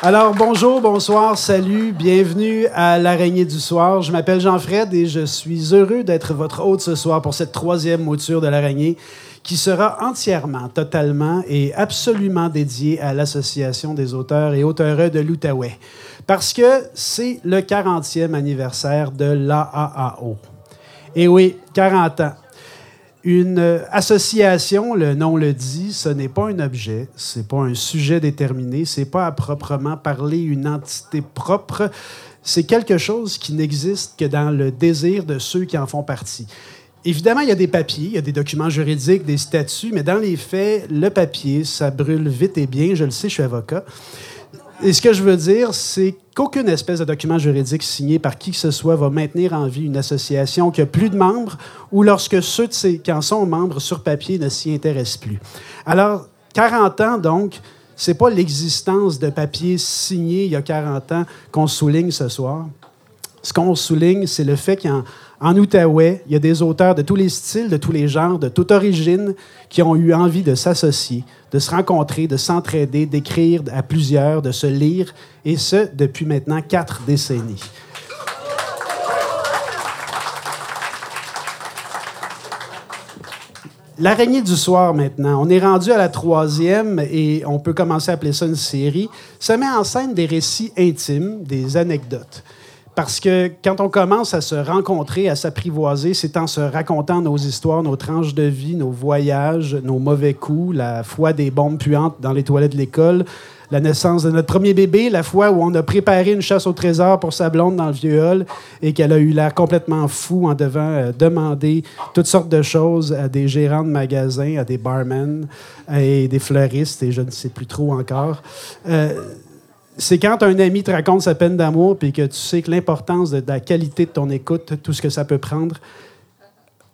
Alors, bonjour, bonsoir, salut, bienvenue à l'Araignée du soir. Je m'appelle Jean-Fred et je suis heureux d'être votre hôte ce soir pour cette troisième mouture de l'Araignée qui sera entièrement, totalement et absolument dédiée à l'Association des auteurs et auteureux de l'Outaouais. Parce que c'est le 40e anniversaire de l'AAAO. Et oui, 40 ans. Une association, le nom le dit, ce n'est pas un objet, c'est pas un sujet déterminé, c'est pas à proprement parler une entité propre, c'est quelque chose qui n'existe que dans le désir de ceux qui en font partie. Évidemment, il y a des papiers, il y a des documents juridiques, des statuts, mais dans les faits, le papier, ça brûle vite et bien. Je le sais, je suis avocat. Et ce que je veux dire, c'est qu'aucune espèce de document juridique signé par qui que ce soit va maintenir en vie une association qui a plus de membres ou lorsque ceux qui en sont membres sur papier ne s'y intéressent plus. Alors, 40 ans, donc, c'est pas l'existence de papiers signés il y a 40 ans qu'on souligne ce soir. Ce qu'on souligne, c'est le fait qu'en en Outaouais, il y a des auteurs de tous les styles, de tous les genres, de toute origine, qui ont eu envie de s'associer, de se rencontrer, de s'entraider, d'écrire à plusieurs, de se lire, et ce, depuis maintenant quatre décennies. L'araignée du soir maintenant. On est rendu à la troisième et on peut commencer à appeler ça une série. Ça met en scène des récits intimes, des anecdotes. Parce que quand on commence à se rencontrer, à s'apprivoiser, c'est en se racontant nos histoires, nos tranches de vie, nos voyages, nos mauvais coups, la foi des bombes puantes dans les toilettes de l'école, la naissance de notre premier bébé, la fois où on a préparé une chasse au trésor pour sa blonde dans le vieux hall et qu'elle a eu l'air complètement fou en devant euh, demander toutes sortes de choses à des gérants de magasins, à des barmen et des fleuristes et je ne sais plus trop encore. Euh, c'est quand un ami te raconte sa peine d'amour puis que tu sais que l'importance de, la qualité de ton écoute, tout ce que ça peut prendre,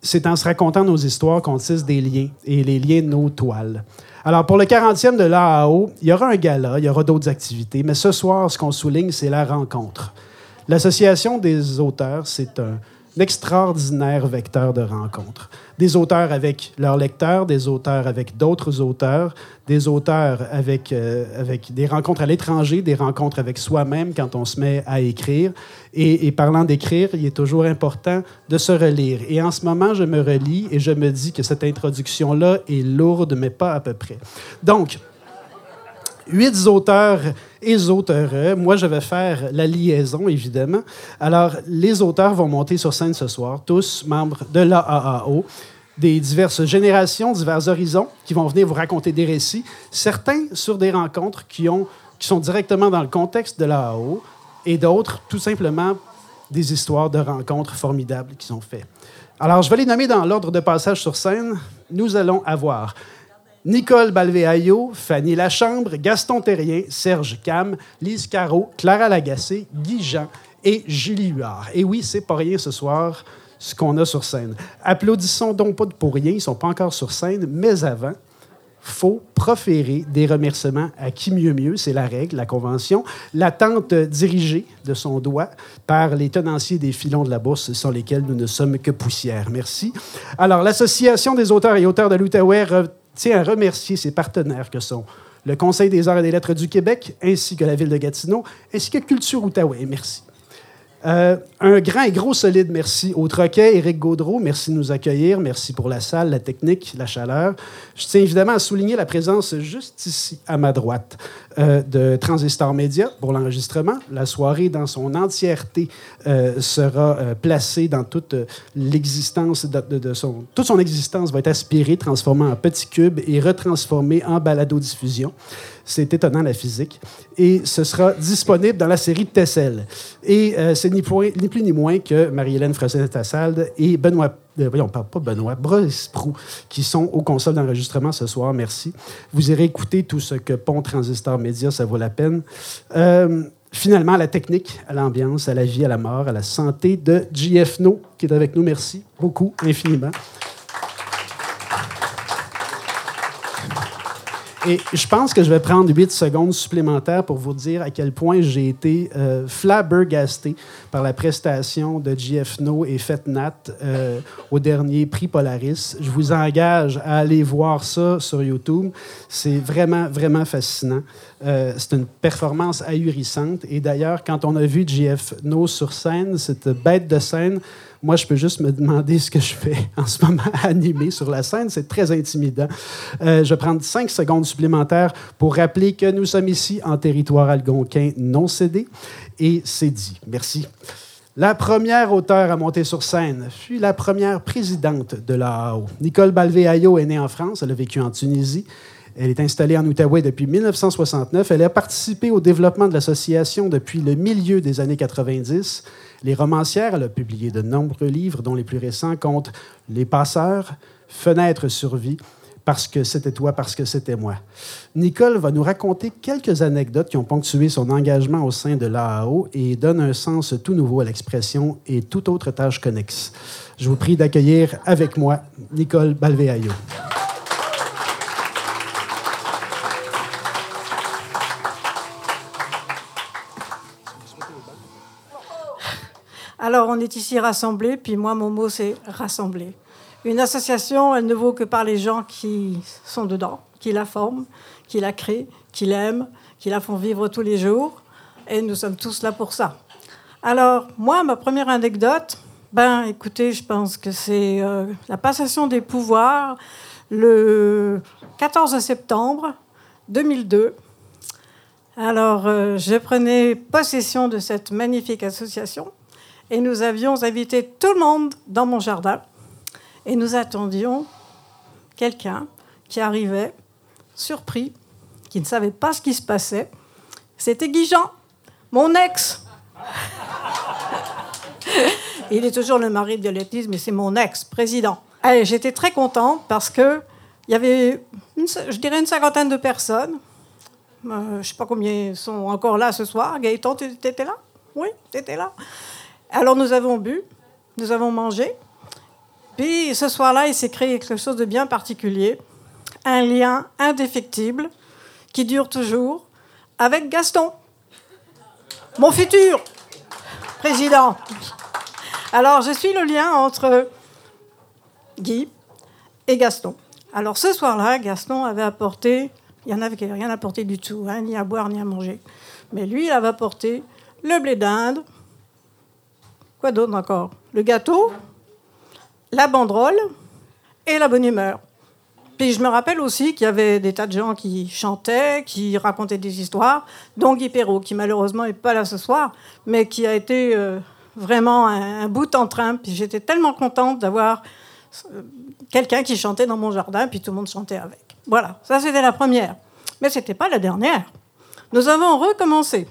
c'est en se racontant nos histoires qu'on tisse des liens et les liens nos toiles. Alors, pour le 40e de l'AAO, il y aura un gala, il y aura d'autres activités, mais ce soir, ce qu'on souligne, c'est la rencontre. L'Association des auteurs, c'est un, extraordinaire vecteur de rencontres. Des auteurs avec leurs lecteurs, des auteurs avec d'autres auteurs, des auteurs avec, euh, avec des rencontres à l'étranger, des rencontres avec soi-même quand on se met à écrire. Et, et parlant d'écrire, il est toujours important de se relire. Et en ce moment, je me relis et je me dis que cette introduction-là est lourde, mais pas à peu près. Donc, huit auteurs et auteurs. Moi, je vais faire la liaison, évidemment. Alors, les auteurs vont monter sur scène ce soir, tous membres de l'AAAO, des diverses générations, divers horizons, qui vont venir vous raconter des récits, certains sur des rencontres qui, ont, qui sont directement dans le contexte de l'AAO, et d'autres, tout simplement, des histoires de rencontres formidables qui sont faites. Alors, je vais les nommer dans l'ordre de passage sur scène. Nous allons avoir Nicole Balvéaillot, Fanny Lachambre, Gaston Terrien, Serge Cam, Lise Caro, Clara Lagacé, Guy Jean et Julie Huard. Et oui, c'est pas rien ce soir ce qu'on a sur scène. Applaudissons donc pas pour rien, ils sont pas encore sur scène, mais avant, faut proférer des remerciements à qui mieux mieux, c'est la règle, la convention. L'attente dirigée de son doigt par les tenanciers des filons de la bourse sans lesquels nous ne sommes que poussière. Merci. Alors, l'Association des auteurs et auteurs de l'Outaouais tient à remercier ses partenaires que sont le Conseil des arts et des lettres du Québec, ainsi que la ville de Gatineau, ainsi que Culture Outaouais. Merci. Euh, un grand et gros solide merci au Troquet, Éric Gaudreau. Merci de nous accueillir. Merci pour la salle, la technique, la chaleur. Je tiens évidemment à souligner la présence juste ici, à ma droite, euh, de Transistor Media pour l'enregistrement. La soirée, dans son entièreté, euh, sera placée dans toute l'existence de, son... Toute son existence va être aspirée, transformée en petits cubes et retransformée en balado-diffusion. C'est étonnant, la physique. Et ce sera disponible dans la série Tessel. Et euh, c'est ni, ni, plus ni moins que Marie-Hélène Frosset-Tassalde et Benoît, euh, voyons, pas, pas Benoît, Bruce Prou, qui sont aux consoles d'enregistrement ce soir. Merci. Vous irez écouter tout ce que Pont Transistor Média, ça vaut la peine. Euh, finalement, à la technique, à l'ambiance, à la vie, à la mort, à la santé de JF No, qui est avec nous. Merci beaucoup, infiniment. Et je pense que je vais prendre 8 secondes supplémentaires pour vous dire à quel point j'ai été euh, flabbergasté par la prestation de JF No et Fetnat euh, au dernier prix Polaris. Je vous engage à aller voir ça sur YouTube. C'est vraiment, vraiment fascinant. Euh, c'est une performance ahurissante. Et d'ailleurs, quand on a vu JF No sur scène, cette bête de scène, moi, je peux juste me demander ce que je fais en ce moment animé sur la scène. C'est très intimidant. Euh, je vais prendre cinq secondes supplémentaires pour rappeler que nous sommes ici en territoire algonquin non cédé. Et c'est dit. Merci. La première auteure à monter sur scène fut la première présidente de l'AAO. Nicole Balvé-Ayo est née en France. Elle a vécu en Tunisie. Elle est installée en Outaouais depuis 1969. Elle a participé au développement de l'association depuis le milieu des années 90. Les romancières, elle a publié de nombreux livres, dont les plus récents comptent Les Passeurs, Fenêtres sur vie, Parce que c'était toi, parce que c'était moi. Nicole va nous raconter quelques anecdotes qui ont ponctué son engagement au sein de l'AAO et donnent un sens tout nouveau à l'expression et toute autre tâche connexe. Je vous prie d'accueillir avec moi Nicole Balvéaillot. Alors, on est ici rassemblés, puis moi, mon mot, c'est rassembler. Une association, elle ne vaut que par les gens qui sont dedans, qui la forment, qui la créent, qui l'aiment, qui la font vivre tous les jours. Et nous sommes tous là pour ça. Alors, moi, ma première anecdote, ben, écoutez, je pense que c'est euh, la passation des pouvoirs le 14 septembre 2002. Alors, euh, je prenais possession de cette magnifique association et nous avions invité tout le monde dans mon jardin. Et nous attendions quelqu'un qui arrivait, surpris, qui ne savait pas ce qui se passait. C'était Guy Jean, mon ex. Il est toujours le mari de Violettise, mais c'est mon ex-président. J'étais très contente parce que il y avait, je dirais, une cinquantaine de personnes. Euh, je ne sais pas combien sont encore là ce soir. Gaëtan, tu étais là? Oui, tu étais là. Alors nous avons bu, nous avons mangé. Puis ce soir-là, il s'est créé quelque chose de bien particulier, un lien indéfectible qui dure toujours avec Gaston, mon futur président. Alors je suis le lien entre Guy et Gaston. Alors ce soir-là, Gaston avait apporté, il y en avait rien apporté du tout, hein, ni à boire ni à manger. Mais lui, il avait apporté le blé d'Inde, Quoi d'autre encore? Le gâteau, la banderole et la bonne humeur. Puis je me rappelle aussi qu'il y avait des tas de gens qui chantaient, qui racontaient des histoires, dont Guy Perrault, qui malheureusement n'est pas là ce soir, mais qui a été euh, vraiment un, bout en train. Puis j'étais tellement contente d'avoir euh, quelqu'un qui chantait dans mon jardin, puis tout le monde chantait avec. Voilà, ça c'était la première. Mais ce n'était pas la dernière. Nous avons recommencé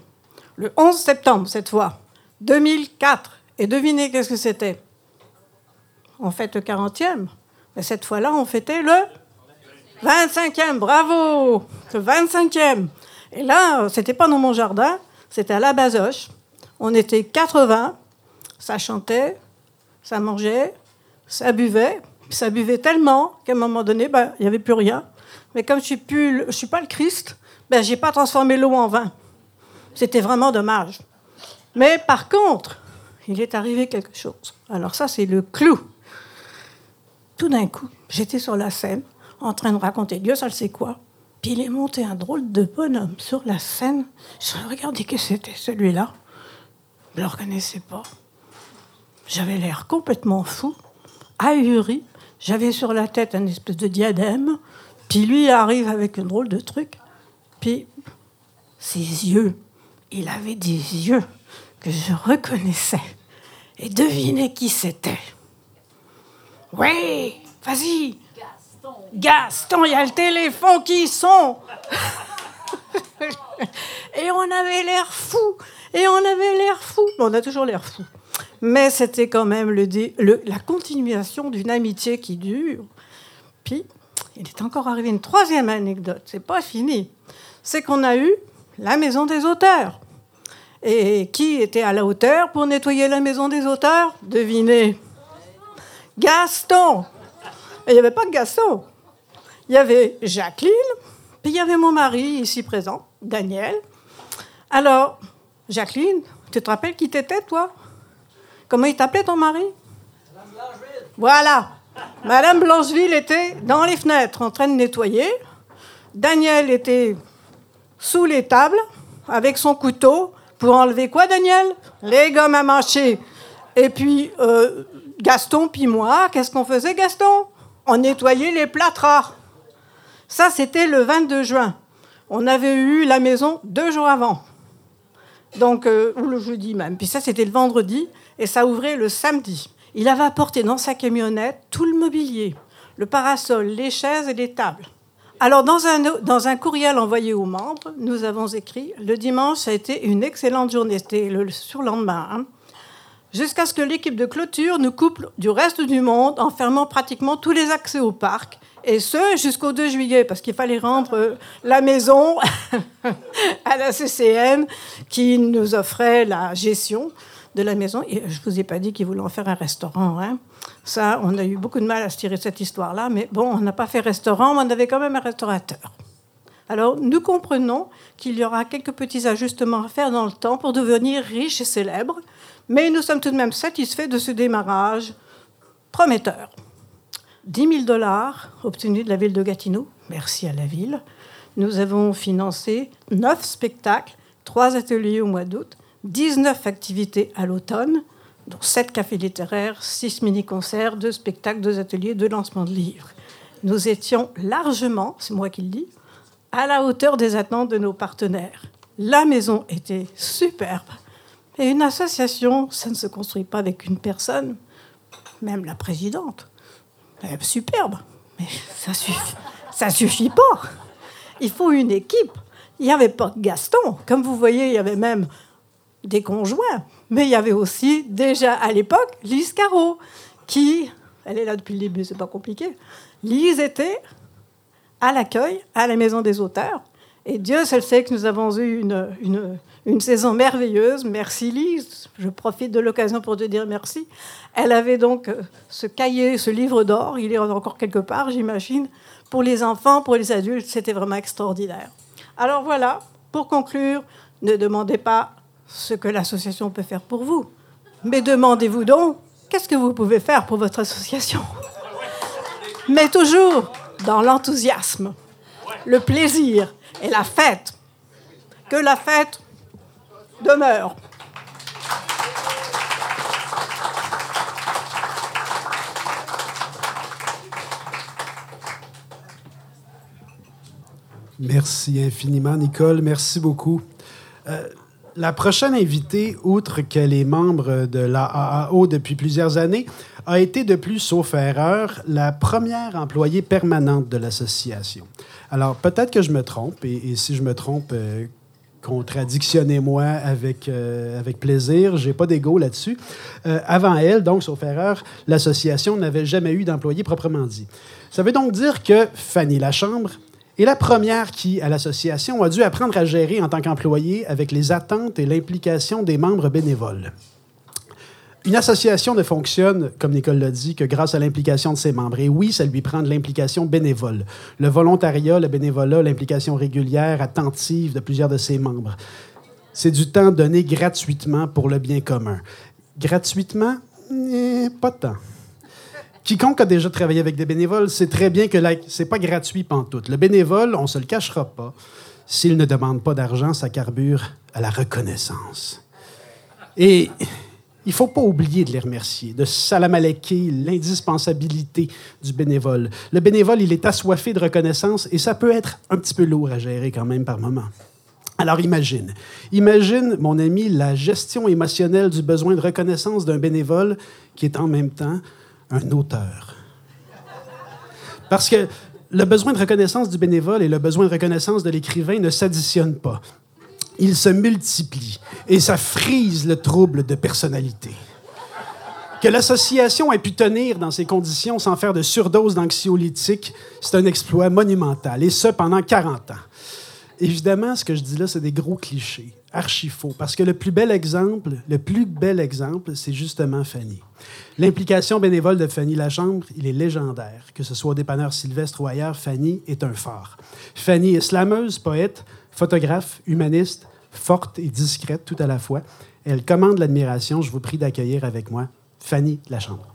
le 11 septembre, cette fois, 2004. Et devinez qu'est-ce que c'était? On fête le 40e. Mais cette fois-là, on fêtait le 25e. Bravo Le 25e. Et là, c'était pas dans mon jardin, c'était à la Bazoche. On était 80. Ça chantait, ça mangeait, ça buvait. Ça buvait tellement qu'à un moment donné, ben, il n'y avait plus rien. Mais comme je ne suis, pas le Christ, ben, je n'ai pas transformé l'eau en vin. C'était vraiment dommage. Mais par contre, il est arrivé quelque chose. Alors ça, c'est le clou. Tout d'un coup, j'étais sur la scène, en train de raconter Dieu, ça le sait quoi. Puis il est monté un drôle de bonhomme sur la scène. Je regardais que c'était celui-là. Je ne le reconnaissais pas. J'avais l'air complètement fou, ahuri. J'avais sur la tête un espèce de diadème. Puis lui, arrive avec un drôle de truc. Puis ses yeux, il avait des yeux que je reconnaissais. Et devinez qui c'était. Oui, vas-y. Gaston. Gaston, il y a le téléphone qui sonne. et on avait l'air fou. Et on avait l'air fou. on a toujours l'air fou. Mais c'était quand même la continuation d'une amitié qui dure. Puis, il est encore arrivé une troisième anecdote. C'est pas fini. C'est qu'on a eu la maison des auteurs. Et qui était à la hauteur pour nettoyer la maison des auteurs? Devinez. Gaston. Il n'y avait pas que Gaston. Il y avait Jacqueline, Puis il y avait mon mari ici présent, Daniel. Alors, Jacqueline, tu te rappelles qui t'étais, toi? Comment il t'appelait ton mari? Madame Blancheville. Voilà. Madame Blancheville était dans les fenêtres en train de nettoyer. Daniel était sous les tables avec son couteau pour enlever quoi, Daniel? Les gommes à mâcher. Et puis, euh, Gaston, puis moi, qu'est-ce qu'on faisait, Gaston? On nettoyait les plâtras. Ça, c'était le 22 juin. On avait eu la maison deux jours avant. Donc, euh, ou le jeudi même. Puis ça, c'était le vendredi, et ça ouvrait le samedi. Il avait apporté dans sa camionnette tout le mobilier, le parasol, les chaises et les tables. Alors, dans un, courriel envoyé aux membres, nous avons écrit Le dimanche a été une excellente journée. C'était le surlendemain. Hein. Jusqu'à ce que l'équipe de clôture nous coupe du reste du monde en fermant pratiquement tous les accès au parc. Et ce, jusqu'au 2 juillet, parce qu'il fallait rendre euh, la maison à la CCN qui nous offrait la gestion de la maison. Et je ne vous ai pas dit qu'ils voulaient en faire un restaurant. Hein. Ça, on a eu beaucoup de mal à se tirer cette histoire-là. Mais bon, on n'a pas fait restaurant, mais on avait quand même un restaurateur. Alors, nous comprenons qu'il y aura quelques petits ajustements à faire dans le temps pour devenir riche et célèbre, mais nous sommes tout de même satisfaits de ce démarrage prometteur. 10 000 dollars obtenus de la ville de Gatineau, merci à la ville. Nous avons financé 9 spectacles, 3 ateliers au mois d'août, 19 activités à l'automne, dont 7 cafés littéraires, 6 mini-concerts, 2 spectacles, 2 ateliers, 2 lancements de livres. Nous étions largement, c'est moi qui le dis, à la hauteur des attentes de nos partenaires. La maison était superbe. Et une association, ça ne se construit pas avec une personne, même la présidente. Superbe, mais ça suffit, suffit pas. Il faut une équipe. Il n'y avait pas Gaston. Comme vous voyez, il y avait même des conjoints. Mais il y avait aussi, déjà à l'époque, Lise Caro, qui, elle est là depuis le début, c'est pas compliqué. Lise était à l'accueil, à la Maison des auteurs. Et Dieu seul sait que nous avons eu une, une, une saison merveilleuse. Merci Lise. Je profite de l'occasion pour te dire merci. Elle avait donc euh, ce cahier, ce livre d'or. Il est encore quelque part, j'imagine. Pour les enfants, pour les adultes, c'était vraiment extraordinaire. Alors voilà, pour conclure, ne demandez pas ce que l'association peut faire pour vous. Mais demandez-vous donc, qu'est-ce que vous pouvez faire pour votre association? Mais toujours dans l'enthousiasme, le plaisir et la fête. Que la fête demeure. Merci infiniment, Nicole. Merci beaucoup. Euh, la prochaine invitée, outre qu'elle est membre de l'AAO depuis plusieurs années, a été de plus, sauf erreur, la première employée permanente de l'association. Alors, peut-être que je me trompe, et, si je me trompe, euh, contradictionnez-moi avec, euh, avec plaisir, j'ai pas d'ego là-dessus. Euh, avant elle, donc, sauf erreur, l'association n'avait jamais eu d'employé proprement dit. Ça veut donc dire que Fanny Lachambre et la première qui, à l'association, a dû apprendre à gérer en tant qu'employé avec les attentes et l'implication des membres bénévoles. Une association ne fonctionne, comme Nicole l'a dit, que grâce à l'implication de ses membres. Et oui, ça lui prend de l'implication bénévole. Le volontariat, le bénévolat, l'implication régulière, attentive de plusieurs de ses membres. C'est du temps donné gratuitement pour le bien commun. Gratuitement, eh, pas tant. Quiconque a déjà travaillé avec des bénévoles sait très bien que ce n'est pas gratuit pantoute. Le bénévole, on se le cachera pas, s'il ne demande pas d'argent, ça carbure à la reconnaissance. Et il faut pas oublier de les remercier, de salamalequer l'indispensabilité du bénévole. Le bénévole, il est assoiffé de reconnaissance et ça peut être un petit peu lourd à gérer quand même par moment. Alors imagine, imagine, mon ami, la gestion émotionnelle du besoin de reconnaissance d'un bénévole qui est en même temps un auteur. Parce que le besoin de reconnaissance du bénévole et le besoin de reconnaissance de l'écrivain ne s'additionnent pas. Ils se multiplient et ça frise le trouble de personnalité. Que l'association ait pu tenir dans ces conditions sans faire de surdose d'anxiolytiques, c'est un exploit monumental, et ce pendant 40 ans. Évidemment, ce que je dis là, c'est des gros clichés. archi faux. Parce que le plus bel exemple, le plus bel exemple, c'est justement Fanny. L'implication bénévole de Fanny Lachambre, il est légendaire. Que ce soit au dépanneur Sylvestre ou ailleurs, Fanny est un phare. Fanny est slameuse, poète, photographe, humaniste, forte et discrète tout à la fois. Elle commande l'admiration. Je vous prie d'accueillir avec moi Fanny Lachambre.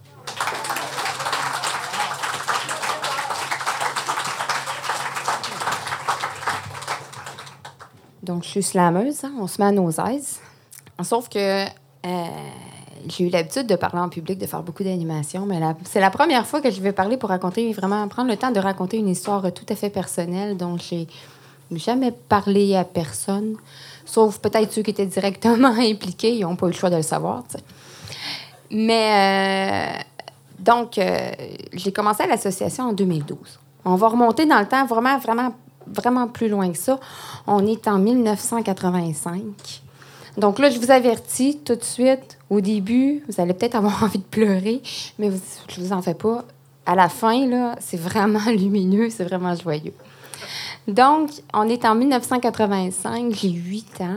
Donc, je suis slameuse, hein, on se met à nos aises. Sauf que euh, j'ai eu l'habitude de parler en public, de faire beaucoup d'animation, mais c'est la première fois que je vais parler pour raconter, vraiment prendre le temps de raconter une histoire tout à fait personnelle dont j'ai jamais parlé à personne, sauf peut-être ceux qui étaient directement impliqués, ils n'ont pas eu le choix de le savoir. Mais euh, donc, euh, j'ai commencé à l'association en 2012. On va remonter dans le temps vraiment, vraiment vraiment plus loin que ça. On est en 1985. Donc là, je vous avertis tout de suite, au début, vous allez peut-être avoir envie de pleurer, mais je ne vous en fais pas. À la fin, là, c'est vraiment lumineux, c'est vraiment joyeux. Donc, on est en 1985, j'ai 8 ans.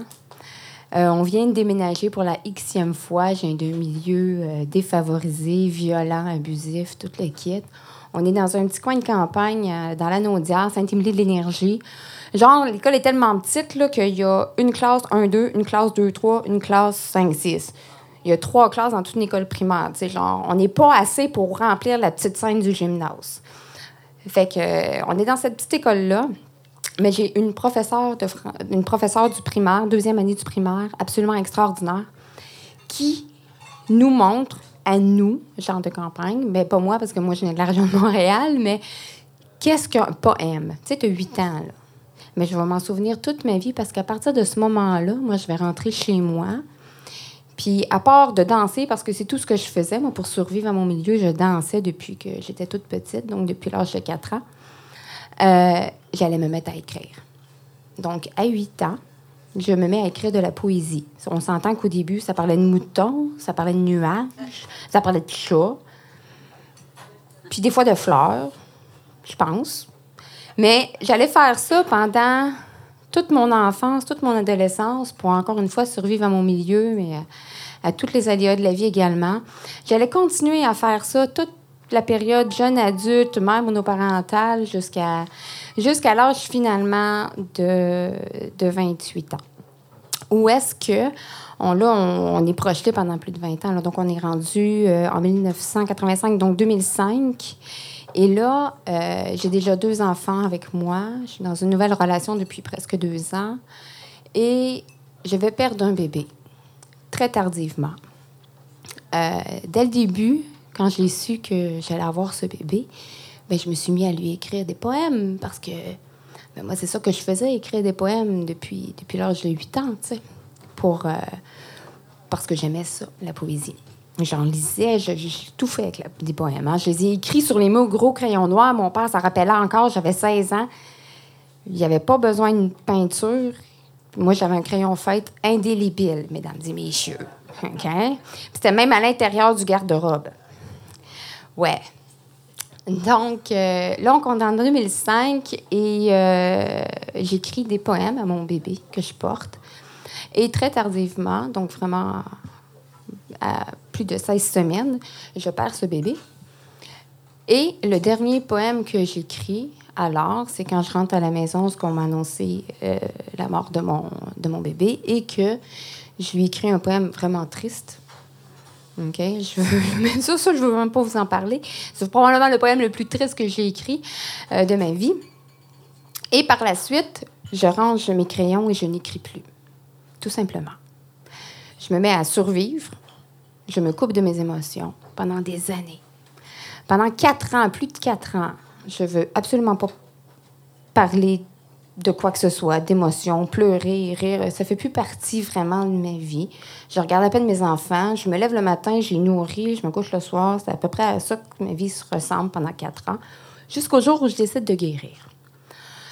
Euh, on vient de déménager pour la xème fois. J'ai un milieu euh, défavorisé, violent, abusif, toute le kit. On est dans un petit coin de campagne euh, dans la Naudière, Saint-Émilie de l'Énergie. Genre, l'école est tellement petite qu'il y a une classe 1-2, une classe 2-3, une classe 5-6. Il y a trois classes dans toute une école primaire. Genre, on n'est pas assez pour remplir la petite scène du gymnase. Fait que, euh, on est dans cette petite école-là. Mais j'ai une professeure, de, une professeure du primaire, deuxième année du primaire, absolument extraordinaire, qui nous montre à nous, genre de campagne, mais pas moi parce que moi je viens de la région de Montréal, mais qu'est-ce qu'un poème? Tu sais, tu as 8 ans, là. Mais je vais m'en souvenir toute ma vie parce qu'à partir de ce moment-là, moi, je vais rentrer chez moi. Puis, à part de danser, parce que c'est tout ce que je faisais, moi, pour survivre à mon milieu, je dansais depuis que j'étais toute petite, donc depuis l'âge de 4 ans, euh, j'allais me mettre à écrire. Donc, à 8 ans, je me mets à écrire de la poésie. On s'entend qu'au début, ça parlait de moutons, ça parlait de nuages, ça parlait de chats, puis des fois de fleurs, je pense. Mais j'allais faire ça pendant toute mon enfance, toute mon adolescence, pour encore une fois survivre à mon milieu, mais à, toutes les aléas de la vie également. J'allais continuer à faire ça toute la période jeune adulte, mère monoparentale, jusqu'à jusqu'à l'âge finalement de, de 28 ans. Où est-ce que on, là, on, est projeté pendant plus de 20 ans. donc, on est rendu euh, en 1985, donc 2005. Et là, euh, j'ai déjà deux enfants avec moi. Je suis dans une nouvelle relation depuis presque deux ans. Et je vais perdre un bébé très tardivement. Euh, dès le début, quand j'ai su que j'allais avoir ce bébé, ben, je me suis mis à lui écrire des poèmes parce que ben, moi, c'est ça que je faisais, écrire des poèmes depuis, depuis l'âge de 8 ans, euh, parce que j'aimais ça, la poésie. J'en lisais, j'ai tout fait avec des poèmes. Hein. Je les ai écrits sur les mots gros crayon noir. Mon père, ça rappelait encore, j'avais 16 ans. Il n'y avait pas besoin d'une peinture. Moi, j'avais un crayon feutre indélébile, mesdames et messieurs. C'était même à l'intérieur du garde-robe. Ouais. Donc, euh, là, on est en 2005 et euh, j'écris des poèmes à mon bébé que je porte. Et très tardivement, donc vraiment à plus de 16 semaines, je perds ce bébé. Et le dernier poème que j'écris, alors, c'est quand je rentre à la maison, ce qu'on m'a annoncé euh, la mort de mon, de mon bébé et que je lui écris un poème vraiment triste OK? Veux, ça, ça, je veux même pas vous en parler. C'est probablement le poème le plus triste que j'ai écrit euh, de ma vie. Et par la suite, je range mes crayons et je n'écris plus. Tout simplement. Je me mets à survivre. Je me coupe de mes émotions pendant des années. Pendant quatre ans, plus de quatre ans, je veux absolument pas parler de quoi que ce soit, d'émotions, pleurer, rire, ça fait plus partie vraiment de ma vie. Je regarde à peine mes enfants, je me lève le matin, je les nourris, je me couche le soir, c'est à peu près à ça que ma vie se ressemble pendant quatre ans, jusqu'au jour où je décide de guérir.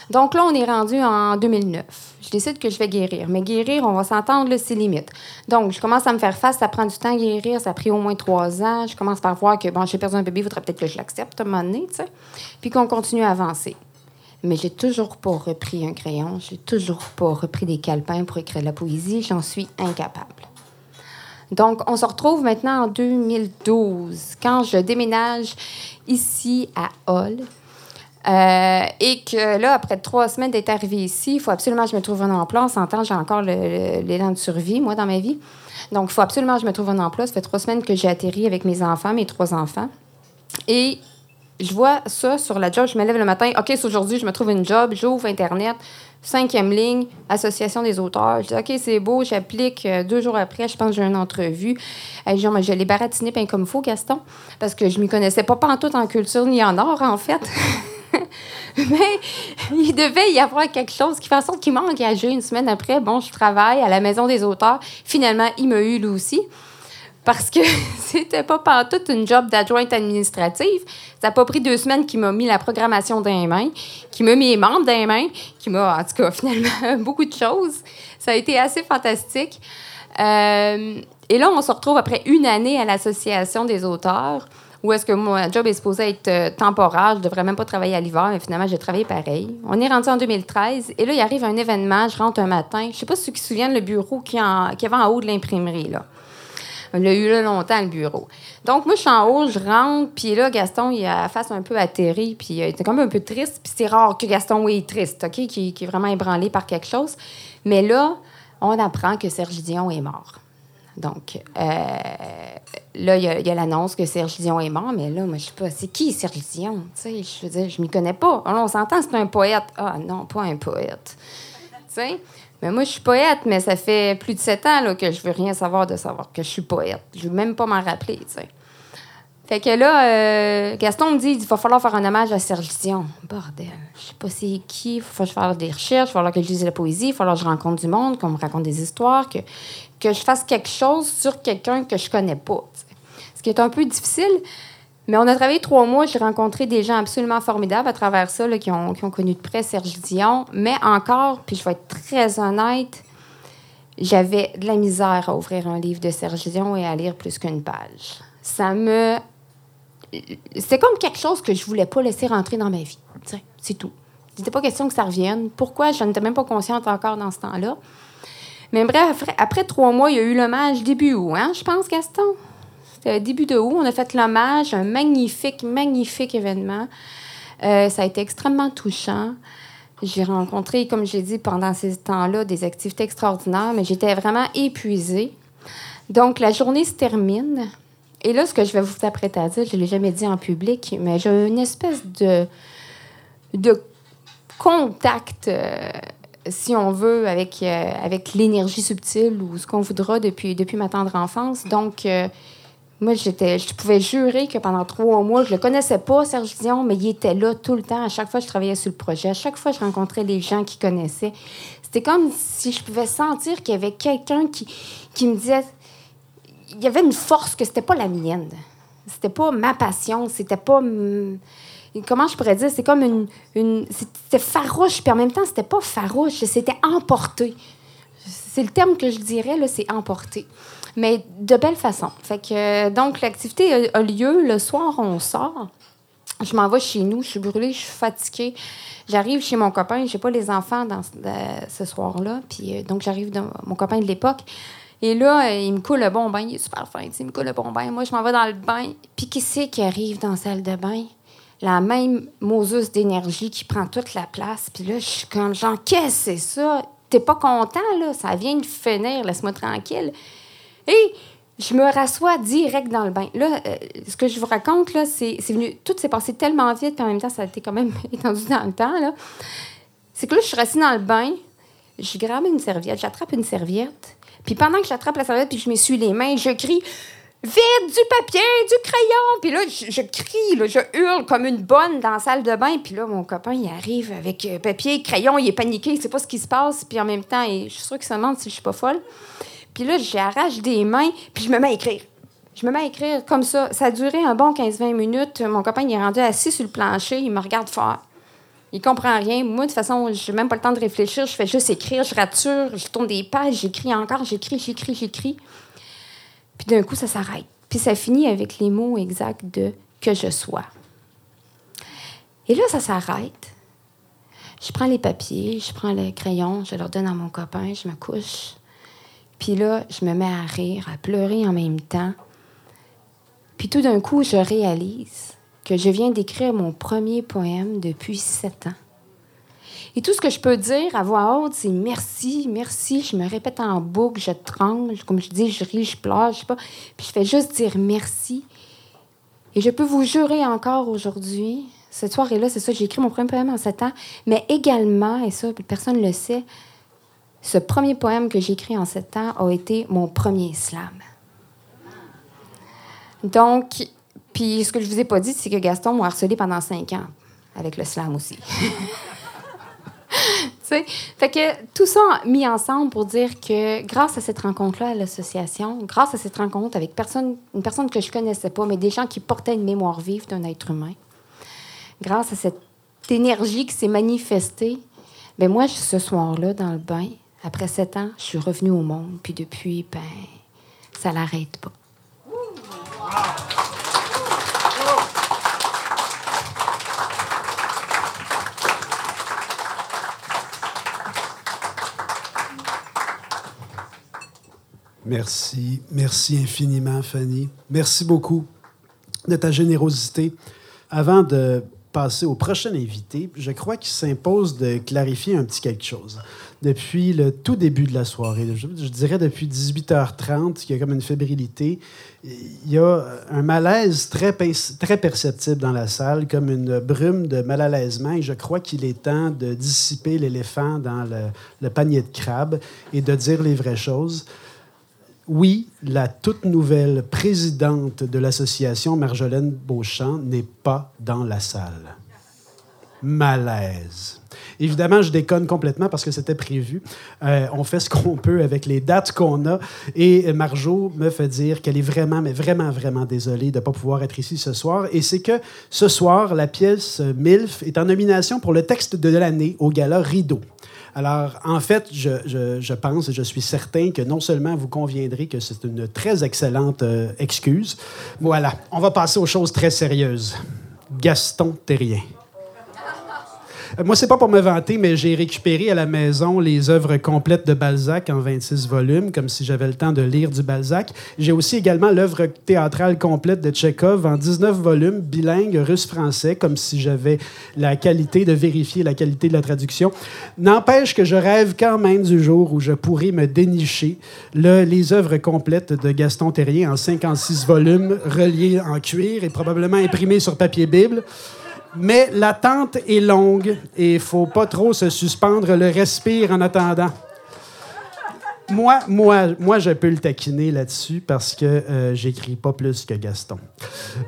Donc là, on est rendu en 2009. Je décide que je vais guérir. Mais guérir, on va s'entendre, c'est limite. Donc, je commence à me faire face. Ça prend du temps à guérir. Ça a pris au moins trois ans. Je commence par voir que, bon, j'ai perdu un bébé, il faudrait peut-être que je l'accepte à un moment donné, tu sais. Puis qu'on continue à avancer. Mais j'ai toujours pas repris un crayon, j'ai toujours pas repris des calepins pour écrire la poésie, j'en suis incapable. Donc, on se retrouve maintenant en 2012, quand je déménage ici à Hall. Euh, et que là, après trois semaines d'être arrivée ici, il faut absolument que je me trouve un emploi. On s'entend, j'ai encore l'élan de survie, moi, dans ma vie. Donc, il faut absolument que je me trouve un emploi. Ça fait trois semaines que j'ai atterri avec mes enfants, mes trois enfants. Et je vois ça sur la job. Je me lève le matin. OK, c'est aujourd'hui, je me trouve une job. J'ouvre Internet. Cinquième ligne, Association des auteurs. Je dis, OK, c'est beau, j'applique. Euh, deux jours après, je pense que j'ai une entrevue. je l'ai baratiné bien comme faux, Gaston, parce que je m'y connaissais pas, pas en tout en culture ni en art, en fait. Mais il devait y avoir quelque chose qui fait en sorte qu'il m'a engagé une semaine après. Bon, je travaille à la Maison des auteurs. Finalement, il m'a eu lui aussi. Parce que c'était pas toute une job d'adjointe administrative. Ça n'a pas pris deux semaines qu'il m'a mis la programmation dans les mains, qu'il m'a mis les membres dans les mains, qu'il m'a, en tout cas, finalement, beaucoup de choses. Ça a été assez fantastique. Euh, et là, on se retrouve après une année à l'Association des auteurs où est-ce que mon job est supposé être euh, temporaire, je devrais même pas travailler à l'hiver, mais finalement, j'ai travaillé pareil. On est rendu en 2013, et là, il arrive un événement, je rentre un matin, je sais pas si ceux qui se souviennent le bureau qui, en, qui avait en haut de l'imprimerie, là. On l'a eu là longtemps, le bureau. Donc, moi, je suis en haut, je rentre, puis là, Gaston, il a la face un peu atterri, puis il était quand même un peu triste. Puis c'est rare que Gaston, oui, est triste, OK, qui, qui, est vraiment ébranlé par quelque chose. Mais là, on apprend que Serge Dion est mort. Donc, euh, là, il y a, l'annonce que Serge Dion est mort, mais là, moi, je sais pas, c'est qui Serge Dion? Je veux dire, je m'y connais pas. on s'entend, c'est un poète. Ah non, pas un poète. Mais moi, je suis poète, mais ça fait plus de sept ans là, que je veux rien savoir de savoir que je suis poète. Je veux même pas m'en rappeler. Fait que là, euh, Gaston me dit il va falloir faire un hommage à Serge Dion. Bordel. Je sais pas c'est qui. Il faut que je fasse des recherches. Il va falloir que je lise la poésie. Il va falloir que je rencontre du monde, qu'on me raconte des histoires, que, que je fasse quelque chose sur quelqu'un que je connais pas. Ce qui est un peu difficile. Mais on a travaillé trois mois. J'ai rencontré des gens absolument formidables à travers ça, qui, ont, qui ont connu de près Serge Dion. Mais encore, puis je vais être très honnête, j'avais de la misère à ouvrir un livre de Serge Dion et à lire plus qu'une page. Ça me c'est comme quelque chose que je voulais pas laisser rentrer dans ma vie. C'est tout. Il n'était pas question que ça revienne. Pourquoi? Je n'étais même pas consciente encore dans ce temps-là. Mais bref, après, trois mois, il y a eu l'hommage début août, hein, je pense, Gaston? C'était début de août. On a fait l'hommage, un magnifique, magnifique événement. Euh, ça a été extrêmement touchant. J'ai rencontré, comme j'ai dit, pendant ces temps-là, des activités extraordinaires, mais j'étais vraiment épuisée. Donc, la journée se termine. Et là, ce que je vais vous apprêter à dire, je ne l'ai jamais dit en public, mais j'ai une espèce de, de contact, euh, si on veut, avec, euh, avec l'énergie subtile ou ce qu'on voudra depuis, depuis ma tendre enfance. Donc, moi, j'étais, je pouvais jurer que pendant trois mois, je le connaissais pas, Serge Dion, mais il était là tout le temps. À chaque fois, je travaillais sur le projet. À chaque fois, je rencontrais les gens qui connaissaient. C'était comme si je pouvais sentir qu'il y avait quelqu'un qui, qui me disait il y avait une force que c'était pas la mienne. C'était pas ma passion, c'était pas. Comment je pourrais dire? C'est comme une. une c'était farouche, puis en même temps, c'était pas farouche, c'était emporté. C'est le terme que je dirais, là, c'est emporté. Mais de belle façon. Fait que, donc, l'activité a, lieu. Le soir, on sort. Je m'en vais chez nous. Je suis brûlée, je suis fatiguée. J'arrive chez mon copain. J'ai pas les enfants dans, ce soir-là. Puis, euh, donc, j'arrive dans mon copain de l'époque. Et là, euh, il me coule le bon bain. Il est super fin. Il me coule le bon bain. Moi, je m'en vais dans le bain. Puis qui c'est qui arrive dans la salle de bain? La même Moses d'énergie qui prend toute la place. Puis là, je suis comme, genre, qu'est-ce que c'est ça? T'es pas content, là? Ça vient de finir. Laisse-moi tranquille. Et je me rassois direct dans le bain. Là, euh, ce que je vous raconte, là, c'est, venu... Tout s'est passé tellement vite, puis en même temps, ça a été quand même étendu dans le temps, là. C'est que là, je suis restée dans le bain. Je grabe une serviette. J'attrape une serviette puis pendant que j'attrape la serviette puis je m'essuie les mains, je crie Vite du papier, du crayon! Puis là, je, crie, là, je hurle comme une bonne dans la salle de bain. Puis là, mon copain, il arrive avec euh, papier, crayon, il est paniqué, il sait pas ce qui se passe. Puis en même temps, je suis sûre qu'il se demande si je suis pas folle. Puis là, j'arrache des mains, puis je me mets à écrire. Je me mets à écrire comme ça. Ça a duré un bon 15-20 minutes. Mon copain, il est rendu assis sur le plancher, il me regarde fort. Il comprend rien. Moi, de toute façon, j'ai même pas le temps de réfléchir. Je fais juste écrire, je rature, je tourne des pages, j'écris encore, j'écris, j'écris, j'écris. Puis d'un coup, ça s'arrête. Puis ça finit avec les mots exacts de que je sois. Et là, ça s'arrête. Je prends les papiers, je prends le crayon, je leur donne à mon copain, je me couche. Puis là, je me mets à rire, à pleurer en même temps. Puis tout d'un coup, je réalise que je viens d'écrire mon premier poème depuis sept ans. Et tout ce que je peux dire à voix haute, c'est merci, merci. Je me répète en boucle, je tremble, comme je dis, je ris, je pleure, je sais pas. Puis je fais juste dire merci. Et je peux vous jurer encore aujourd'hui, cette soirée-là, c'est ça, j'ai écrit mon premier poème en sept ans, mais également, et ça, personne ne le sait, ce premier poème que j'ai écrit en sept ans a été mon premier slam. Donc, puis ce que je vous ai pas dit, c'est que Gaston m'a harcelé pendant cinq ans, avec le slam aussi. fait que tout ça mis ensemble pour dire que grâce à cette rencontre-là à l'association, grâce à cette rencontre avec une personne que je connaissais pas, mais des gens qui portaient une mémoire vive d'un être humain, grâce à cette énergie qui s'est manifestée, ben moi, ce soir-là, dans le bain, après sept ans, je suis revenue au monde. Puis depuis, ben, ça l'arrête pas. Merci. Merci infiniment, Fanny. Merci beaucoup de ta générosité. Avant de passer au prochain invité, je crois qu'il s'impose de clarifier un petit quelque chose. Depuis le tout début de la soirée, je, dirais depuis 18h30, il y a comme une fébrilité. Il y a un malaise très, très perceptible dans la salle, comme une brume de mal à l'aisement, et je crois qu'il est temps de dissiper l'éléphant dans le, le panier de crabes et de dire les vraies choses oui, la toute nouvelle présidente de l'association, Marjolaine Beauchamp, n'est pas dans la salle. Malaise. Évidemment, je déconne complètement parce que c'était prévu. Euh, on fait ce qu'on peut avec les dates qu'on a. Et Marjo me fait dire qu'elle est vraiment, mais vraiment, vraiment désolée de ne pas pouvoir être ici ce soir. Et c'est que ce soir, la pièce MILF est en nomination pour le texte de l'année au gala Rideau. Alors, en fait, je, pense et je suis certain que non seulement vous conviendrez que c'est une très excellente euh, excuse, voilà, on va passer aux choses très sérieuses. Gaston Terrien. Euh, moi, c'est pas pour me vanter, mais j'ai récupéré à la maison les œuvres complètes de Balzac en 26 volumes, comme si j'avais le temps de lire du Balzac. J'ai aussi également l'œuvre théâtrale complète de Tchekhov en 19 volumes, bilingue russe-français, comme si j'avais la qualité de vérifier la qualité de la traduction. N'empêche que je rêve quand même du jour où je pourrais me dénicher le, les œuvres complètes de Gaston Terrien en 56 volumes, reliées en cuir et probablement imprimées sur papier Bible. Mais l'attente est longue et il faut pas trop se suspendre le respire en attendant. Moi, moi, moi, je peux le taquiner là-dessus parce que euh, j'écris pas plus que Gaston.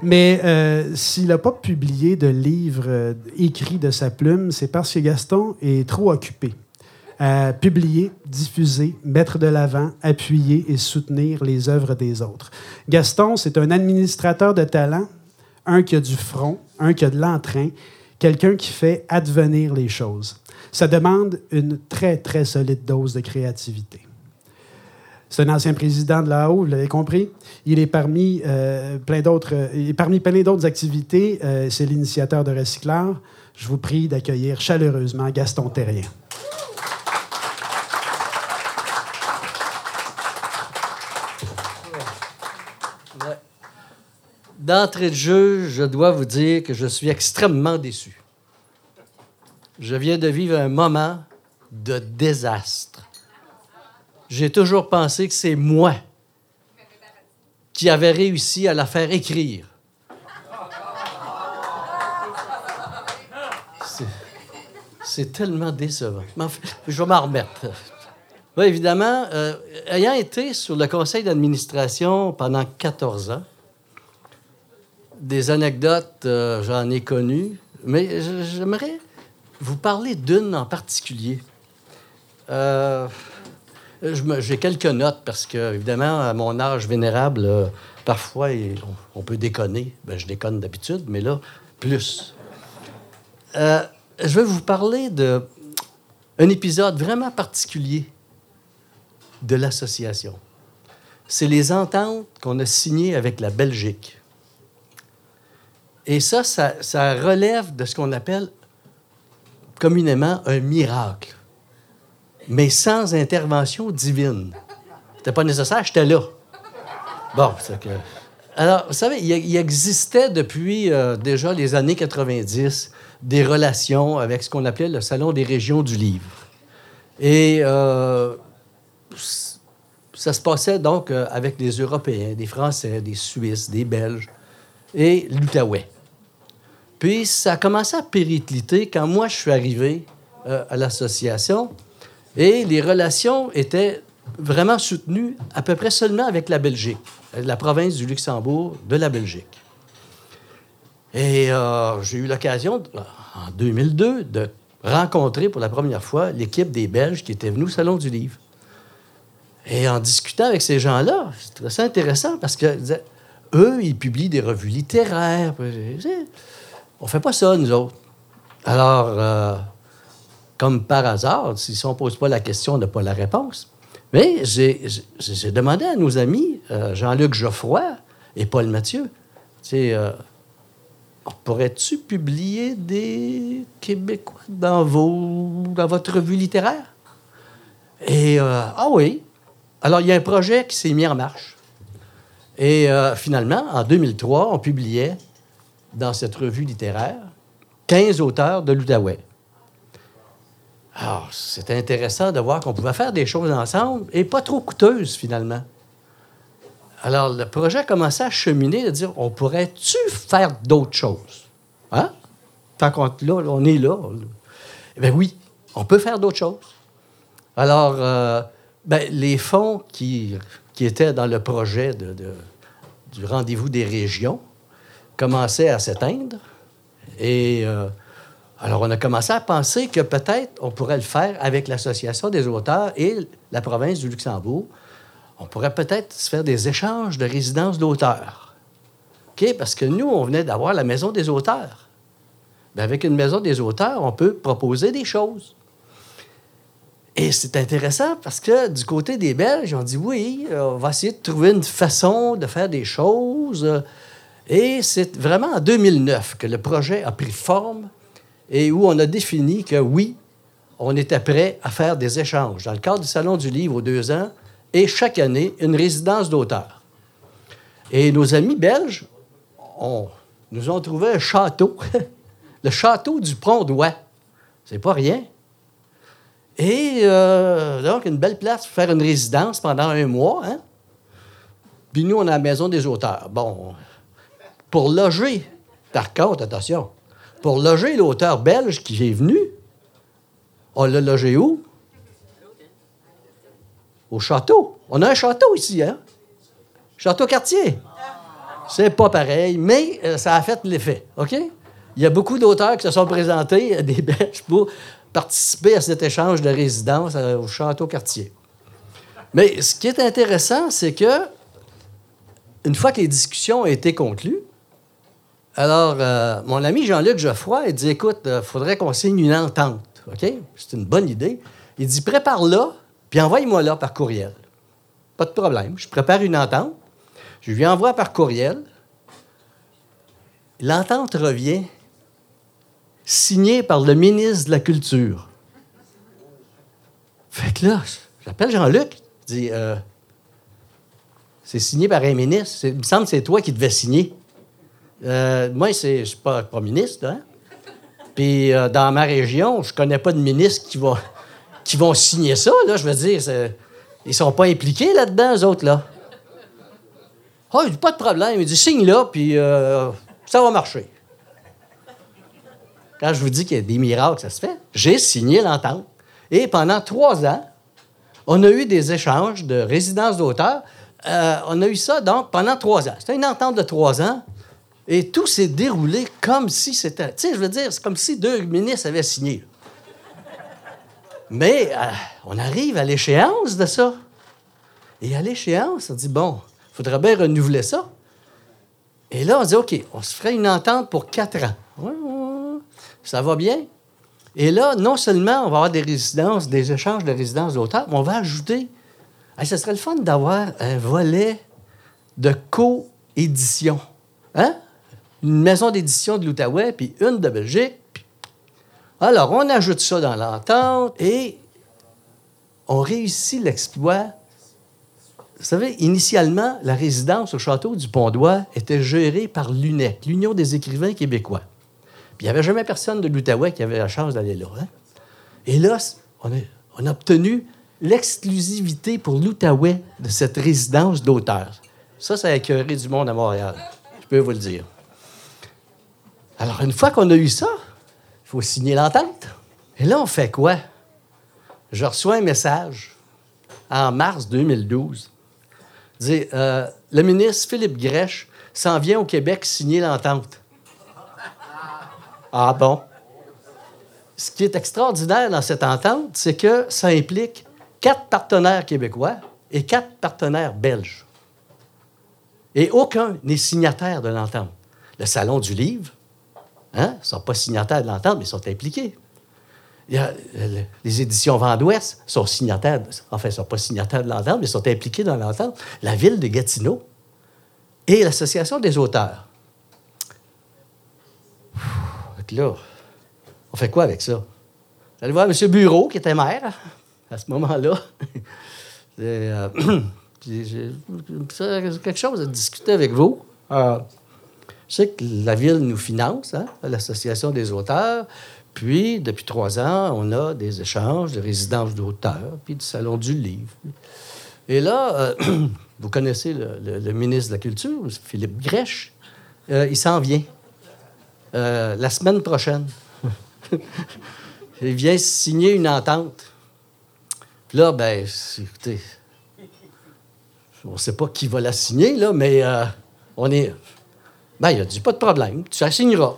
Mais euh, s'il n'a pas publié de livre euh, écrit de sa plume, c'est parce que Gaston est trop occupé à publier, diffuser, mettre de l'avant, appuyer et soutenir les œuvres des autres. Gaston, c'est un administrateur de talent, un qui a du front, un qui a de l'entrain, quelqu'un qui fait advenir les choses. Ça demande une très, très solide dose de créativité. C'est un ancien président de la haut, vous l'avez compris. Il est parmi euh, plein d'autres, parmi plein d'autres activités. Euh, c'est l'initiateur de Recyclard. Je vous prie d'accueillir chaleureusement Gaston Terrien. D'entrée de jeu, je dois vous dire que je suis extrêmement déçu. Je viens de vivre un moment de désastre. J'ai toujours pensé que c'est moi qui avais réussi à la faire écrire. C'est tellement décevant. je vais m'en remettre. évidemment, euh, ayant été sur le conseil d'administration pendant 14 ans, des anecdotes, euh, j'en ai connu, mais j'aimerais vous parler d'une en particulier. Euh, j'ai quelques notes parce que, évidemment, à mon âge vénérable, euh, parfois, on, peut déconner. Ben, je déconne d'habitude, mais là, plus. je vais vous parler d'un épisode vraiment particulier de l'association. C'est les ententes qu'on a signées avec la Belgique. Et ça, ça, relève de ce qu'on appelle, communément un miracle, mais sans intervention divine. C'était pas nécessaire, j'étais là. Bon, c'est que. Alors, vous savez, il, existait depuis euh, déjà les années 90 des relations avec ce qu'on appelait le Salon des régions du livre. Et euh, ça se passait donc euh, avec des Européens, des Français, des Suisses, des Belges et l'Outaouais. Puis ça a commencé à péricliter quand moi je suis arrivé à l'association et les relations étaient vraiment soutenues à peu près seulement avec la Belgique la province du Luxembourg de la Belgique. Et euh, j'ai eu l'occasion, en 2002, de rencontrer pour la première fois l'équipe des Belges qui étaient venus au Salon du Livre. Et en discutant avec ces gens-là, c'est intéressant parce que eux, ils publient des revues littéraires. On fait pas ça, nous autres. Alors, euh, comme par hasard, si on ne pose pas la question, on n'a pas la réponse. Mais j'ai demandé à nos amis, euh, Jean-Luc Geoffroy et Paul Mathieu, euh, pourrais-tu publier des Québécois dans, vos, dans votre revue littéraire? Et, euh, ah oui. Alors, il y a un projet qui s'est mis en marche. Et finalement, en 2003, on publiait dans cette revue littéraire 15 auteurs de l'Outaouais. Alors, c'était intéressant de voir qu'on pouvait faire des choses ensemble et pas trop coûteuses, finalement. Alors, le projet a commencé à cheminer, de dire on pourrait-tu faire d'autres choses? Hein? Tant qu'on là, on est là. Eh bien oui, on peut faire d'autres choses. Alors, euh, ben, les fonds qui, étaient dans le projet de, du rendez-vous des régions commençaient à s'éteindre. Et euh, alors, on a commencé à penser que peut-être on pourrait le faire avec l'Association des auteurs et la province du Luxembourg. On pourrait peut-être se faire des échanges de résidences d'auteurs. OK? Parce que nous, on venait d'avoir la Maison des auteurs. Bien, avec une Maison des auteurs, on peut proposer des choses. Et c'est intéressant parce que du côté des Belges, on dit oui, on va essayer de trouver une façon de faire des choses. Et c'est vraiment en 2009 que le projet a pris forme et où on a défini que oui, on était prêt à faire des échanges dans le cadre du Salon du Livre aux deux ans et chaque année une résidence d'auteur. Et nos amis belges nous ont trouvé un château, le château du Pont d'Oie. C'est pas rien. Et euh, donc, une belle place pour faire une résidence pendant un mois. Hein? Puis nous, on a la maison des auteurs. Bon, pour loger, par contre, attention, pour loger l'auteur belge qui est venu. On l'a logé où? Au château. On a un château ici, hein? Château Quartier. C'est pas pareil, mais euh, ça a fait l'effet, OK? Il y a beaucoup d'auteurs qui se sont présentés, des Belges, pour participer à cet échange de résidence euh, au Château Quartier. Mais ce qui est intéressant, c'est que, une fois que les discussions ont été conclues, alors, euh, mon ami Jean-Luc Geoffroy, il dit Écoute, il euh, faudrait qu'on signe une entente. C'est une bonne idée. Il dit Prépare-la, puis envoie-moi là par courriel. Pas de problème. Je prépare une entente. Je lui envoie par courriel. L'entente revient signée par le ministre de la Culture. Fait que là, j'appelle Jean-Luc. Je dis euh, C'est signé par un ministre. Il me semble que c'est toi qui devais signer. Euh, moi, je ne suis pas, ministre. Hein? Puis euh, dans ma région, je connais pas de ministre qui, va, qui vont signer ça. Là, je veux dire, ils sont pas impliqués là-dedans, eux autres. là. Ah, oh, pas de problème. Il dit signe là, puis ça va marcher. Quand je vous dis qu'il y a des miracles, ça se fait. J'ai signé l'entente. Et pendant trois ans, on a eu des échanges de résidence d'auteurs. on a eu ça, donc, pendant trois ans. C'était une entente de trois ans. Et tout s'est déroulé comme si c'était. Tu sais, je veux dire, c'est comme si deux ministres avaient signé. Mais euh, on arrive à l'échéance de ça. Et à l'échéance, on dit bon, il faudrait bien renouveler ça. Et là, on dit OK, on se ferait une entente pour quatre ans. Ça va bien. Et là, non seulement on va avoir des résidences, des échanges de résidences d'auteurs, mais on va ajouter. ce serait le fun d'avoir un volet de co-édition. Hein? une maison d'édition de l'Outaouais, puis une de Belgique. Alors, on ajoute ça dans l'entente et on réussit l'exploit. Vous savez, initialement, la résidence au château du Pont-d'Oie était gérée par l'UNEC, l'Union des écrivains québécois. Il n'y avait jamais personne de l'Outaouais qui avait la chance d'aller là. hein. Et là, on a, on a obtenu l'exclusivité pour l'Outaouais de cette résidence d'auteur. Ça, ça a écœuré du monde à Montréal. Je peux vous le dire. Alors, une fois qu'on a eu ça, il faut signer l'entente. Et là, on fait quoi? Je reçois un message en mars 2012. Dit, euh, le ministre Philippe Grèche s'en vient au Québec signer l'entente. Ah bon? Ce qui est extraordinaire dans cette entente, c'est que ça implique quatre partenaires québécois et quatre partenaires belges. Et aucun n'est signataire de l'entente. Le Salon du Livre, hein, ne sont pas signataires de l'entente, mais sont impliqués. Euh, les éditions Vent d'Ouest sont signataires, enfin, ne sont pas signataires de l'entente, mais sont impliqués dans l'entente. La ville de Gatineau et l'Association des auteurs. Donc là, on fait quoi avec ça? J'allais voir M. Bureau, qui était maire à ce moment-là. Euh, quelque chose à discuter avec vous. Euh, je sais que la ville nous finance, hein, l'Association des auteurs. Puis, depuis trois ans, on a des échanges de résidences d'auteurs, puis du Salon du Livre. Et là, euh, vous connaissez le, le- ministre de la Culture, Philippe Grèche. Il s'en vient euh, la semaine prochaine. il vient signer une entente. Puis là, ben, écoutez, on ne sait pas qui va la signer, là, mais euh, on est. Ben, il a dit pas de problème, tu la signeras.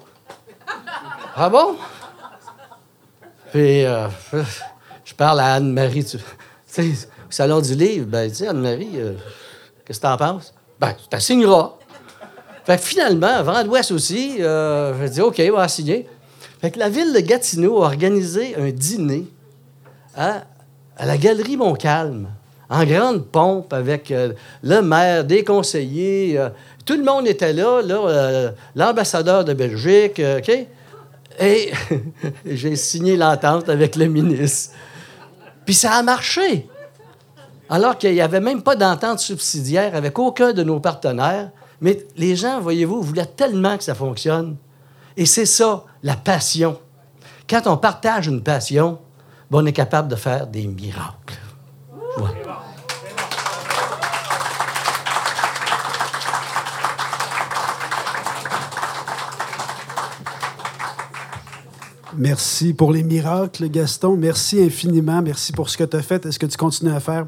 ah bon? Puis, euh, je parle à Anne-Marie. Tu sais, au Salon du Livre, ben, sais, Anne-Marie, qu'est-ce que tu en penses? Ben, tu la signeras. Fait que finalement, Vent d'Ouest aussi, euh, je dis OK, on va signer. Fait que la ville de Gatineau a organisé un dîner à, la Galerie Montcalm, en grande pompe, avec euh, le maire, des conseillers. euh, tout le monde était là, l'ambassadeur de Belgique, OK? Et j'ai signé l'entente avec le ministre. Puis ça a marché. Alors qu'il n'y avait même pas d'entente subsidiaire avec aucun de nos partenaires. Mais les gens, voyez-vous, voulaient tellement que ça fonctionne. Et c'est ça, la passion. Quand on partage une passion, ben, on est capable de faire des miracles. Merci pour les miracles, Gaston. Merci infiniment. Merci pour ce que tu as fait et ce que tu continues à faire.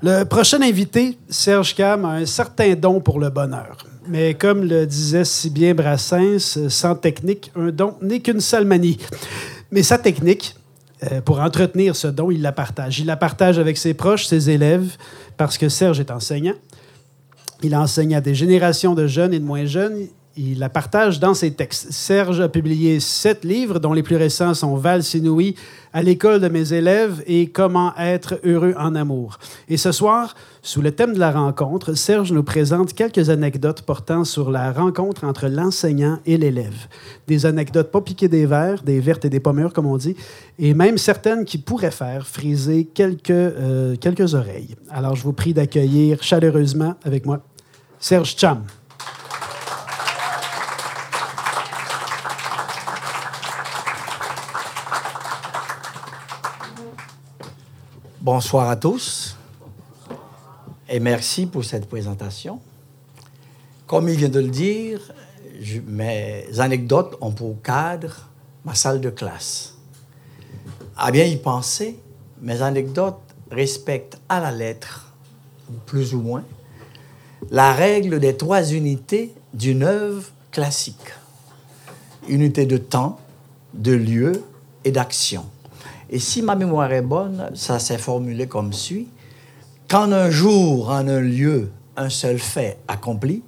Le prochain invité, Serge Cam, a un certain don pour le bonheur. Mais comme le disait si bien Brassens, sans technique, un don n'est qu'une seule manie. Mais sa technique, euh, pour entretenir ce don, il la partage. Il la partage avec ses proches, ses élèves, parce que Serge est enseignant. Il enseigne à des générations de jeunes et de moins jeunes. Il la partage dans ses textes. Serge a publié sept livres, dont les plus récents sont Val Inouï, À l'école de mes élèves et Comment être heureux en amour. Et ce soir, sous le thème de la rencontre, Serge nous présente quelques anecdotes portant sur la rencontre entre l'enseignant et l'élève. Des anecdotes pas piquées des verres, des vertes et des pommures, comme on dit, et même certaines qui pourraient faire friser quelques, euh, quelques oreilles. Alors, je vous prie d'accueillir chaleureusement avec moi Serge Cham. Bonsoir à tous et merci pour cette présentation. Comme il vient de le dire, mes anecdotes ont pour cadre ma salle de classe. À bien y penser, mes anecdotes respectent à la lettre, plus ou moins, la règle des trois unités d'une œuvre classique. Unité de temps, de lieu et d'action. Et si ma mémoire est bonne, ça s'est formulé comme suit. Qu'en un jour, en un lieu, un seul fait accompli,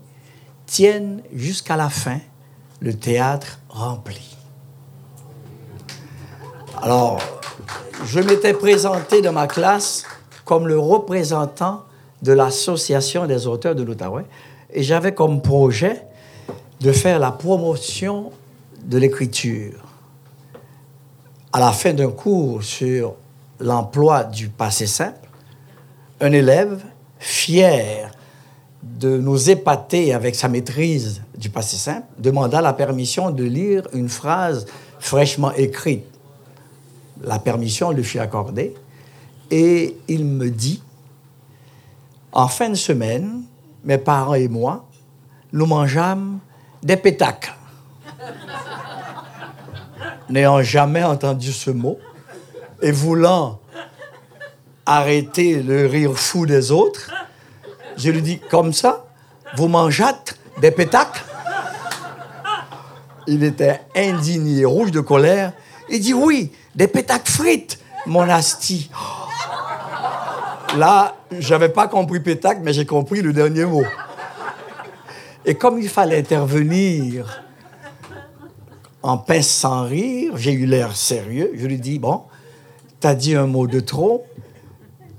tienne jusqu'à la fin le théâtre rempli. Alors, je m'étais présenté dans ma classe comme le représentant de l'Association des auteurs de l'Outaouais et j'avais comme projet de faire la promotion de l'écriture à la fin d'un cours sur l'emploi du passé simple, un élève, fier de nous épater avec sa maîtrise du passé simple, demanda la permission de lire une phrase fraîchement écrite. La permission lui fut accordée et il me dit, en fin de semaine, mes parents et moi, nous mangeâmes des pétacles. N'ayant jamais entendu ce mot et voulant arrêter le rire fou des autres, je lui dis comme ça, vous mangeâtes des pétacles? Il était indigné, rouge de colère. Il dit oui, des pétacles frites, mon asti. Là, j'avais pas compris pétacle, mais j'ai compris le dernier mot. Et comme il fallait intervenir en pince sans rire, j'ai eu l'air sérieux. Je lui dis Bon, t'as dit un mot de trop,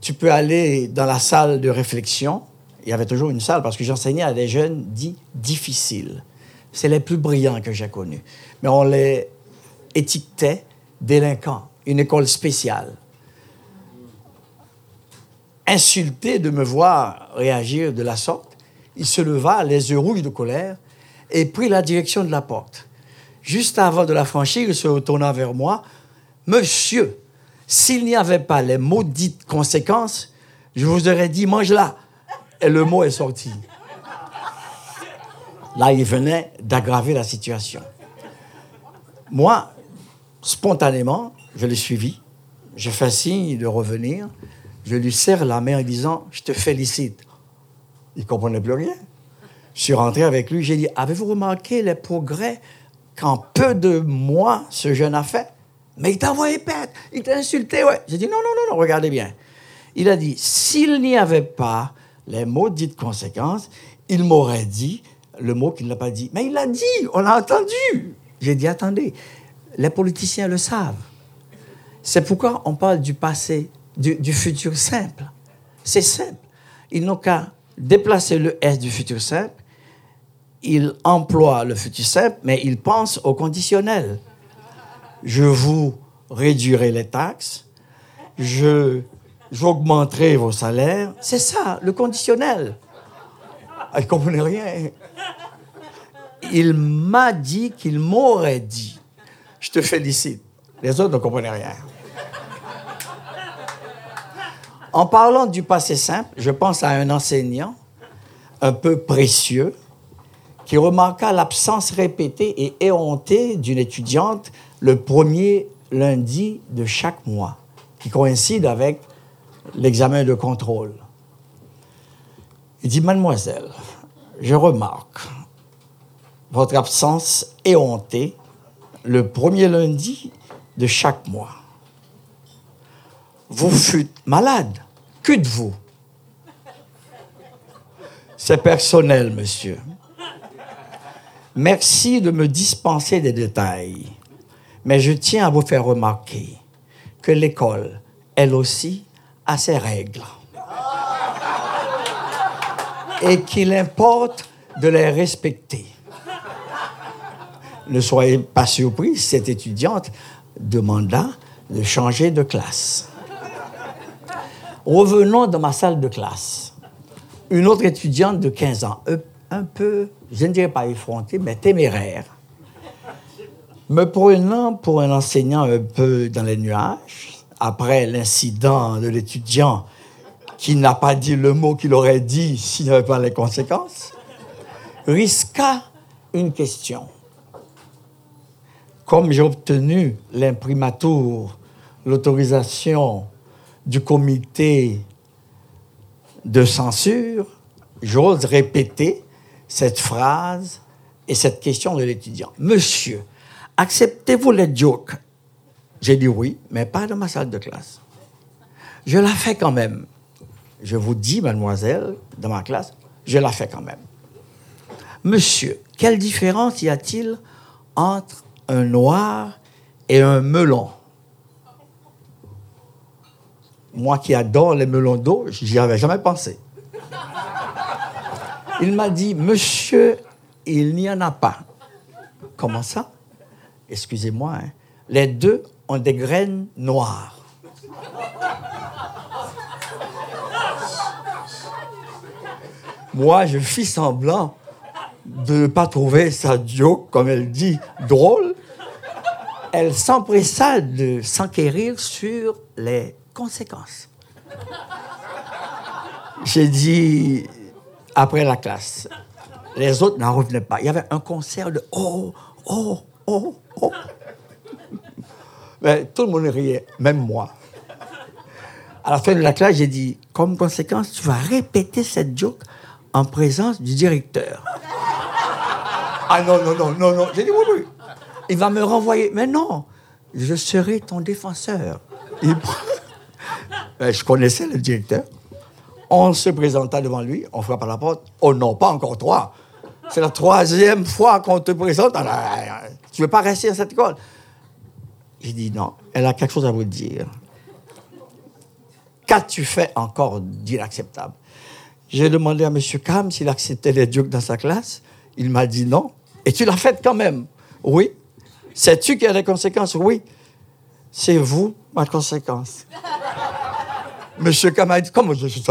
tu peux aller dans la salle de réflexion. Il y avait toujours une salle parce que j'enseignais à des jeunes dits difficiles. C'est les plus brillants que j'ai connus. Mais on les étiquetait délinquants, une école spéciale insulté de me voir réagir de la sorte, il se leva, les yeux rouges de colère, et prit la direction de la porte. Juste avant de la franchir, il se retourna vers moi. Monsieur, s'il n'y avait pas les maudites conséquences, je vous aurais dit, mange-la. Et le mot est sorti. Là, il venait d'aggraver la situation. Moi, spontanément, je l'ai suivi. J'ai fait signe de revenir. Je lui serre la main en disant Je te félicite. Il ne comprenait plus rien. Je suis rentré avec lui, j'ai dit Avez-vous remarqué les progrès qu'en peu de mois ce jeune a fait Mais il t'a envoyé pète, il t'a insulté, ouais. J'ai dit Non, non, non, non, regardez bien. Il a dit S'il n'y avait pas les maudites conséquences, il m'aurait dit le mot qu'il n'a pas dit. Mais il l'a dit, on l'a entendu. J'ai dit Attendez, les politiciens le savent. C'est pourquoi on parle du passé du, futur simple. C'est simple. Ils n'ont qu'à déplacer le S du futur simple. Ils emploient le futur simple, mais ils pensent au conditionnel. Je vous réduirai les taxes, je, j'augmenterai vos salaires. C'est ça, le conditionnel. Elle ne comprenait rien. Il m'a dit qu'il m'aurait dit. Je te félicite. Les autres ne comprenaient rien. En parlant du passé simple, je pense à un enseignant un peu précieux qui remarqua l'absence répétée et éhontée d'une étudiante le premier lundi de chaque mois, qui coïncide avec l'examen de contrôle. Il dit, mademoiselle, je remarque votre absence éhontée le premier lundi de chaque mois. Vous fûtes malade. Que de vous C'est personnel, monsieur. Merci de me dispenser des détails, mais je tiens à vous faire remarquer que l'école, elle aussi, a ses règles. Et qu'il importe de les respecter. Ne soyez pas surpris, cette étudiante demanda de changer de classe. Revenons dans ma salle de classe. Une autre étudiante de 15 ans, un peu, je ne dirais pas effrontée, mais téméraire, me prenant pour un enseignant un peu dans les nuages, après l'incident de l'étudiant qui n'a pas dit le mot qu'il aurait dit s'il n'y avait pas les conséquences, risqua une question. Comme j'ai obtenu l'imprimatur, l'autorisation du comité de censure, j'ose répéter cette phrase et cette question de l'étudiant. Monsieur, acceptez-vous les jokes? J'ai dit oui, mais pas dans ma salle de classe. Je la fais quand même. Je vous dis, mademoiselle, dans ma classe, je la fais quand même. Monsieur, quelle différence y a-t-il entre un noir et un melon? Moi qui adore les melons d'eau, j'y avais jamais pensé. Il m'a dit, monsieur, il n'y en a pas. Comment ça? Excusez-moi, hein. les deux ont des graines noires. Moi, je fis semblant de ne pas trouver sa joke, comme elle dit, drôle. Elle s'empressa de s'enquérir sur les conséquences. J'ai dit, après la classe, les autres n'en revenaient pas. Il y avait un concert de oh, oh, oh, oh. Mais tout le monde riait, même moi. À la fin de la classe, j'ai dit, comme conséquence, tu vas répéter cette joke en présence du directeur. Ah non, non, non, non, non. J'ai dit oui, oui. Il va me renvoyer. Mais non, je serai ton défenseur. Ben, je connaissais le directeur. On se présenta devant lui, on frappe à la porte. Oh non, pas encore toi. C'est la troisième fois qu'on te présente. Ah, tu ne veux pas rester à cette école? J'ai dit non, elle a quelque chose à vous dire. Qu'as-tu fait encore d'inacceptable? J'ai demandé à M. Cam s'il acceptait les jokes dans sa classe. Il m'a dit non. Et tu l'as fait quand même Oui. Sais-tu qu'il y a des conséquences? Oui. C'est vous, ma conséquence. Monsieur dit, comment je suis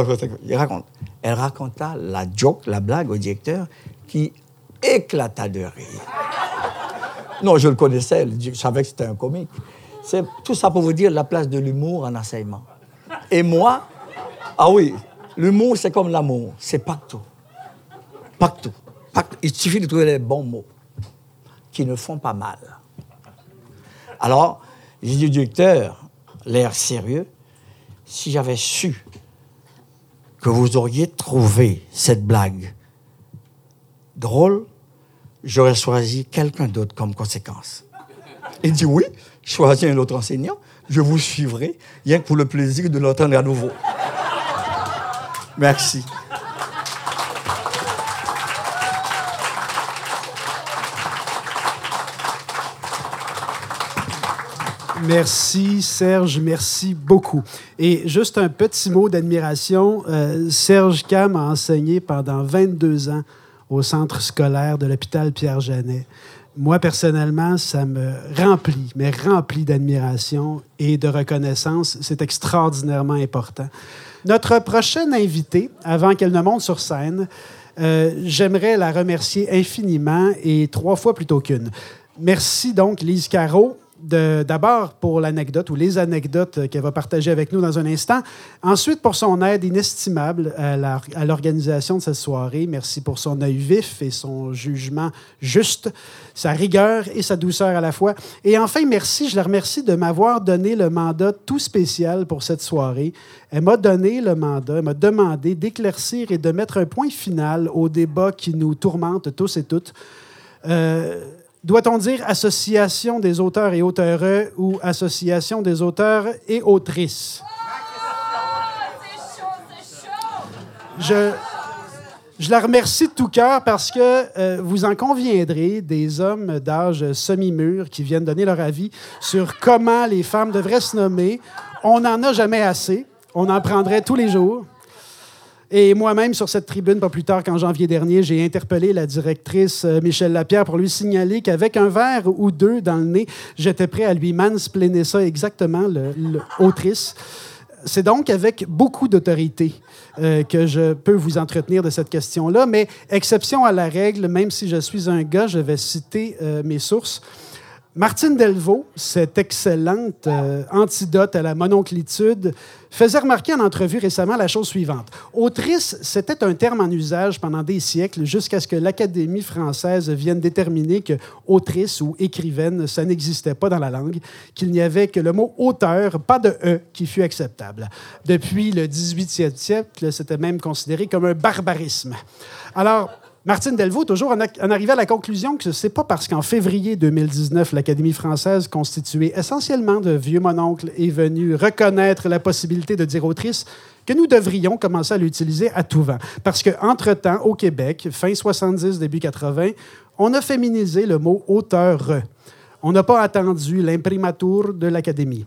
Il raconte. Elle raconta la joke, la blague au directeur qui éclata de rire. Non, je le connaissais, je savais que c'était un comique. C'est tout ça pour vous dire la place de l'humour en enseignement. Et moi, ah oui, l'humour, c'est comme l'amour. C'est partout. Partout. Partout. Il suffit de trouver les bons mots qui ne font pas mal. Alors, j'ai dit au directeur, l'air sérieux, si j'avais su que vous auriez trouvé cette blague drôle, j'aurais choisi quelqu'un d'autre comme conséquence. Il dit oui, choisis un autre enseignant je vous suivrai, rien que pour le plaisir de l'entendre à nouveau. Merci. Merci Serge, merci beaucoup. Et juste un petit mot d'admiration, euh, Serge Cam a enseigné pendant 22 ans au centre scolaire de l'hôpital Pierre-Janet moi, personnellement, ça me remplit, mais remplit d'admiration et de reconnaissance. C'est extraordinairement important. Notre prochaine invitée, avant qu'elle ne monte sur scène, euh, j'aimerais la remercier infiniment et trois fois plutôt qu'une. Merci donc, Lise Caro, d'abord pour l'anecdote ou les anecdotes qu'elle va partager avec nous dans un instant. Ensuite, pour son aide inestimable à l'organisation de cette soirée. Merci pour son œil vif et son jugement juste, sa rigueur et sa douceur à la fois. Et enfin, merci, je la remercie de m'avoir donné le mandat tout spécial pour cette soirée. Elle m'a donné le mandat, elle m'a demandé d'éclaircir et de mettre un point final au débat qui nous tourmente tous et toutes. Euh, doit-on dire association des auteurs et auteures ou association des auteurs et autrices? Je, je la remercie de tout cœur parce que euh, vous en conviendrez, des hommes d'âge semi-mûr qui viennent donner leur avis sur comment les femmes devraient se nommer. On n'en a jamais assez. On en prendrait tous les jours. Et moi-même, sur cette tribune, pas plus tard qu'en janvier dernier, j'ai interpellé la directrice euh, Michel Lapierre pour lui signaler qu'avec un verre ou deux dans le nez, j'étais prêt à lui mansplainer ça exactement, l'autrice. C'est donc avec beaucoup d'autorité euh, que je peux vous entretenir de cette question-là, mais exception à la règle, même si je suis un gars, je vais citer euh, mes sources. Martine Delvaux, cette excellente euh, antidote à la mononclitude, faisait remarquer en entrevue récemment la chose suivante. Autrice, c'était un terme en usage pendant des siècles jusqu'à ce que l'Académie française vienne déterminer que autrice ou écrivaine, ça n'existait pas dans la langue, qu'il n'y avait que le mot auteur, pas de E, qui fut acceptable. Depuis le 18e siècle, c'était même considéré comme un barbarisme. Alors, Martine Delvaux, toujours en, arrivant à la conclusion que ce n'est pas parce qu'en février 2019, l'Académie française, constituée essentiellement de vieux mononcles, est venue reconnaître la possibilité de dire autrice que nous devrions commencer à l'utiliser à tout vent. Parce qu'entre-temps, au Québec, fin 70, début 80, on a féminisé le mot auteur. On n'a pas attendu l'imprimatur de l'Académie.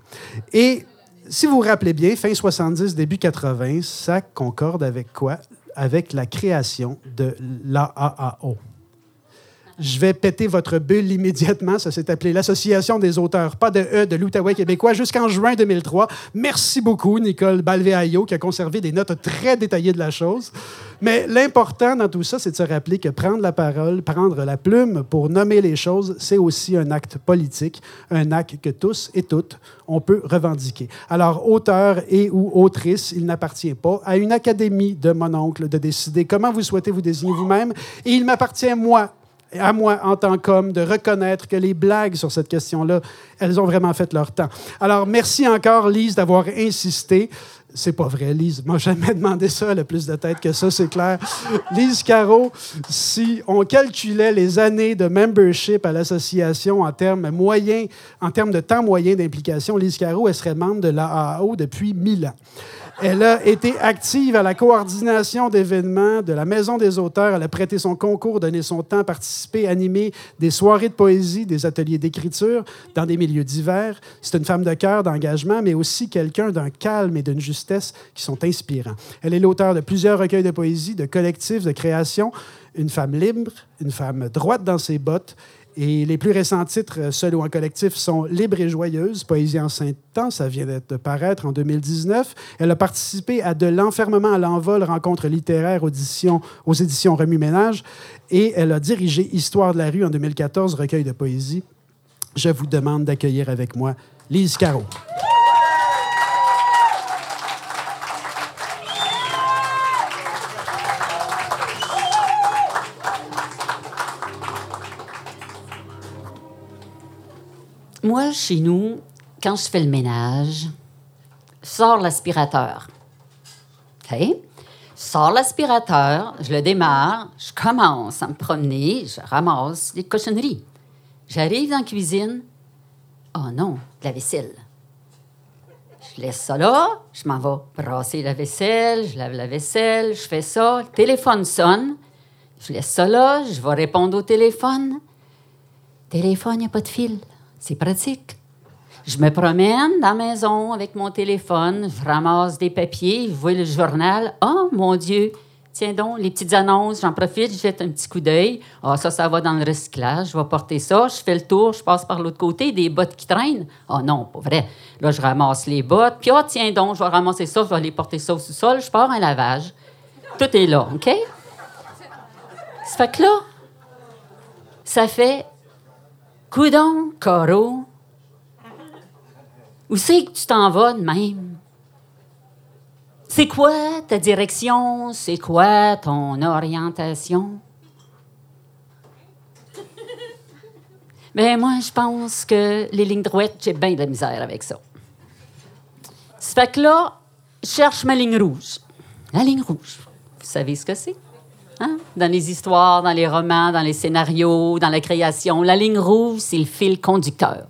Et si vous vous rappelez bien, fin 70, début 80, ça concorde avec quoi? Avec la création de l'AAAO. Je vais péter votre bulle immédiatement. Ça s'est appelé l'Association des auteurs, pas de E, de l'Outaouais québécois, jusqu'en juin 2003. Merci beaucoup, Nicole Balvéaillot, qui a conservé des notes très détaillées de la chose. Mais l'important dans tout ça, c'est de se rappeler que prendre la parole, prendre la plume pour nommer les choses, c'est aussi un acte politique, un acte que tous et toutes, on peut revendiquer. Alors, auteur et ou autrice, il n'appartient pas à une académie de mon oncle de décider comment vous souhaitez vous désigner vous-même. Et il m'appartient, moi, à moi, en tant qu'homme, de reconnaître que les blagues sur cette question-là, elles ont vraiment fait leur temps. Alors, merci encore, Lise, d'avoir insisté. C'est pas vrai, Lise m'a jamais demandé ça, a plus de tête que ça, c'est clair. Lise Caro, si on calculait les années de membership à l'association en termes moyens, en termes de temps moyen d'implication, Lise Caro, elle serait membre de l'AAO depuis 1000 ans. Elle a été active à la coordination d'événements de la Maison des auteurs. Elle a prêté son concours, donné son temps, participé, animé des soirées de poésie, des ateliers d'écriture dans des milieux divers. C'est une femme de cœur, d'engagement, mais aussi quelqu'un d'un calme et d'une justesse qui sont inspirants. Elle est l'auteur de plusieurs recueils de poésie, de collectifs, de créations. Une femme libre, une femme droite dans ses bottes et les plus récents titres, euh, seuls ou en collectif, sont Libre et joyeuse, Poésie en saint temps, ça vient de paraître en 2019. Elle a participé à De l'enfermement à l'envol, rencontre littéraire aux éditions Remue-Ménage, et elle a dirigé Histoire de la rue en 2014, recueil de poésie. Je vous demande d'accueillir avec moi Lise Caro. Moi, chez nous, quand je fais le ménage, sors l'aspirateur. OK? Sors l'aspirateur, je le démarre, je commence à me promener, je ramasse les cochonneries. J'arrive dans la cuisine. Oh non, de la vaisselle. Je laisse ça là, je m'en vais brasser la vaisselle, je lave la vaisselle, je fais ça, le téléphone sonne, je laisse ça là, je vais répondre au téléphone. Téléphone, il n'y a pas de fil. C'est pratique. Je me promène dans la maison avec mon téléphone, je ramasse des papiers, je vois le journal. Oh mon Dieu! Tiens donc, les petites annonces, j'en profite, je jette un petit coup d'œil. Ah, ça, ça va dans le recyclage, je vais porter ça, je fais le tour, je passe par l'autre côté, des bottes qui traînent. Ah non, pas vrai. Là, je ramasse les bottes, puis ah, tiens donc, je vais ramasser ça, je vais aller porter ça au sous-sol, je pars un lavage. Tout est là, OK? Ça fait que là, ça fait Coudon, Coro, où c'est que tu t'en vas de même? C'est quoi ta direction? C'est quoi ton orientation? Ben moi, je pense que les lignes droites, j'ai bien de la misère avec ça. Ça fait que là, je cherche ma ligne rouge. La ligne rouge, vous savez ce que c'est? Hein? Dans les histoires, dans les romans, dans les scénarios, dans la création, la ligne rouge, c'est le fil conducteur.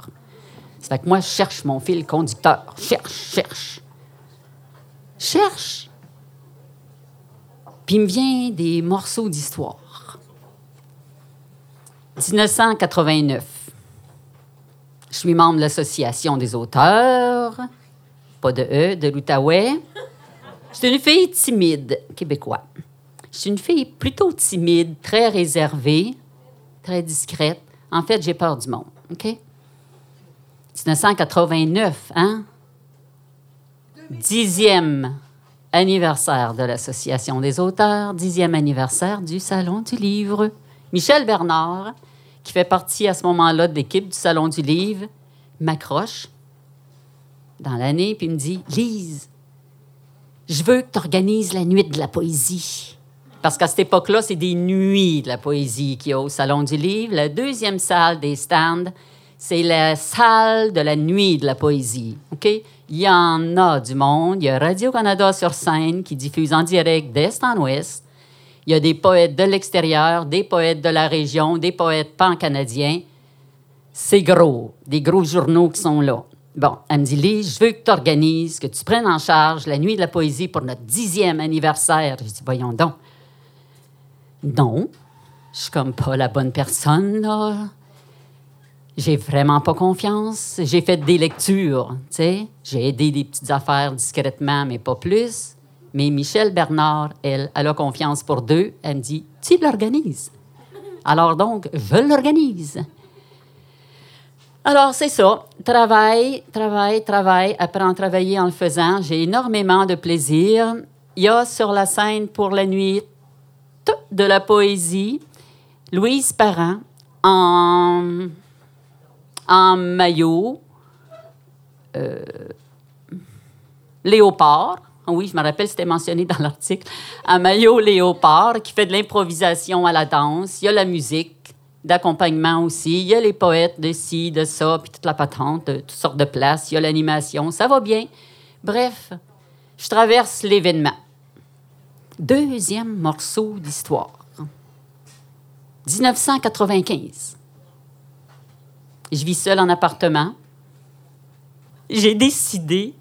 C'est que moi, je cherche mon fil conducteur. Cherche, cherche. Cherche. Puis il me vient des morceaux d'histoire. 1989. Je suis membre de l'Association des auteurs, pas de E, de l'Outaouais. Suis une fille timide, québécois. Je suis une fille plutôt timide, très réservée, très discrète. En fait, j'ai peur du monde. OK? 1989, hein? Dixième anniversaire de l'Association des auteurs, dixième anniversaire du Salon du Livre. Michel Bernard, qui fait partie à ce moment-là de l'équipe du Salon du Livre, m'accroche dans l'année puis me dit Lise, je veux que tu organises la nuit de la poésie. Parce qu'à cette époque-là, c'est des nuits de la poésie qu'il y a au Salon du Livre. La deuxième salle des stands, c'est la salle de la nuit de la poésie. OK? Il y en a du monde. Il y a Radio-Canada sur scène qui diffuse en direct d'Est en Ouest. Il y a des poètes de l'extérieur, des poètes de la région, des poètes pan-canadiens. C'est gros, des gros journaux qui sont là. Bon, elle me dit, Lise, je veux que tu organises, que tu prennes en charge la nuit de la poésie pour notre dixième anniversaire. Je dis, voyons donc. Non, je suis comme pas la bonne personne, là. J'ai vraiment pas confiance. J'ai fait des lectures, tu sais. J'ai aidé des petites affaires discrètement, mais pas plus. Mais Michel Bernard, elle, elle a confiance pour deux. Elle me dit Tu l'organises. Alors donc, je l'organise. Alors, c'est ça. Travail, travail, travail. Apprends à travailler en le faisant. J'ai énormément de plaisir. Il y a sur la scène pour la nuit de la poésie Louise Parent en, en maillot, euh, léopard. Ah Oui, je me rappelle, c'était mentionné dans l'article. Un maillot léopard qui fait de l'improvisation à la danse. Il y a la musique d'accompagnement aussi. Il y a les poètes de ci, de ça, puis toute la patente, de toutes sortes de places. Il y a l'animation. Ça va bien. Bref, je traverse l'événement. Deuxième morceau d'histoire. 1995. Je vis seule en appartement. J'ai décidé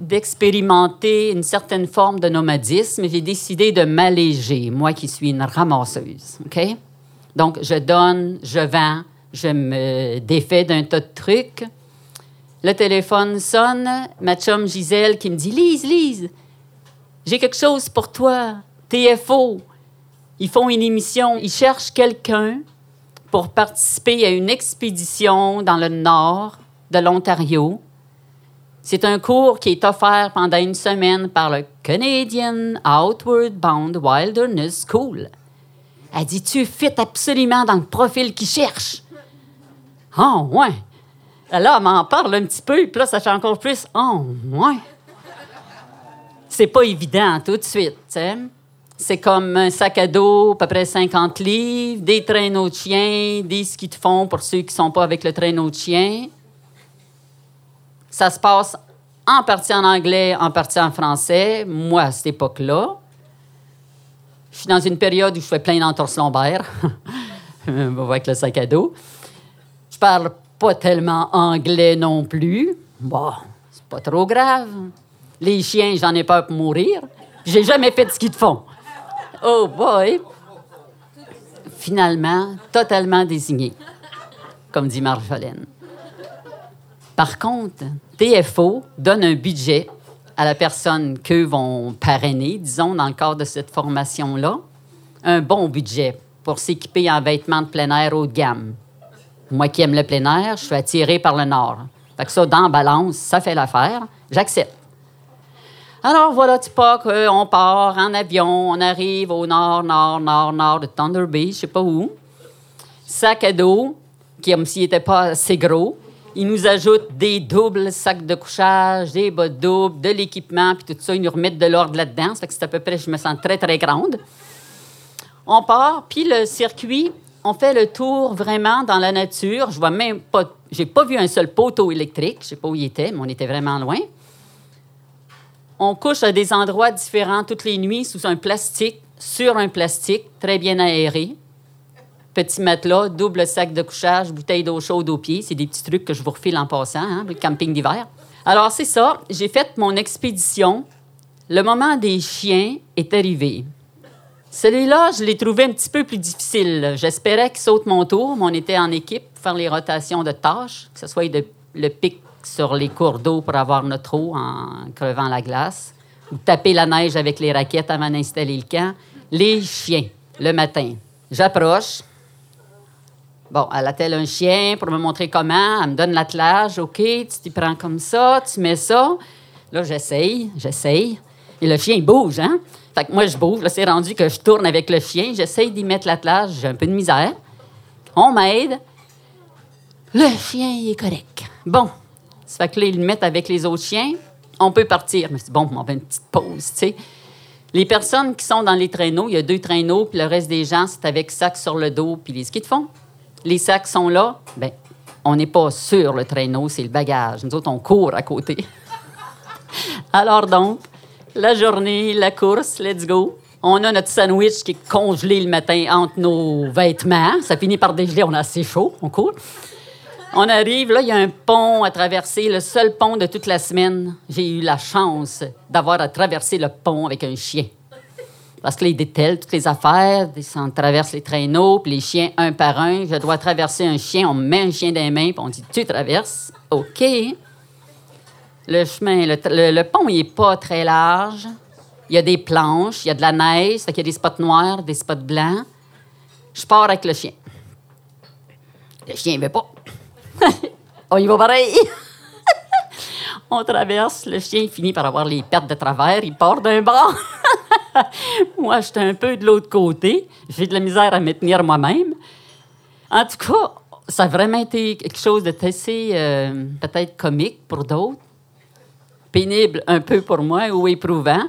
d'expérimenter une certaine forme de nomadisme. J'ai décidé de m'alléger, moi qui suis une ramasseuse. Donc, je donne, je vends, je me défais d'un tas de trucs. Le téléphone sonne, ma chum Gisèle qui me dit Lise, Lise, j'ai quelque chose pour toi. TFO. Ils font une émission, ils cherchent quelqu'un pour participer à une expédition dans le nord de l'Ontario. C'est un cours qui est offert pendant une semaine par le Canadian Outward Bound Wilderness School. Elle dit Tu fit absolument dans le profil qu'ils cherchent. Oh, ouais. Là, elle m'en parle un petit peu, puis là, ça fait encore plus. Oh, ouais. C'est pas évident tout de suite. C'est comme un sac à dos, à peu près 50 livres, des traîneaux de chiens, des skis de fond pour ceux qui sont pas avec le traîneau de chien. Ça se passe en partie en anglais, en partie en français. Moi, à cette époque-là, je suis dans une période où je fais plein d'entorses lombaires avec le sac à dos. Je parle pas tellement anglais non plus. Bon, c'est pas trop grave. Les chiens, j'en ai peur pour mourir. J'ai jamais fait de ski de fond. Oh boy! Finalement, totalement désigné, comme dit Marjolaine. Par contre, TFO donne un budget à la personne qu'eux vont parrainer, disons, dans le cadre de cette formation-là, un bon budget pour s'équiper en vêtements de plein air haut de gamme. Moi qui aime le plein air, je suis attiré par le nord. Fait que ça, dans balance, ça fait l'affaire. J'accepte. Alors voilà, tu pas qu'on part en avion, on arrive au nord, nord, nord, nord de Thunder Bay, je sais pas où. Sac à dos, qui comme s'il n'était pas assez gros. Ils nous ajoutent des doubles sacs de couchage, des bottes doubles, de l'équipement, puis tout ça. Ils nous remettent de l'ordre là-dedans. Ça fait que c'est à peu près, je me sens très, très grande. On part, puis le circuit, on fait le tour vraiment dans la nature. Je vois même pas, j'ai pas vu un seul poteau électrique. Je sais pas où il était, mais on était vraiment loin. On couche à des endroits différents toutes les nuits sous un plastique, sur un plastique, très bien aéré. Petit matelas, double sac de couchage, bouteille d'eau chaude aux pieds. C'est des petits trucs que je vous refile en passant, hein, le camping d'hiver. Alors, c'est ça. J'ai fait mon expédition. Le moment des chiens est arrivé. Celui-là, je l'ai trouvé un petit peu plus difficile. J'espérais qu'il saute mon tour, mais on était en équipe pour faire les rotations de tâches, que ce soit le pic sur les cours d'eau pour avoir notre eau en crevant la glace, ou taper la neige avec les raquettes avant d'installer le camp. Les chiens, le matin. J'approche. Bon, elle attelle un chien pour me montrer comment? Elle me donne l'attelage. OK, tu t'y prends comme ça, tu mets ça. Là, j'essaye, j'essaye. Et le chien, bouge, hein? Fait que moi, je bouge. Là, c'est rendu que je tourne avec le chien. J'essaye d'y mettre l'attelage. J'ai un peu de misère. On m'aide. Le chien, est correct. Bon. Ça fait que là, ils le mettent avec les autres chiens. On peut partir. Mais c'est bon, on fait une petite pause, tu sais. Les personnes qui sont dans les traîneaux, il y a deux traîneaux, puis le reste des gens, c'est avec sac sur le dos, puis les skis de fond. Les sacs sont là. Bien, on n'est pas sur le traîneau, c'est le bagage. Nous autres, on court à côté. Alors donc, la journée, la course, let's go. On a notre sandwich qui est congelé le matin entre nos vêtements. Ça finit par dégeler, on a assez chaud, on court. On arrive, là, il y a un pont à traverser, le seul pont de toute la semaine. J'ai eu la chance d'avoir à traverser le pont avec un chien. Parce que ils détellent toutes les affaires, ils s'en traversent les traîneaux, puis les chiens un par un. Je dois traverser un chien, on me met un chien dans les mains, puis on dit Tu traverses? OK. Le chemin, le, le- pont, il n'est pas très large. Il y a des planches, il y a de la neige, qu'il y a des spots noirs, des spots blancs. Je pars avec le chien. Le chien ne veut pas. On y va pareil. On traverse, le chien finit par avoir les pertes de travers, il part d'un bord. Moi, j'étais un peu de l'autre côté. J'ai de la misère à me tenir moi-même. En tout cas, ça a vraiment été quelque chose de assez euh, peut-être comique pour d'autres, pénible un peu pour moi ou éprouvant.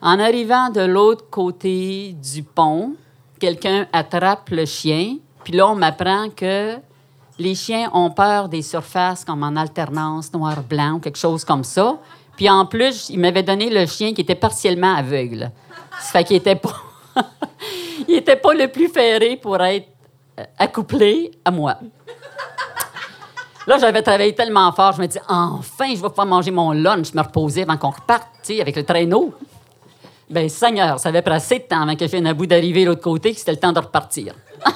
En arrivant de l'autre côté du pont, quelqu'un attrape le chien, puis là, on m'apprend que les chiens ont peur des surfaces comme en alternance noir-blanc ou quelque chose comme ça. Puis en plus, il m'avait donné le chien qui était partiellement aveugle. Ça fait qu'il était pas... il était pas le plus ferré pour être euh, accouplé à moi. Là, j'avais travaillé tellement fort, je me dis, enfin, je vais pouvoir manger mon lunch, me reposer avant qu'on reparte, tu avec le traîneau. Ben, Seigneur, ça avait pris assez de temps avant que je vienne bout d'arriver de l'autre côté, que c'était le temps de repartir.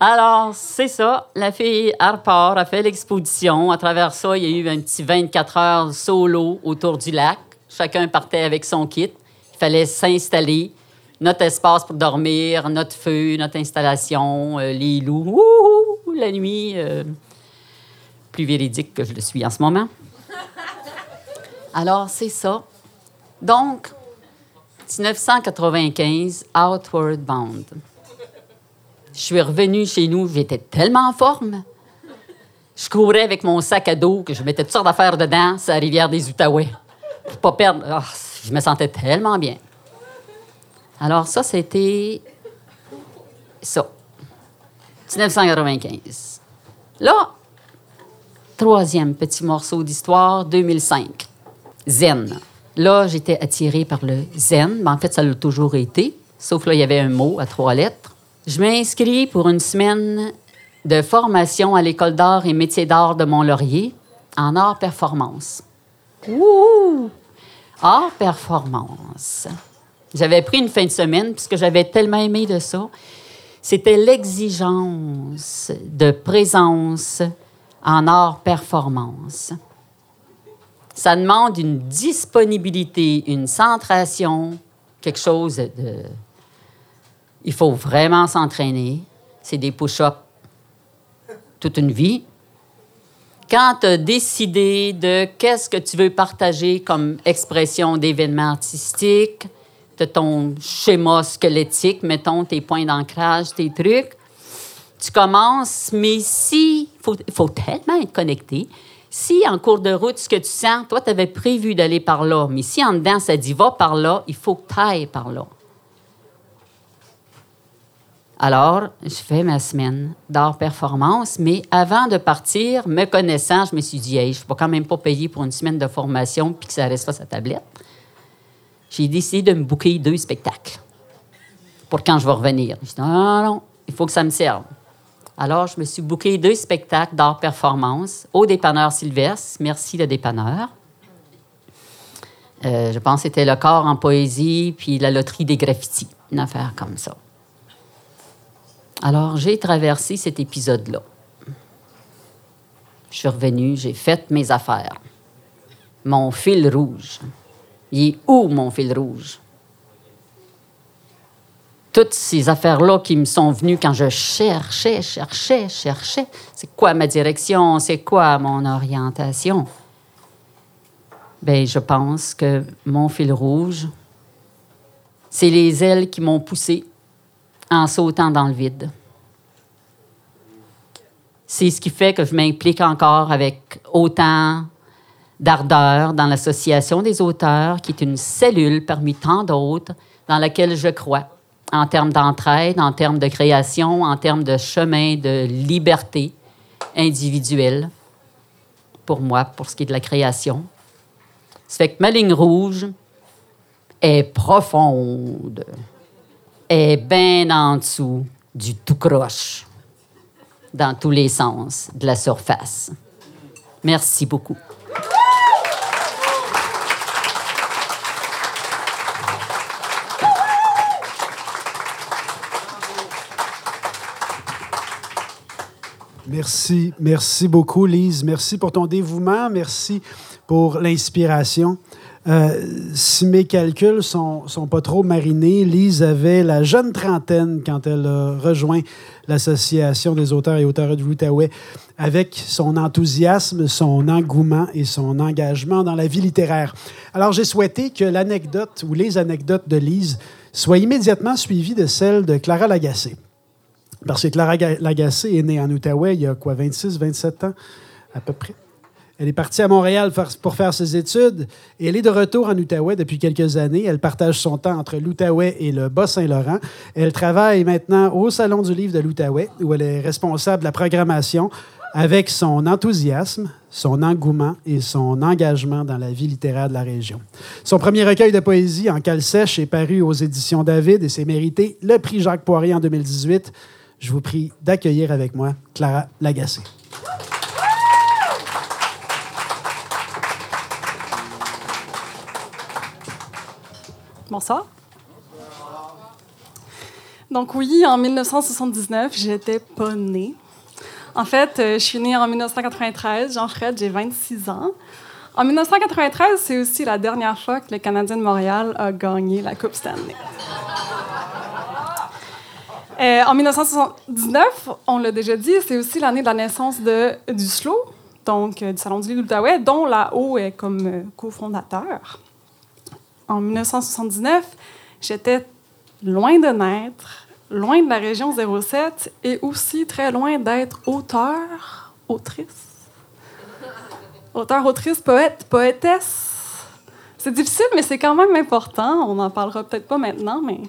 Alors, c'est ça. La fille, elle repart, a fait l'exposition. À travers ça, il y a eu un petit 24 heures solo autour du lac. Chacun partait avec son kit. Il fallait s'installer. Notre espace pour dormir, notre feu, notre installation, euh, les loups. La nuit, euh, plus véridique que je le suis en ce moment. Alors, c'est ça. Donc, 1995, Outward Bound. Je suis revenue chez nous, j'étais tellement en forme. Je courais avec mon sac à dos que je mettais toutes sortes d'affaires dedans, c'est la rivière des Outaouais. Pour pas perdre. Ah, je me sentais tellement bien. Alors, ça, c'était. Ça. 1995. Là, troisième petit morceau d'histoire, 2005. Zen. Là, j'étais attirée par le zen, mais en fait, ça l'a toujours été. Sauf là, il y avait un mot à trois lettres. Je m'inscris pour une semaine de formation à l'École d'art et métiers d'art de Mont-Laurier en art performance. Ouh! Art performance. J'avais pris une fin de semaine puisque j'avais tellement aimé de ça. C'était l'exigence de présence en art performance. Ça demande une disponibilité, une centration, quelque chose de il faut vraiment s'entraîner. C'est des push-ups toute une vie. Quand tu as décidé de qu'est-ce que tu veux partager comme expression d'événement artistique, de ton schéma squelettique, mettons tes points d'ancrage, tes trucs, tu commences, mais si, il faut, faut, tellement être connecté. Si en cours de route, ce que tu sens, toi, tu avais prévu d'aller par là, mais si en dedans, ça dit va par là, il faut que tu ailles par là. Alors, je fais ma semaine d'art performance, mais avant de partir, me connaissant, je me suis dit, hey, je ne vais quand même pas payer pour une semaine de formation puis que ça reste là sa tablette. J'ai décidé de me bouquer deux spectacles pour quand je vais revenir. Je dit, non, non, il faut que ça me serve. Alors, je me suis bouqué deux spectacles d'art performance au dépanneur Sylvestre. Merci, le dépanneur. Euh, je pense que c'était le corps en poésie puis la loterie des graffitis, une affaire comme ça. Alors, j'ai traversé cet épisode-là. Je suis revenue, j'ai fait mes affaires. Mon fil rouge. Il est où, mon fil rouge? Toutes ces affaires-là qui me sont venues quand je cherchais, cherchais, cherchais. C'est quoi ma direction? C'est quoi mon orientation? Bien, je pense que mon fil rouge, c'est les ailes qui m'ont poussé en sautant dans le vide. C'est ce qui fait que je m'implique encore avec autant d'ardeur dans l'Association des auteurs, qui est une cellule parmi tant d'autres dans laquelle je crois, en termes d'entraide, en termes de création, en termes de chemin de liberté individuelle, pour moi, pour ce qui est de la création. Ça fait que ma ligne rouge est profonde est bien en dessous du tout croche, dans tous les sens de la surface. Merci beaucoup. Merci, merci beaucoup, Lise. Merci pour ton dévouement. Merci pour l'inspiration. Euh, si mes calculs sont, sont pas trop marinés, Lise avait la jeune trentaine quand elle a rejoint l'Association des auteurs et auteurs de l'Outaouais avec son enthousiasme, son engouement et son engagement dans la vie littéraire. Alors, j'ai souhaité que l'anecdote ou les anecdotes de Lise soient immédiatement suivies de celles de Clara Lagacé. Parce que Clara Ga- Lagacé est née en Outaouais il y a quoi, 26, 27 ans à peu près? Elle est partie à Montréal pour faire ses études et elle est de retour en Outaouais depuis quelques années. Elle partage son temps entre l'Outaouais et le Bas-Saint-Laurent. Elle travaille maintenant au Salon du livre de l'Outaouais où elle est responsable de la programmation avec son enthousiasme, son engouement et son engagement dans la vie littéraire de la région. Son premier recueil de poésie en cale sèche est paru aux éditions David et s'est mérité le prix Jacques Poirier en 2018. Je vous prie d'accueillir avec moi Clara Lagacé. Bonsoir. Donc oui, en 1979, j'étais pas née. En fait, euh, je suis née en 1993. Jean-Fred, j'ai 26 ans. En 1993, c'est aussi la dernière fois que le Canadien de Montréal a gagné la Coupe Stanley. Euh, en 1979, on l'a déjà dit, c'est aussi l'année de la naissance de, du SLO, donc euh, du Salon du livre de l'Outaouais, dont la haut est comme cofondateur. En 1979, j'étais loin de naître, loin de la région 07 et aussi très loin d'être auteur, autrice. Auteur, autrice, poète, poétesse. C'est difficile, mais c'est quand même important. On n'en parlera peut-être pas maintenant, mais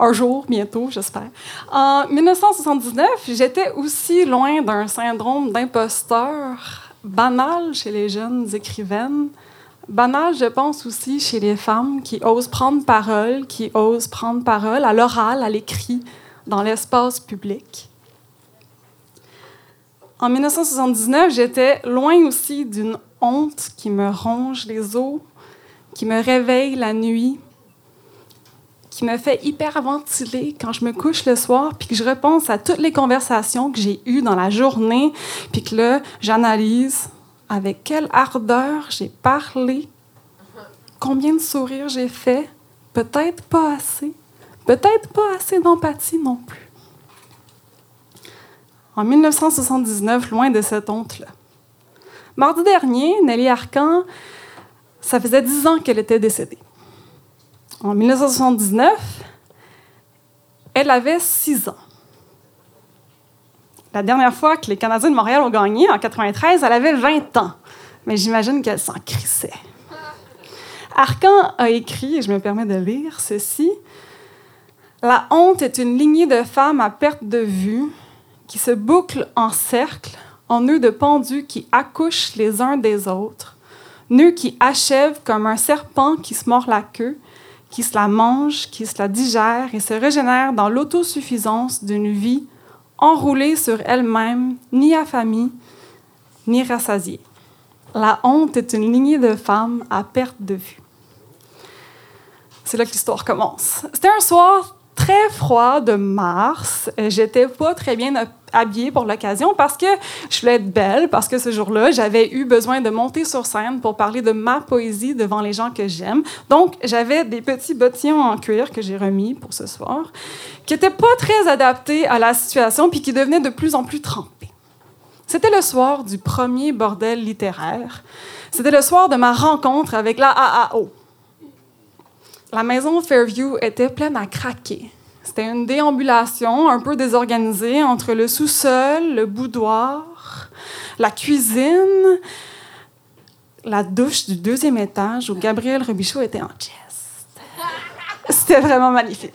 un jour, bientôt, j'espère. En 1979, j'étais aussi loin d'un syndrome d'imposteur banal chez les jeunes écrivaines. Banal, je pense aussi chez les femmes qui osent prendre parole, qui osent prendre parole à l'oral, à l'écrit, dans l'espace public. En 1979, j'étais loin aussi d'une honte qui me ronge les os, qui me réveille la nuit, qui me fait hyperventiler quand je me couche le soir, puis que je repense à toutes les conversations que j'ai eues dans la journée, puis que là, j'analyse avec quelle ardeur j'ai parlé, combien de sourires j'ai fait, peut-être pas assez, peut-être pas assez d'empathie non plus. En 1979, loin de cette honte-là. Mardi dernier, Nelly Arcan, ça faisait dix ans qu'elle était décédée. En 1979, elle avait six ans. La dernière fois que les Canadiens de Montréal ont gagné, en 93, elle avait 20 ans. Mais j'imagine qu'elle s'en crissait. Arcan a écrit, et je me permets de lire ceci La honte est une lignée de femmes à perte de vue qui se bouclent en cercle, en nœuds de pendus qui accouchent les uns des autres, nœuds qui achèvent comme un serpent qui se mord la queue, qui se la mange, qui se la digère et se régénère dans l'autosuffisance d'une vie enroulée sur elle-même, ni affamée, ni rassasiée. La honte est une lignée de femmes à perte de vue. C'est là que l'histoire commence. C'était un soir très froid de mars. Euh, J'étais pas très bien habillée pour l'occasion parce que je voulais être belle, parce que ce jour-là, j'avais eu besoin de monter sur scène pour parler de ma poésie devant les gens que j'aime. Donc, j'avais des petits bottillons en cuir que j'ai remis pour ce soir, qui n'étaient pas très adaptés à la situation puis qui devenaient de plus en plus trempés. C'était le soir du premier bordel littéraire. C'était le soir de ma rencontre avec la AAO. La maison Fairview était pleine à craquer. C'était une déambulation un peu désorganisée entre le sous-sol, le boudoir, la cuisine, la douche du deuxième étage où Gabriel Robichaud était en chest. C'était vraiment magnifique.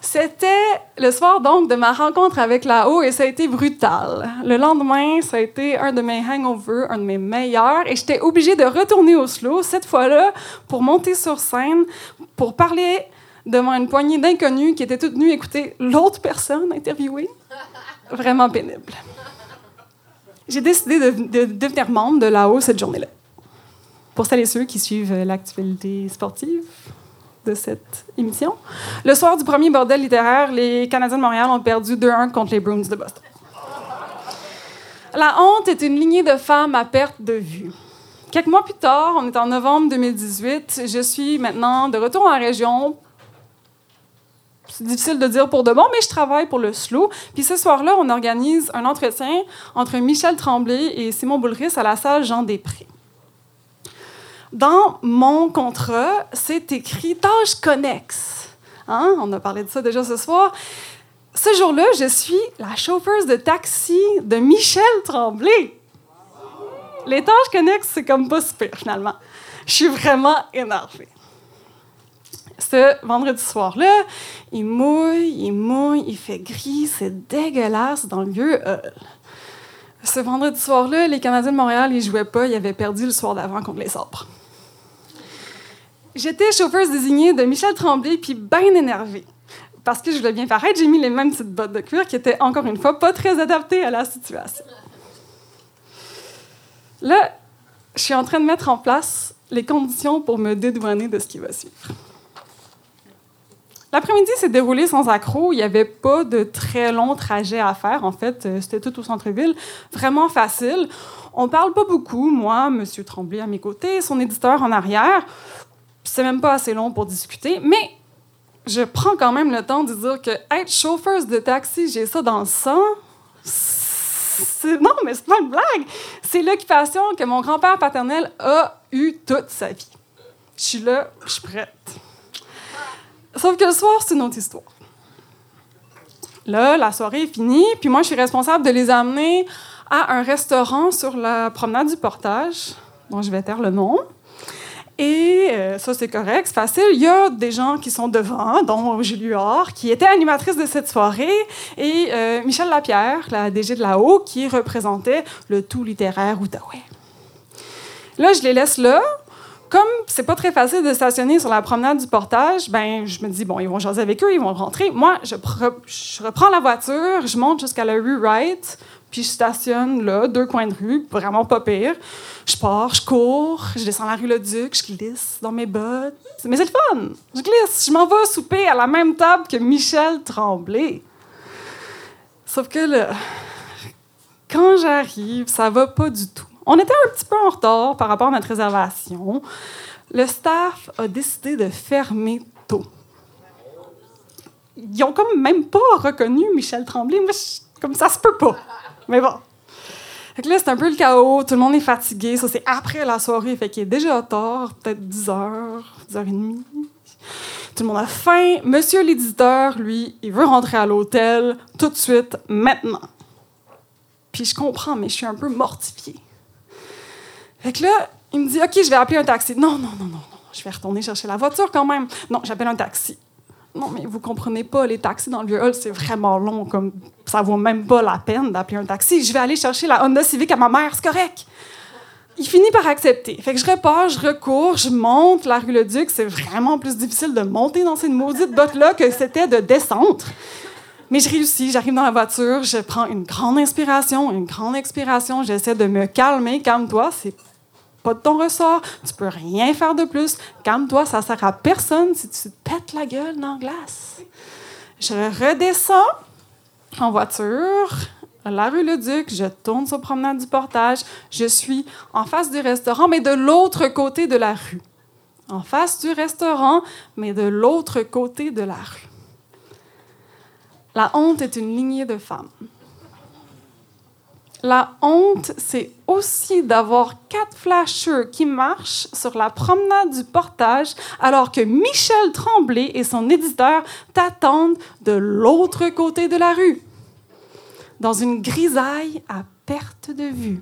C'était le soir donc de ma rencontre avec la haut et ça a été brutal. Le lendemain, ça a été un de mes hangovers, un de mes meilleurs et j'étais obligée de retourner au slow cette fois-là pour monter sur scène pour parler devant une poignée d'inconnus qui étaient toutes venues écouter l'autre personne interviewée. Vraiment pénible. J'ai décidé de, de devenir membre de la haut cette journée-là. Pour celles et ceux qui suivent l'actualité sportive, de cette émission. Le soir du premier bordel littéraire, les Canadiens de Montréal ont perdu 2-1 contre les Bruins de Boston. La honte est une lignée de femmes à perte de vue. Quelques mois plus tard, on est en novembre 2018, je suis maintenant de retour en région. C'est difficile de dire pour de bon, mais je travaille pour le SLO. Puis ce soir-là, on organise un entretien entre Michel Tremblay et Simon Boulris à la salle Jean Després. Dans mon contrat, c'est écrit tâche connexe. Hein? On a parlé de ça déjà ce soir. Ce jour-là, je suis la chauffeuse de taxi de Michel Tremblay. Les tâches connexes, c'est comme pas super, finalement. Je suis vraiment énervée. Ce vendredi soir-là, il mouille, il mouille, il fait gris, c'est dégueulasse dans le vieux hall. Ce vendredi soir-là, les Canadiens de Montréal, ils jouaient pas, ils avaient perdu le soir d'avant contre les Sabres. J'étais chauffeuse désignée de Michel Tremblay, puis bien énervée. Parce que je voulais bien paraître, j'ai mis les mêmes petites bottes de cuir qui étaient, encore une fois, pas très adaptées à la situation. Là, je suis en train de mettre en place les conditions pour me dédouaner de ce qui va suivre. L'après-midi s'est déroulé sans accroc. Il n'y avait pas de très long trajet à faire. En fait, euh, c'était tout au centre-ville. Vraiment facile. On parle pas beaucoup, moi, M. Tremblay à mes côtés, son éditeur en arrière. C'est même pas assez long pour discuter, mais je prends quand même le temps de dire que être chauffeuse de taxi, j'ai ça dans le sang. Non, mais c'est pas une blague. C'est l'occupation que mon grand-père paternel a eue toute sa vie. Je suis là, je suis prête. Sauf que le soir, c'est une autre histoire. Là, la soirée est finie, puis moi, je suis responsable de les amener à un restaurant sur la promenade du Portage, dont je vais taire le nom. Et euh, ça, c'est correct, c'est facile. Il y a des gens qui sont devant, dont Julie Huard, qui était animatrice de cette soirée, et euh, Michel Lapierre, la DG de la Haut, qui représentait le tout littéraire Outaouais. Là, je les laisse là. Comme c'est pas très facile de stationner sur la promenade du portage, ben je me dis bon, ils vont jaser avec eux, ils vont rentrer. Moi, je, reprends la voiture, je monte jusqu'à la rue Wright, puis je stationne là, deux coins de rue, vraiment pas pire. Je pars, je cours, je descends la rue Le Duc, je glisse dans mes bottes. Mais c'est le fun! Je glisse, je m'en vais souper à la même table que Michel Tremblay. Sauf que là, quand j'arrive, ça va pas du tout. On était un petit peu en retard par rapport à notre réservation. Le staff a décidé de fermer tôt. Ils ont comme même pas reconnu Michel Tremblay. Moi, comme ça se peut pas. Mais bon. Là, c'est un peu le chaos. Tout le monde est fatigué. Ça, c'est après la soirée. Fait qu'il est déjà tard, peut-être 10 h 10 h 30. Tout le monde a faim. Monsieur l'éditeur, lui, il veut rentrer à l'hôtel tout de suite, maintenant. Puis je comprends, mais je suis un peu mortifiée. Fait que là, il me dit OK, je vais appeler un taxi. Non, non, non, non, non. Je vais retourner chercher la voiture quand même. Non, j'appelle un taxi. Non, mais vous comprenez pas, les taxis dans le vieux hall, c'est vraiment long. Comme ça vaut même pas la peine d'appeler un taxi. Je vais aller chercher la Honda Civic à ma mère, c'est correct. Il finit par accepter. Fait que je repars, je recours, je monte la rue Le Duc. C'est vraiment plus difficile de monter dans cette maudite botte-là que c'était de descendre. Mais je réussis, j'arrive dans la voiture, je prends une grande inspiration, une grande expiration, j'essaie de me calmer. Calme-toi, c'est pas de ton ressort, tu peux rien faire de plus. Calme-toi, ça sert à personne si tu te pètes la gueule dans la glace. Je redescends en voiture, à la rue Le Duc, je tourne sur promenade du portage, je suis en face du restaurant, mais de l'autre côté de la rue. En face du restaurant, mais de l'autre côté de la rue. La honte est une lignée de femmes. La honte, c'est aussi d'avoir quatre flasheurs qui marchent sur la promenade du portage alors que Michel Tremblay et son éditeur t'attendent de l'autre côté de la rue, dans une grisaille à perte de vue.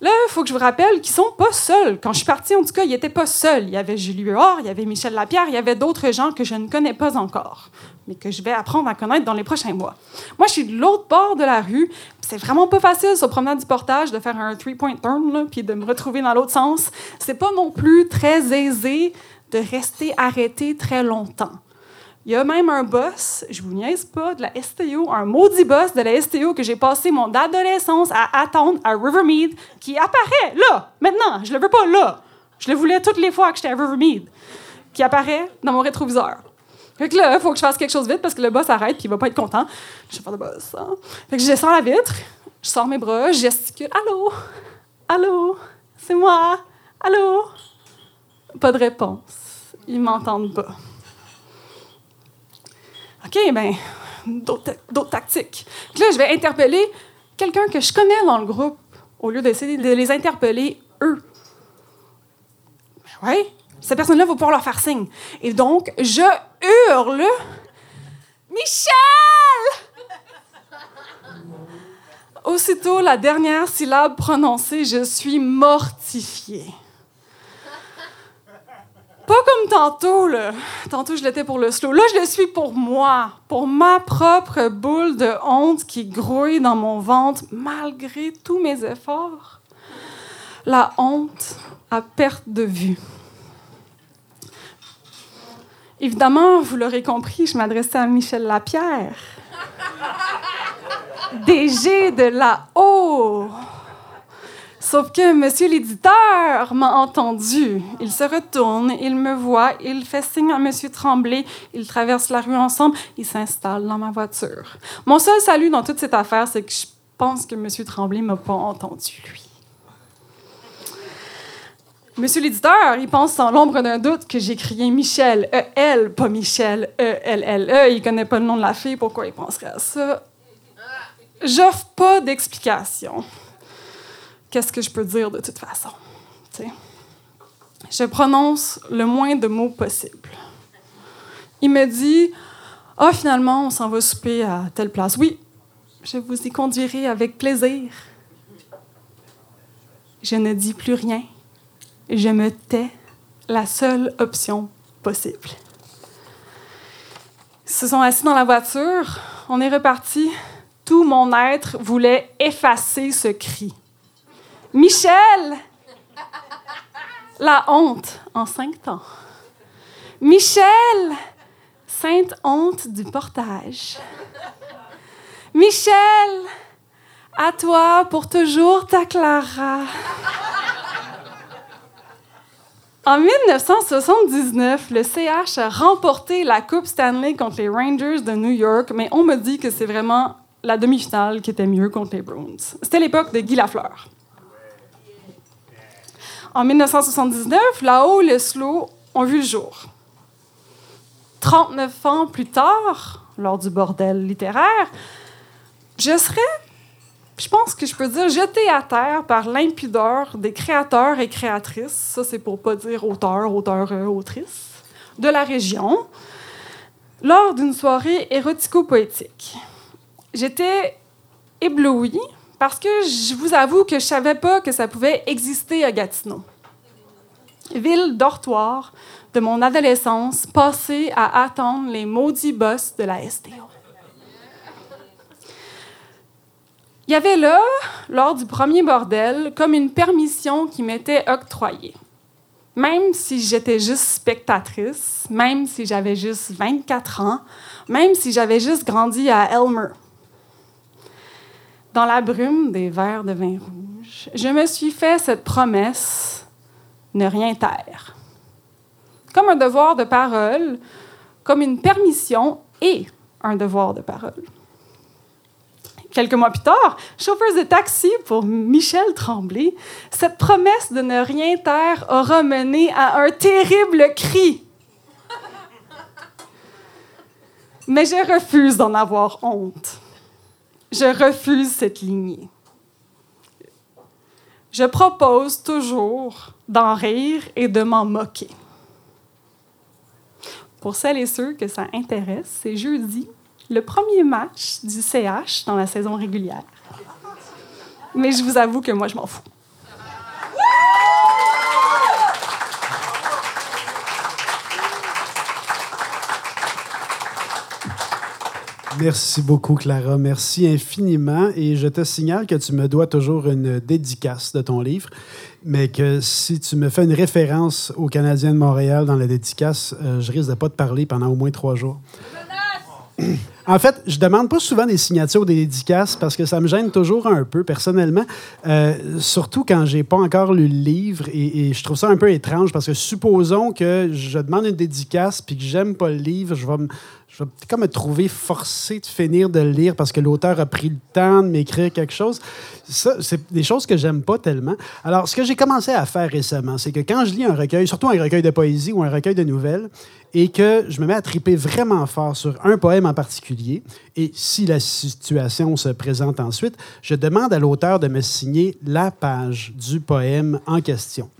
Là, il faut que je vous rappelle qu'ils sont pas seuls. Quand je suis partie, en tout cas, ils n'étaient pas seuls. Il y avait Julie Huard, il y avait Michel Lapierre, il y avait d'autres gens que je ne connais pas encore, mais que je vais apprendre à connaître dans les prochains mois. Moi, je suis de l'autre bord de la rue. C'est vraiment pas facile, sur promenade du portage, de faire un three-point turn, puis de me retrouver dans l'autre sens. C'est pas non plus très aisé de rester arrêté très longtemps. Il y a même un boss, je vous niaise pas, de la STO, un maudit boss de la STO que j'ai passé mon adolescence à attendre à Rivermead, qui apparaît là, maintenant. Je le veux pas là. Je le voulais toutes les fois que j'étais à Rivermead, qui apparaît dans mon rétroviseur. Fait que là, il faut que je fasse quelque chose vite parce que le boss arrête puis il va pas être content. Je vais faire le boss. Hein? Fait que je descends la vitre, je sors mes bras, je gesticule. Allô? Allô? C'est moi? Allô? Pas de réponse. Ils m'entendent pas. OK, ben, d'autres tactiques. Là, je vais interpeller quelqu'un que je connais dans le groupe au lieu d'essayer de les interpeller eux. Ben ouais, cette personne-là va pouvoir leur faire signe. Et donc, je hurle Michel! Aussitôt la dernière syllabe prononcée, je suis mortifiée. Pas comme tantôt, là. Tantôt, je l'étais pour le slow. Là, je le suis pour moi, pour ma propre boule de honte qui grouille dans mon ventre malgré tous mes efforts. La honte à perte de vue. Évidemment, vous l'aurez compris, je m'adressais à Michel Lapierre. DG de la haut. Sauf que monsieur l'éditeur m'a entendu. Il se retourne, il me voit, il fait signe à monsieur Tremblay, ils traversent la rue ensemble, ils s'installent dans ma voiture. Mon seul salut dans toute cette affaire, c'est que je pense que monsieur Tremblay m'a pas entendu, lui. Monsieur l'éditeur, il pense sans l'ombre d'un doute que j'ai Michel, E-L, pas Michel, E-L-L-E. Il connaît pas le nom de la fille, pourquoi il penserait à ça? J'offre pas d'explication. Qu'est-ce que je peux dire de toute façon? Je prononce le moins de mots possible. Il me dit Ah, finalement, on s'en va souper à telle place. Oui, je vous y conduirai avec plaisir. Je ne dis plus rien je me tais, la seule option possible. Ils se sont assis dans la voiture, on est reparti. Tout mon être voulait effacer ce cri. Michel! La honte en cinq temps. Michel! Sainte honte du portage. Michel! À toi pour toujours ta Clara. En 1979, le CH a remporté la Coupe Stanley contre les Rangers de New York, mais on me dit que c'est vraiment la demi-finale qui était mieux contre les Bruins. C'était l'époque de Guy Lafleur. En 1979, là-haut, les slow ont vu le jour. 39 ans plus tard, lors du bordel littéraire, je serais je pense que je peux dire jeté à terre par l'impudeur des créateurs et créatrices, ça c'est pour pas dire auteur, auteur, euh, autrice, de la région, lors d'une soirée érotico-poétique. J'étais éblouie parce que je vous avoue que je savais pas que ça pouvait exister à Gatineau. Ville dortoir de mon adolescence passée à attendre les maudits boss de la STO. Il y avait là, lors du premier bordel, comme une permission qui m'était octroyée. Même si j'étais juste spectatrice, même si j'avais juste 24 ans, même si j'avais juste grandi à Elmer. Dans la brume des verres de vin rouge, je me suis fait cette promesse ne rien taire. Comme un devoir de parole, comme une permission et un devoir de parole. Quelques mois plus tard, chauffeur de taxi pour Michel Tremblay, cette promesse de ne rien taire aura mené à un terrible cri. Mais je refuse d'en avoir honte. Je refuse cette lignée. Je propose toujours d'en rire et de m'en moquer. Pour celles et ceux que ça intéresse, c'est jeudi le premier match du CH dans la saison régulière. Mais je vous avoue que moi, je m'en fous. Merci beaucoup, Clara. Merci infiniment. Et je te signale que tu me dois toujours une dédicace de ton livre, mais que si tu me fais une référence au Canadien de Montréal dans la dédicace, euh, je risque de pas te parler pendant au moins trois jours. En fait, je demande pas souvent des signatures ou des dédicaces parce que ça me gêne toujours un peu, personnellement. Euh, surtout quand j'ai pas encore lu le livre et, je trouve ça un peu étrange parce que supposons que je demande une dédicace puis que j'aime pas le livre, je vais me je vais comme me trouver forcé de finir de le lire parce que l'auteur a pris le temps de m'écrire quelque chose. Ça, c'est des choses que j'aime pas tellement. Alors, ce que j'ai commencé à faire récemment, c'est que quand je lis un recueil, surtout un recueil de poésie ou un recueil de nouvelles, et que je me mets à triper vraiment fort sur un poème en particulier, et si la situation se présente ensuite, je demande à l'auteur de me signer la page du poème en question.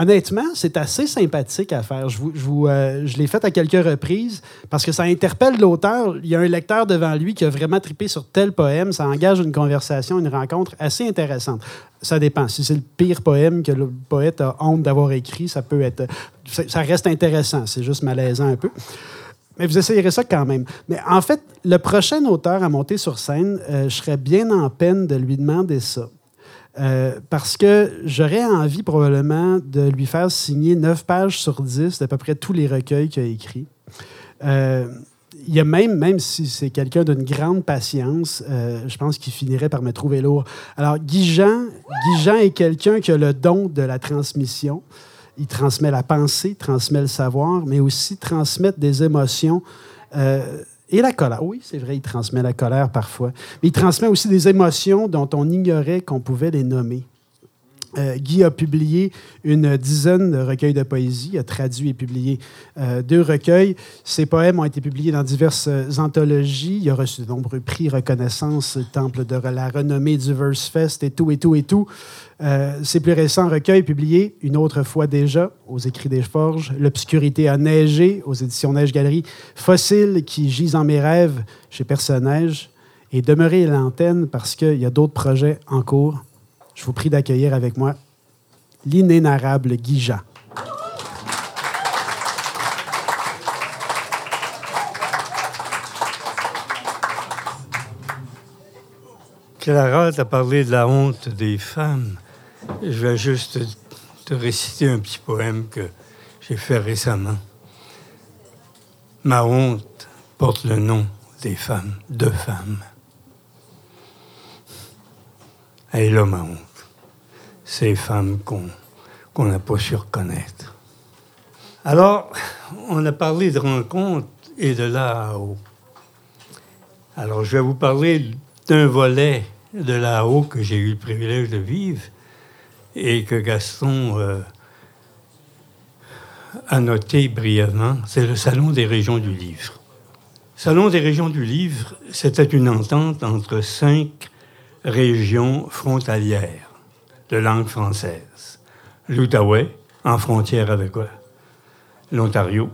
Honnêtement, c'est assez sympathique à faire. Euh, je l'ai fait à quelques reprises parce que ça interpelle l'auteur. Il y a un lecteur devant lui qui a vraiment trippé sur tel poème. Ça engage une conversation, une rencontre assez intéressante. Ça dépend. Si c'est le pire poème que le poète a honte d'avoir écrit, ça peut être. Ça reste intéressant. C'est juste malaisant un peu. Mais vous essayerez ça quand même. Mais en fait, le prochain auteur à monter sur scène, euh, je serais bien en peine de lui demander ça. Euh, parce que j'aurais envie probablement de lui faire signer 9 pages sur 10 d'à peu près tous les recueils qu'il a écrits. Euh, il y a même, même si c'est quelqu'un d'une grande patience, euh, je pense qu'il finirait par me trouver lourd. Alors, Guy Jean, Guy Jean est quelqu'un qui a le don de la transmission. Il transmet la pensée, transmet le savoir, mais aussi transmettre des émotions. Et la colère. Oui, c'est vrai, il transmet la colère parfois. Mais il transmet aussi des émotions dont on ignorait qu'on pouvait les nommer. Euh, Guy a publié une dizaine de recueils de poésie, a traduit et publié euh, deux recueils. Ses poèmes ont été publiés dans diverses euh, anthologies. Il a reçu de nombreux prix, reconnaissance, temple de la renommée du Verse Fest et tout, et tout, et tout. ses plus récents recueils publiés, une autre fois déjà, aux Écrits des Forges, L'obscurité a neigé, aux éditions Neige Galerie, Fossile qui gisent en mes rêves, chez Personnage, et Demeurer à l'antenne parce qu'il y a d'autres projets en cours. Je vous prie d'accueillir avec moi l'inénarrable Guy Jean. Clara, tu as parlé de la honte des femmes. Je vais juste te réciter un petit poème que j'ai fait récemment. Ma honte porte le nom des femmes, de femmes. Elle est là, ma honte. Ces femmes qu'on n'a pas su reconnaître. Alors, on a parlé de rencontres et de là-haut. Alors, je vais vous parler d'un volet de là-haut que j'ai eu le privilège de vivre et que Gaston euh, a noté brièvement. C'est le Salon des régions du livre. Salon des régions du livre, c'était une entente entre cinq régions frontalières de langue française. L'Outaouais, en frontière avec l'Ontario.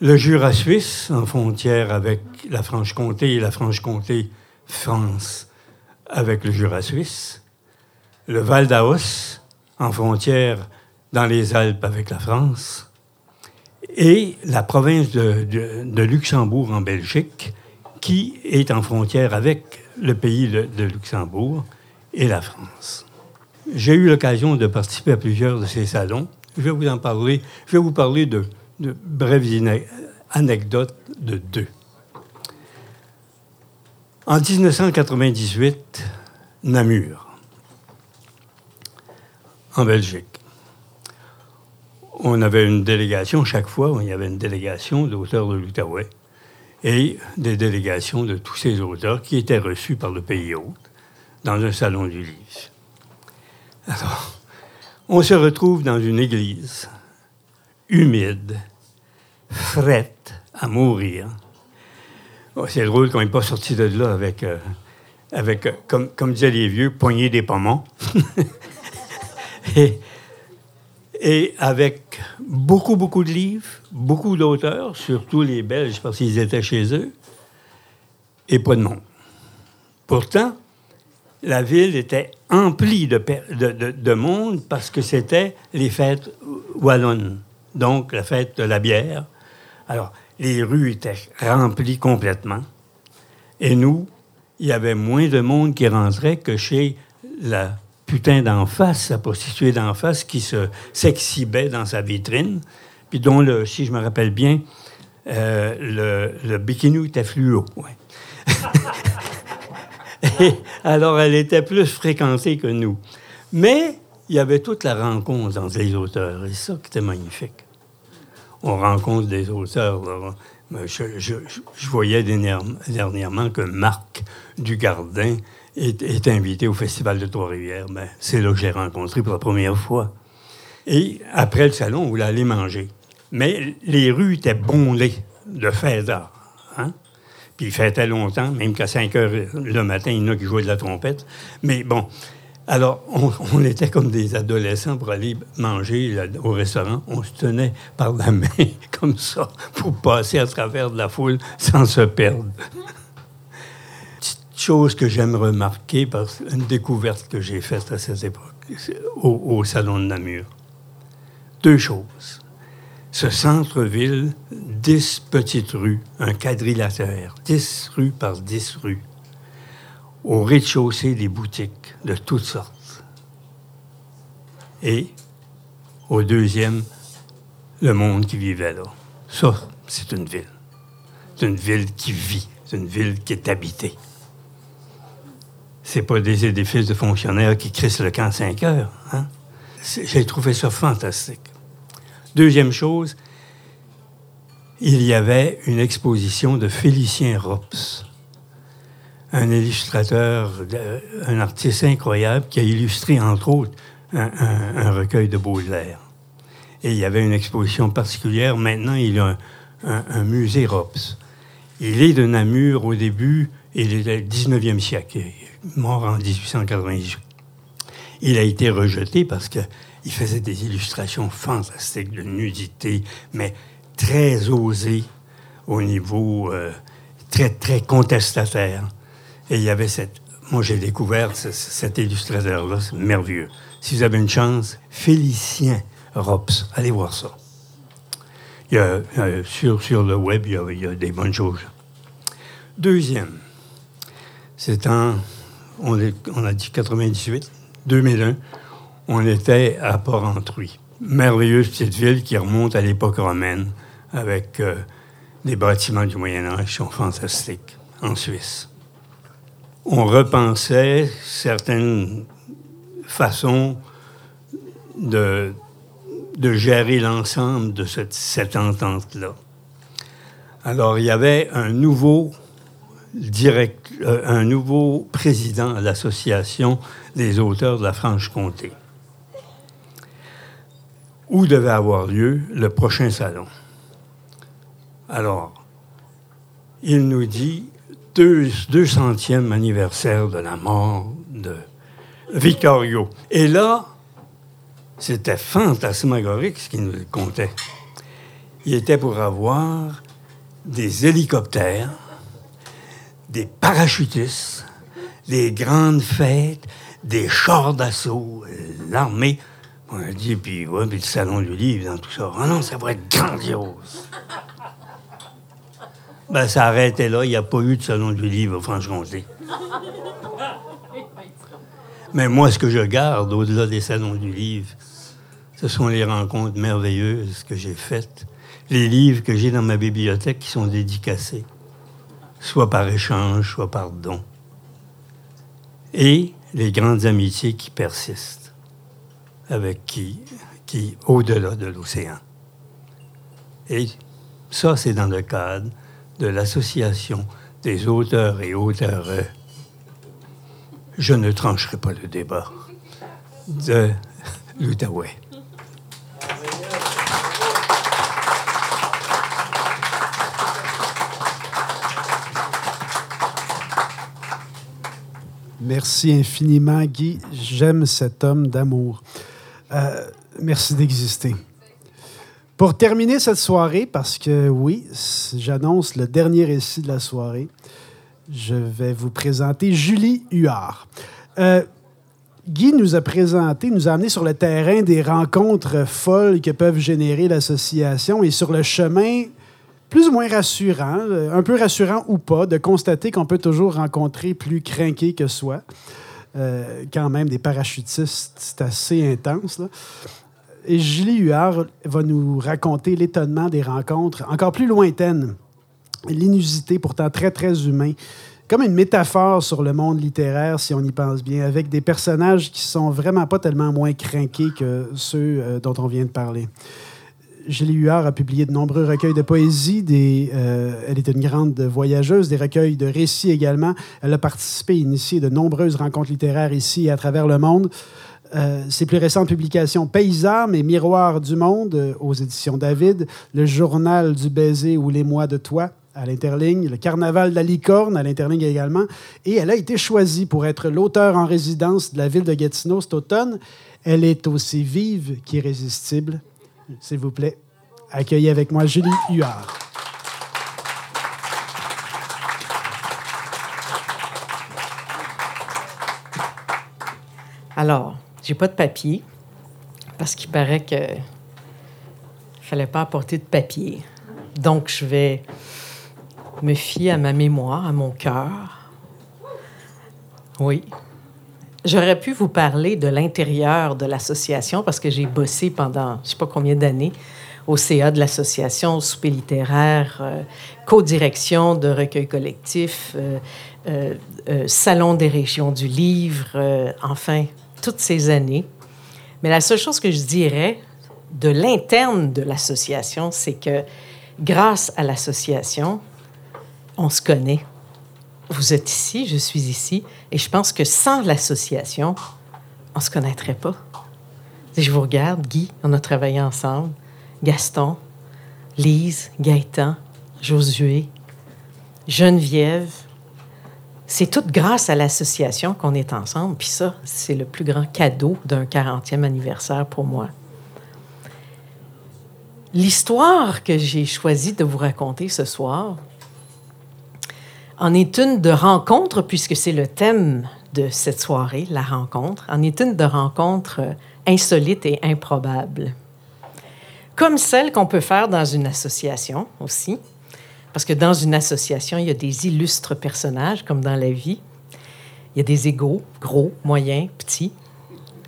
Le Jura suisse, en frontière avec la Franche-Comté et la Franche-Comté, France, avec le Jura suisse. Le Val d'Aos, en frontière dans les Alpes avec la France. Et la province de, de Luxembourg en Belgique, qui est en frontière avec le pays de, Luxembourg et la France. J'ai eu l'occasion de participer à plusieurs de ces salons. Je vais vous en parler. Je vais vous parler de, brèves anecdotes de deux. En 1998, Namur, en Belgique. On avait une délégation, chaque fois, il y avait une délégation d'auteurs de l'Outaouais et des délégations de tous ces auteurs qui étaient reçus par le pays hôte dans un salon du livre. Alors, on se retrouve dans une église humide, frette à mourir. Oh, c'est drôle qu'on n'est pas sorti de là avec, euh, avec euh, comme, comme disaient les vieux, poignée des pommons. et, et avec beaucoup, beaucoup de livres, beaucoup d'auteurs, surtout les Belges parce qu'ils étaient chez eux, et pas de monde. Pourtant, la ville était emplie de, de, de, monde parce que c'était les fêtes wallonnes, donc la fête de la bière. Alors, les rues étaient remplies complètement. Et nous, il y avait moins de monde qui rentrait que chez la putain d'en face, la prostituée d'en face qui se s'exhibait dans sa vitrine, puis dont, le, si je me rappelle bien, Euh, le, bikini était fluo. Alors, elle était plus fréquentée que nous. Mais il y avait toute la rencontre entre les auteurs. Et ça qui était magnifique. On rencontre des auteurs. Je, voyais dernièrement, que Marc Dugardin est invité au Festival de Trois-Rivières. Ben, c'est là que j'ai rencontré pour la première fois. Et après le salon, on voulait aller manger. Mais les rues étaient bondées de faits d'art. Hein? Puis il fêtait longtemps, même qu'à 5 heures le matin, il y en a qui jouaient de la trompette. Mais bon, alors, on, était comme des adolescents pour aller manger au restaurant. On se tenait par la main, comme ça, pour passer à travers de la foule sans se perdre. Petite chose que j'aime remarquer, parce une découverte que j'ai faite à cette époque, au Salon de Namur. Deux choses. Ce centre-ville, 10 petites rues, un quadrilatère, 10 rues par 10 rues. Au rez-de-chaussée, des boutiques de toutes sortes. Et au deuxième, le monde qui vivait là. Ça, c'est une ville. C'est une ville qui vit. C'est une ville qui est habitée. C'est pas des édifices de fonctionnaires qui crissent le camp à 5 heures. hein? J'ai trouvé ça fantastique. Deuxième chose, il y avait une exposition de Félicien Rops, un illustrateur, de- un artiste incroyable qui a illustré, entre autres, un, recueil de Baudelaire. Et il y avait une exposition particulière. Maintenant, il a un, musée Rops. Il est de Namur au début, il est du 19e siècle, mort en 1898. Il a été rejeté parce qu'il faisait des illustrations fantastiques de nudité, mais très osées au niveau euh, très, très contestataire. Et il y avait cette... Moi, j'ai découvert ce- cet illustrateur-là, c'est merveilleux. Si vous avez une chance, Félicien Rops, allez voir ça. Il y a, euh, sur, sur le web, il y, a, il des bonnes choses. Deuxième, c'est en, on, on a dit 98, 2001, on était à Port-Entruy. Merveilleuse petite ville qui remonte à l'époque romaine, avec euh, des bâtiments du Moyen-Âge qui sont fantastiques, en Suisse. On repensait certaines façons de, de gérer l'ensemble de cette, cette entente-là. Alors, il y avait un nouveau direct, euh, un nouveau président à l'Association des auteurs de la Franche-Comté, où devait avoir lieu le prochain salon. Alors, il nous dit deux, 200e anniversaire de la mort de Victorio. Et là, c'était fantasmagorique ce qu'il nous contait. Il était pour avoir des hélicoptères, des parachutistes, des grandes fêtes, des chars d'assaut, l'armée. On a dit, puis, ouais, puis le salon du livre dans tout ça. Ah non, ça va être grandiose. Ben, ça arrêtait là. Il n'y a pas eu de salon du livre, Franche-Comté. Mais moi, ce que je garde au-delà des salons du livre, ce sont les rencontres merveilleuses que j'ai faites, les livres que j'ai dans ma bibliothèque qui sont dédicacés, soit par échange, soit par don, et les grandes amitiés qui persistent, avec qui, qui au-delà de l'océan. Et ça, c'est dans le cadre de l'association des auteurs et auteurs. Je ne trancherai pas le débat de l'Outaouais. Merci infiniment, Guy. J'aime cet homme d'amour. Euh, merci d'exister. Pour terminer cette soirée, parce que oui, j'annonce le dernier récit de la soirée, je vais vous présenter Julie Huard. Euh, Guy nous a présenté, nous a amené sur le terrain des rencontres folles que peuvent générer l'association et sur le chemin plus ou moins rassurant, euh, un peu rassurant ou pas, de constater qu'on peut toujours rencontrer plus craqué que soi. Euh, quand même, des parachutistes, c'est assez intense. Et Julie Huard va nous raconter l'étonnement des rencontres encore plus lointaines, l'inusité pourtant très, très humain, comme une métaphore sur le monde littéraire, si on y pense bien, avec des personnages qui sont vraiment pas tellement moins craqués que ceux euh, dont on vient de parler. Julie Huard a publié de nombreux recueils de poésie. Des, euh, elle est une grande voyageuse, des recueils de récits également. Elle a participé et initié de nombreuses rencontres littéraires ici et à travers le monde. Euh, ses plus récentes publications Paysarmes et Miroir du Monde euh, aux éditions David, Le Journal du baiser ou Les mois de toi à l'Interligne, Le Carnaval de la licorne à l'Interligne également. Et elle a été choisie pour être l'auteur en résidence de la ville de Gatineau cet automne. Elle est aussi vive qu'irrésistible. S'il vous plaît, accueillez avec moi Julie Huard. Alors, j'ai pas de papier parce qu'il paraît que fallait pas apporter de papier. Donc, je vais me fier à ma mémoire, à mon cœur. Oui. J'aurais pu vous parler de l'intérieur de l'association parce que j'ai bossé pendant je sais pas combien d'années au CA de l'association, souper littéraire, euh, co-direction de recueil collectif, euh, euh, euh, salon des régions du livre, enfin, toutes ces années. Mais la seule chose que je dirais de l'interne de l'association, c'est que grâce à l'association, on se connaît. Vous êtes ici, je suis ici, et je pense que sans l'association, on ne se connaîtrait pas. Si je vous regarde, Guy, on a travaillé ensemble, Gaston, Lise, Gaëtan, Josué, Geneviève. C'est tout grâce à l'association qu'on est ensemble, puis ça, c'est le plus grand cadeau d'un 40e anniversaire pour moi. L'histoire que j'ai choisi de vous raconter ce soir en est une de rencontre, puisque c'est le thème de cette soirée, la rencontre, en est une de rencontre euh, insolite et improbable. Comme celle qu'on peut faire dans une association aussi, parce que dans une association, il y a des illustres personnages, comme dans la vie. Il y a des égaux, gros, moyens, petits,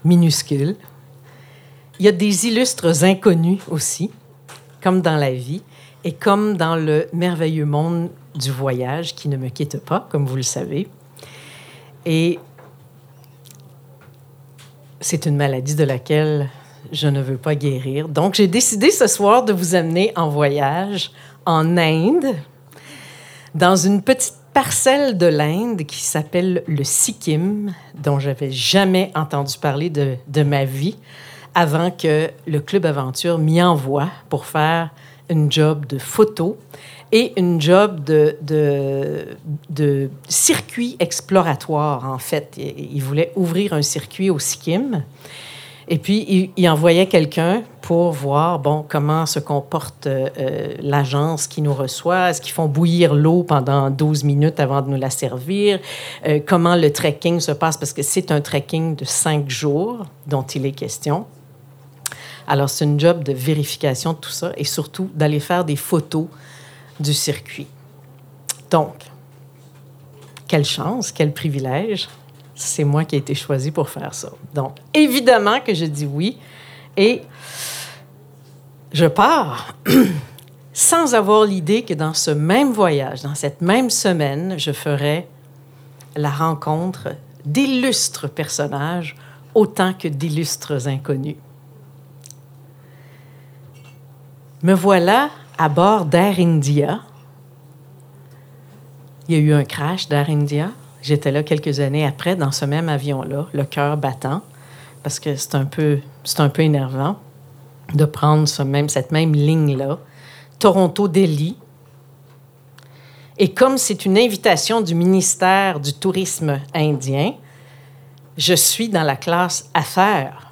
minuscules. Il y a des illustres inconnus aussi, comme dans la vie, et comme dans le merveilleux monde du voyage qui ne me quitte pas, comme vous le savez. Et c'est une maladie de laquelle je ne veux pas guérir. Donc, j'ai décidé ce soir de vous amener en voyage en Inde, dans une petite parcelle de l'Inde qui s'appelle le Sikkim, dont j'avais jamais entendu parler de, de ma vie avant que le Club Aventure m'y envoie pour faire une job de photo et une job de, de, circuit exploratoire, en fait. Il, voulait ouvrir un circuit au Sikkim. Et puis, il, il envoyait quelqu'un pour voir, bon, comment se comporte euh, euh, l'agence qui nous reçoit. Est-ce qu'ils font bouillir l'eau pendant 12 minutes avant de nous la servir? Euh, comment le trekking se passe? Parce que c'est un trekking de cinq jours dont il est question. Alors, c'est une job de vérification de tout ça et surtout d'aller faire des photos du circuit. Donc, quelle chance, quel privilège. C'est moi qui ai été choisi pour faire ça. Donc, évidemment que je dis oui et je pars sans avoir l'idée que dans ce même voyage, dans cette même semaine, je ferai la rencontre d'illustres personnages autant que d'illustres inconnus. Me voilà à bord d'Air India. Il y a eu un crash d'Air India. J'étais là quelques années après, dans ce même avion-là, le cœur battant, parce que c'est un peu, c'est un peu énervant de prendre même, cette même ligne-là. Toronto-Delhi. Et comme c'est une invitation du ministère du Tourisme indien, je suis dans la classe affaires.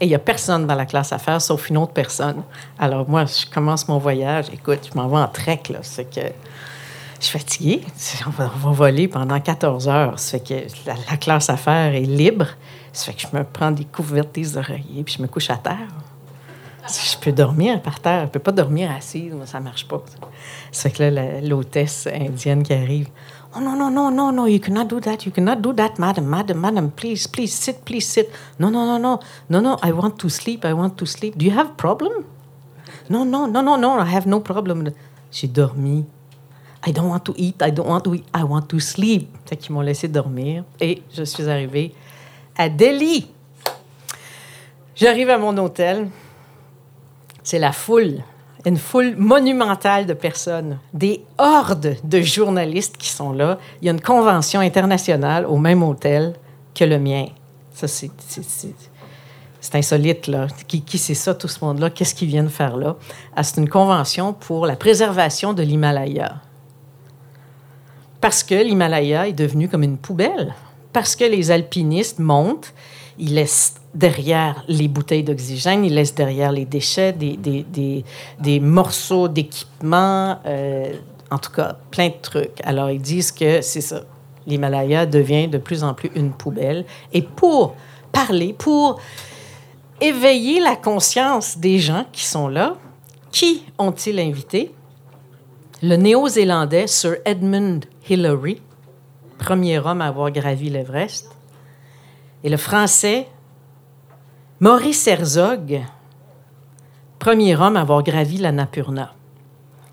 Et il n'y a personne dans la classe affaires sauf une autre personne. Alors moi, je commence mon voyage. Écoute, je m'en vais en trek, là. C'est que je suis fatiguée. On va, voler pendant 14 heures. Ça fait que la, la classe affaires est libre. Ça fait que je me prends des couvertes, des oreillers, puis je me couche à terre. Je peux dormir par terre. Je ne peux pas dormir assise. Moi, ça ne marche pas. Fait que là, l'hôtesse indienne qui arrive, Oh, no, no, no, no, no, you cannot do that. You cannot do that, madam, madam, madam. Please, please sit, please sit. No, no, no, no, no, no, I want to sleep, I want to sleep. Do you have problem? No, no, no, no, no, I have no problem. J'ai dormi. I don't want to eat, I don't want to eat, I want to sleep. Fait qu'ils m'ont laissé dormir et je suis arrivée à Delhi. J'arrive à mon hôtel. C'est la foule, une foule monumentale de personnes, des hordes de journalistes qui sont là. Il y a une convention internationale au même hôtel que le mien. Ça, c'est, insolite, là. Qui, qui c'est ça, tout ce monde-là? Qu'est-ce qu'ils viennent faire là? Ah, c'est une convention pour la préservation de l'Himalaya. Parce que l'Himalaya est devenu comme une poubelle. Parce que les alpinistes montent, ils laissent derrière les bouteilles d'oxygène, ils laissent derrière les déchets, des, des, des, des morceaux d'équipement, euh, en tout cas, plein de trucs. Alors, ils disent que c'est ça. L'Himalaya devient de plus en plus une poubelle. Et pour parler, pour éveiller la conscience des gens qui sont là, qui ont-ils invité? Le néo-zélandais Sir Edmund Hillary, premier homme à avoir gravi l'Everest, et le français Maurice Herzog, premier homme à avoir gravi la Napurna,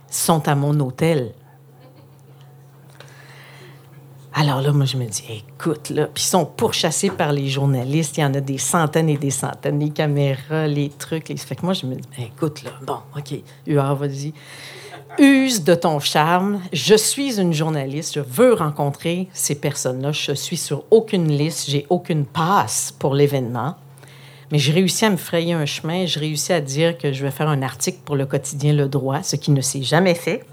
sont à mon hôtel. Alors là, moi, je me dis, écoute, là, puis ils sont pourchassés par les journalistes. Il y en a des centaines et des centaines, les caméras, les trucs. Les... Fait que moi, je me dis, ben, écoute, là, bon, OK, Huard, vas-y. Use de ton charme. Je suis une journaliste. Je veux rencontrer ces personnes-là. Je suis sur aucune liste. J'ai aucune passe pour l'événement. Mais j'ai réussi à me frayer un chemin. J'ai réussi à dire que je vais faire un article pour le quotidien Le Droit, ce qui ne s'est jamais fait.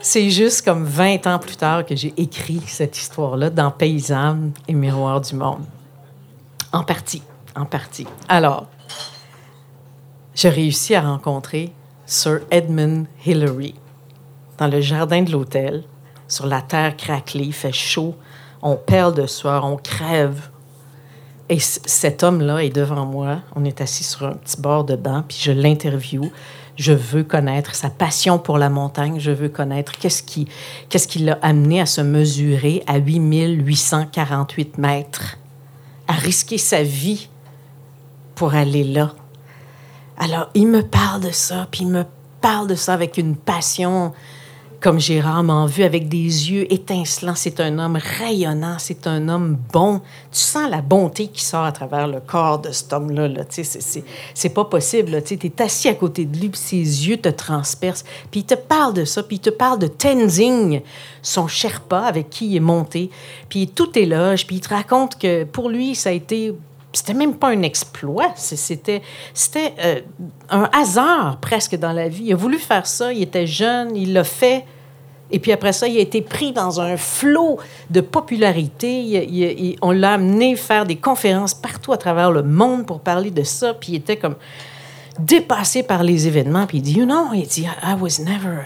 C'est juste comme 20 ans plus tard que j'ai écrit cette histoire-là dans Paysanne et Miroir du Monde. En partie, en partie. Alors, j'ai réussi à rencontrer Sir Edmund Hillary dans le jardin de l'hôtel, sur la terre craquelée, il fait chaud, on perd de soir, on crève. Et cet homme-là est devant moi, on est assis sur un petit bord de banc, puis je l'interview. Je veux connaître sa passion pour la montagne, je veux connaître qu'est-ce qui qu'est-ce qui l'a amené à se mesurer à 8848 mètres, à risquer sa vie pour aller là. Alors, il me parle de ça, puis il me parle de ça avec une passion comme j'ai rarement vu, avec des yeux étincelants. C'est un homme rayonnant, c'est un homme bon. Tu sens la bonté qui sort à travers le corps de cet homme-là. Là. Tu sais, C'est, pas possible. Tu es assis à côté de lui, puis ses yeux te transpercent. Puis il te parle de ça, puis il te parle de Tenzing, son Sherpa avec qui il est monté. Puis tout éloge, puis il te raconte que pour lui, ça a été c'était même pas un exploit, c'était c'était euh, un hasard presque dans la vie. Il a voulu faire ça, il était jeune, il l'a fait. Et puis après ça, il a été pris dans un flot de popularité. On l'a amené faire des conférences partout à travers le monde pour parler de ça. Puis il était comme dépassé par les événements. Puis il dit, you know, il dit, I was never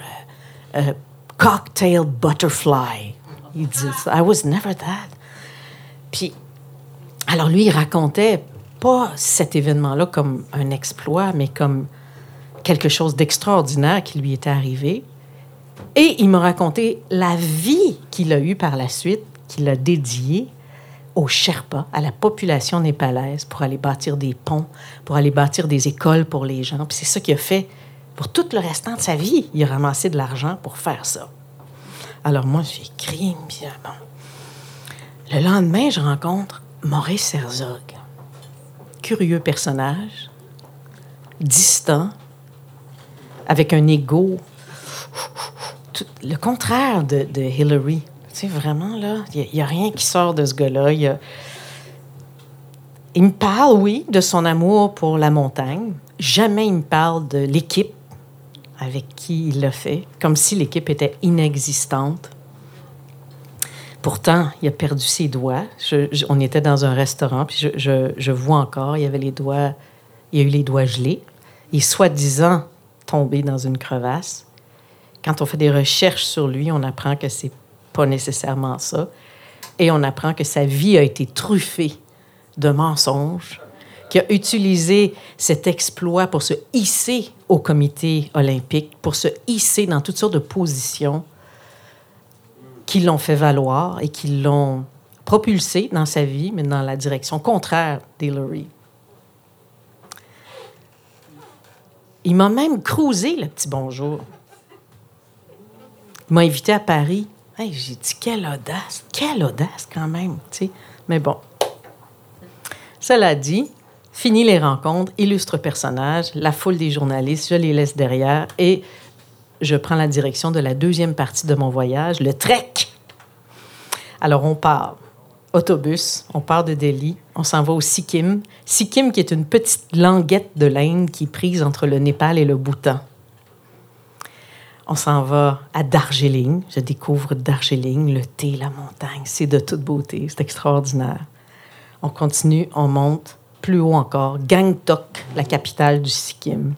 a, a cocktail butterfly. Il dit I was never that. Puis alors lui, il racontait pas cet événement-là comme un exploit, mais comme quelque chose d'extraordinaire qui lui était arrivé. Et il m'a raconté la vie qu'il a eue par la suite, qu'il a dédiée aux Sherpas, à la population népalaise, pour aller bâtir des ponts, pour aller bâtir des écoles pour les gens. Puis c'est ça qu'il a fait pour tout le restant de sa vie. Il a ramassé de l'argent pour faire ça. Alors moi, j'ai écrit, puis euh, bon. Le lendemain, je rencontre Maurice Herzog. Curieux personnage, distant, avec un ego, le contraire de, Hillary. Tu sais, vraiment, là, il n'y a, rien qui sort de ce gars-là. Il il me parle, oui, de son amour pour la montagne. Jamais il me parle de l'équipe avec qui il l'a fait, comme si l'équipe était inexistante. Pourtant, il a perdu ses doigts. On était dans un restaurant, puis je, vois encore, il avait les doigts, il a eu les doigts gelés. Il est soi-disant tombé dans une crevasse. Quand on fait des recherches sur lui, on apprend que c'est pas nécessairement ça. Et on apprend que sa vie a été truffée de mensonges, qui a utilisé cet exploit pour se hisser au comité olympique, pour se hisser dans toutes sortes de positions qui l'ont fait valoir et qui l'ont propulsé dans sa vie, mais dans la direction contraire d'Hillary. Il m'a même cruisé, le petit bonjour. Il m'a invité à Paris. Hey, J'ai dit, quelle audace, quelle audace quand même. Mais bon. Cela dit, fini les rencontres, illustre personnage, la foule des journalistes, je les laisse derrière et je prends la direction de la deuxième partie de mon voyage, le trek. Alors on part. Autobus, on part de Delhi, on s'en va au Sikkim. Sikkim qui est une petite languette de l'Inde qui est prise entre le Népal et le Bhoutan. On s'en va à Darjeeling. Je découvre Darjeeling, le thé, la montagne. C'est de toute beauté. C'est extraordinaire. On continue, on monte. Plus haut encore, Gangtok, la capitale du Sikkim.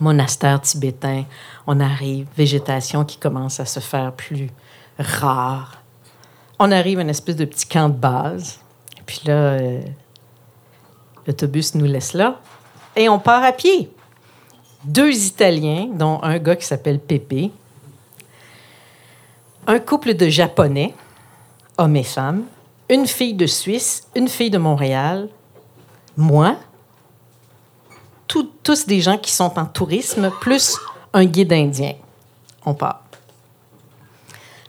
Monastère tibétain. On arrive, végétation qui commence à se faire plus rare. On arrive à une espèce de petit camp de base. Puis là, euh, l'autobus nous laisse là. Et on part à pied deux Italiens, dont un gars qui s'appelle Pépé, un couple de Japonais, hommes et femmes, une fille de Suisse, une fille de Montréal, moi, tous des gens qui sont en tourisme, plus un guide indien. On part.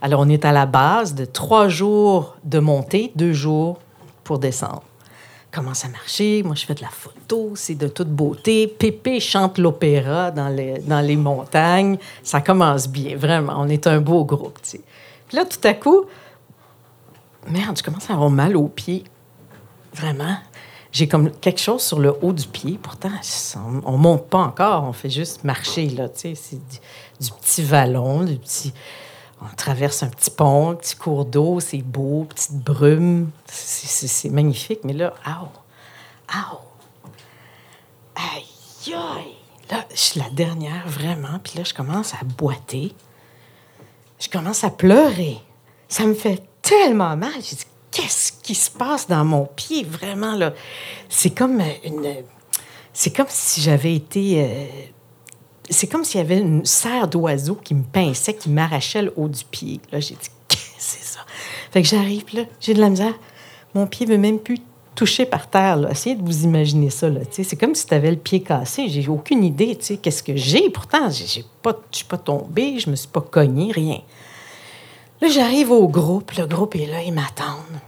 Alors, on est à la base de trois jours de montée, deux jours pour descendre commence à marcher. Moi, je fais de la photo, c'est de toute beauté. Pépé chante l'opéra dans les, dans les montagnes. Ça commence bien, vraiment. On est un beau groupe, tu sais. Puis là, tout à coup, merde, je commence à avoir mal aux pieds. Vraiment. J'ai comme quelque chose sur le haut du pied. Pourtant, on, on monte pas encore, on fait juste marcher, là, tu sais. C'est du, petit vallon, du petit... On traverse un petit pont, un petit cours d'eau, c'est beau, petite brume. C'est- magnifique, mais là, aïe, aïe, aïe, aïe. Là, je suis la dernière, vraiment. Puis là, je commence à boiter. Je commence à pleurer. Ça me fait tellement mal. J'ai dit, qu'est-ce qui se passe dans mon pied, vraiment, là? C'est comme une... C'est comme si j'avais été... euh, c'est comme s'il y avait une serre d'oiseau qui me pinçait, qui m'arrachait le haut du pied. Là, j'ai dit, qu'est-ce que c'est ça? Fait que j'arrive, là, j'ai de la misère. Mon pied ne veut même plus toucher par terre. Essayez de vous imaginer ça. Là, c'est comme si tu avais le pied cassé. J'ai aucune idée, qu'est-ce que j'ai. Pourtant, je suis pas tombée, je me suis pas cognée, rien. Là, j'arrive au groupe. Le groupe est là, ils m'attendent.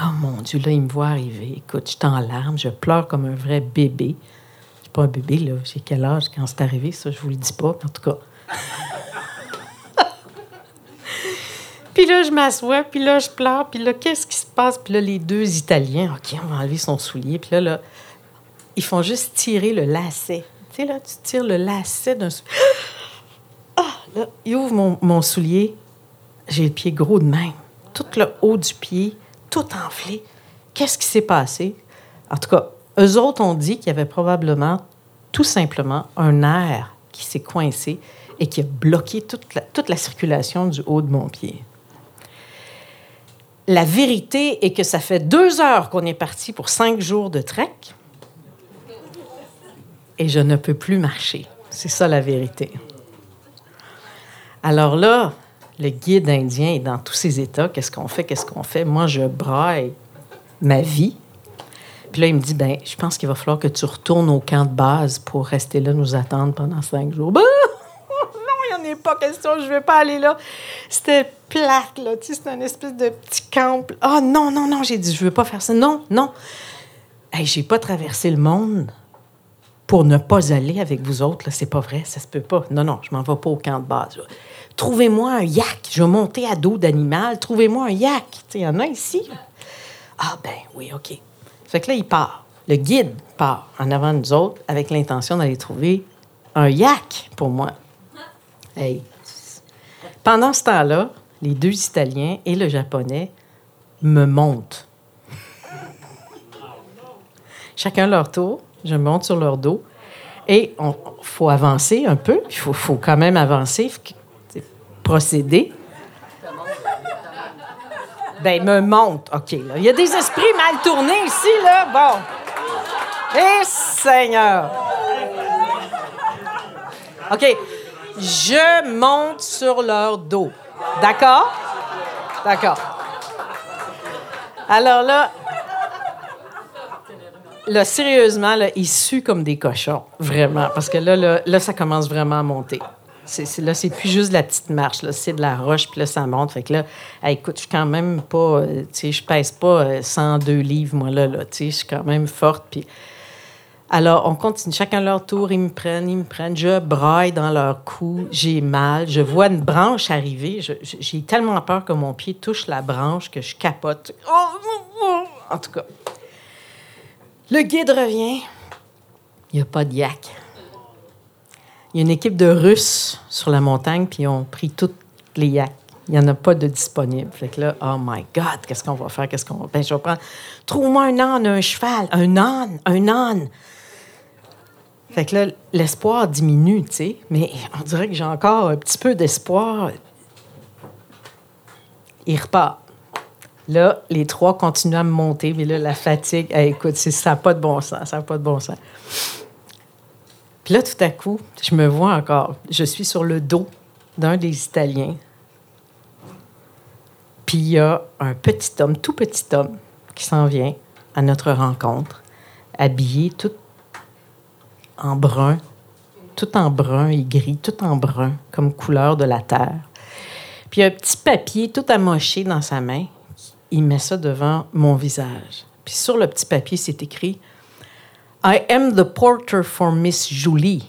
Oh mon Dieu, là, ils me voient arriver. Écoute, je suis en larmes, je pleure comme un vrai bébé. Je suis pas un bébé, là. J'ai quel âge quand c'est arrivé, ça, je vous le dis pas. En tout cas. puis là, je m'assois, puis là, je pleure, puis là, qu'est-ce qui se passe? Puis là, les deux Italiens, OK, on va enlever son soulier. Puis là, là, ils font juste tirer le lacet. Tu sais, là, tu tires le lacet d'un soulier. Ah, là, ils ouvrent mon, mon soulier. J'ai le pied gros de même. Tout le haut du pied, tout enflé. Qu'est-ce qui s'est passé? En tout cas, eux autres ont dit qu'il y avait probablement, tout simplement, un nerf qui s'est coincé et qui a bloqué toute la, toute la circulation du haut de mon pied. La vérité est que ça fait deux heures qu'on est parti pour cinq jours de trek et je ne peux plus marcher. C'est ça la vérité. Alors là, le guide indien est dans tous ses états. Qu'est-ce qu'on fait? Qu'est-ce qu'on fait? Moi, je braille ma vie. Puis là, il me dit, ben, je pense qu'il va falloir que tu retournes au camp de base pour rester là, nous attendre pendant cinq jours. Ben, non, il n'y en a pas question, je ne vais pas aller là. C'était plate, là, tu sais, c'était une espèce de petit camp. Ah non, non, non, j'ai dit, je ne veux pas faire ça. Non, non. Hey, j'ai pas traversé le monde pour ne pas aller avec vous autres, là, c'est pas vrai, ça se peut pas. Non, non, je m'en vais pas au camp de base. Trouvez-moi un yak. Je vais monter à dos d'animal. Trouvez-moi un yak. Il y en a ici. Ah, ben oui, OK. Fait que là, il part. Le guide part en avant de nous autres avec l'intention d'aller trouver un yak pour moi. Hey. Pendant ce temps-là, les deux Italiens et le Japonais me montent. Chacun leur tour. Je monte sur leur dos. Et il faut avancer un peu. Il faut quand même avancer, procéder. Ben, me monte. OK, là. Il y a des esprits mal tournés ici, là. Bon. Eh, Seigneur! OK. Je monte sur leur dos. D'accord? D'accord. Alors là, là, sérieusement, là, ils suent comme des cochons. Vraiment. Parce que là, là, là, ça commence vraiment à monter. C'est, là, c'est plus juste de la petite marche. Là. C'est de la roche, puis là, ça monte. Fait que là, écoute, je suis quand même pas... euh, tu sais, je pèse pas euh, 102 livres, moi, là. là tu sais, je suis quand même forte, puis... Alors, on continue. Chacun leur tour, ils me prennent, ils me prennent. Je braille dans leur cou, j'ai mal. Je vois une branche arriver. J'ai tellement peur que mon pied touche la branche que je capote. En tout cas. Le guide revient. Il n'y a pas de yak. Il y a une équipe de Russes sur la montagne, puis ils ont pris toutes les yaks. Il n'y en a pas de disponible. Fait que là, oh my God, qu'est-ce qu'on va faire? Qu'est-ce qu'on va... Ben, je vais prendre... Trouve-moi un âne, un cheval. Un âne, un âne. Fait que là, l'espoir diminue, tu sais. Mais on dirait que j'ai encore un petit peu d'espoir. Il repart. Là, les trois continuent à me monter, mais là, la fatigue, hey, écoute, ça n'a pas de bon sens, ça n'a pas de bon sens. Puis là, tout à coup, je me vois encore. Je suis sur le dos d'un des Italiens. Puis il y a un petit homme, tout petit homme, qui s'en vient à notre rencontre, habillé tout en brun, tout en brun et gris, tout en brun, comme couleur de la terre. Puis il y a un petit papier tout amoché dans sa main. Il met ça devant mon visage. Puis sur le petit papier, c'est écrit I am the porter for Miss Julie.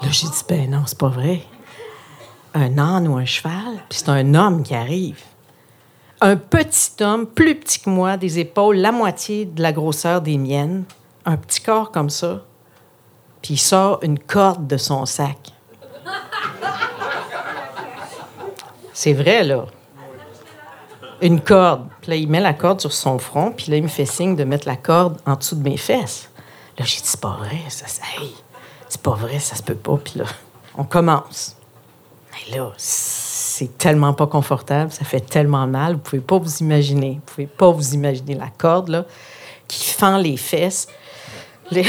Là, j'ai dit, ben non, c'est pas vrai. Un âne ou un cheval, puis c'est un homme qui arrive. Un petit homme, plus petit que moi, des épaules, la moitié de la grosseur des miennes, un petit corps comme ça, puis il sort une corde de son sac. C'est vrai, là. Une corde. Puis là, il met la corde sur son front, puis là, il me fait signe de mettre la corde en dessous de mes fesses. Là, j'ai dit, c'est pas vrai, ça, hey, c'est pas vrai, ça se peut pas. Puis là, on commence. Mais là, c'est tellement pas confortable, ça fait tellement mal, vous pouvez pas vous imaginer. Vous pouvez pas vous imaginer la corde, là, qui fend les fesses. Puis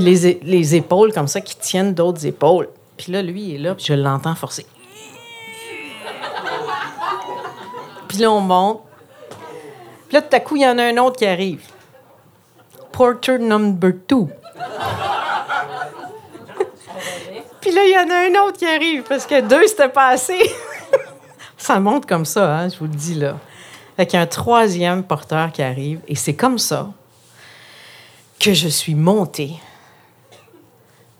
les, les épaules comme ça qui tiennent d'autres épaules. Puis là, lui, il est là, puis je l'entends forcer. Puis là, on monte. Puis là, tout à coup, il y en a un autre qui arrive. Porter number two. Puis là, il y en a un autre qui arrive, parce que deux, c'était pas assez. ça monte comme ça, hein, je vous le dis là. Fait qu'il y a un troisième porteur qui arrive, et c'est comme ça que je suis montée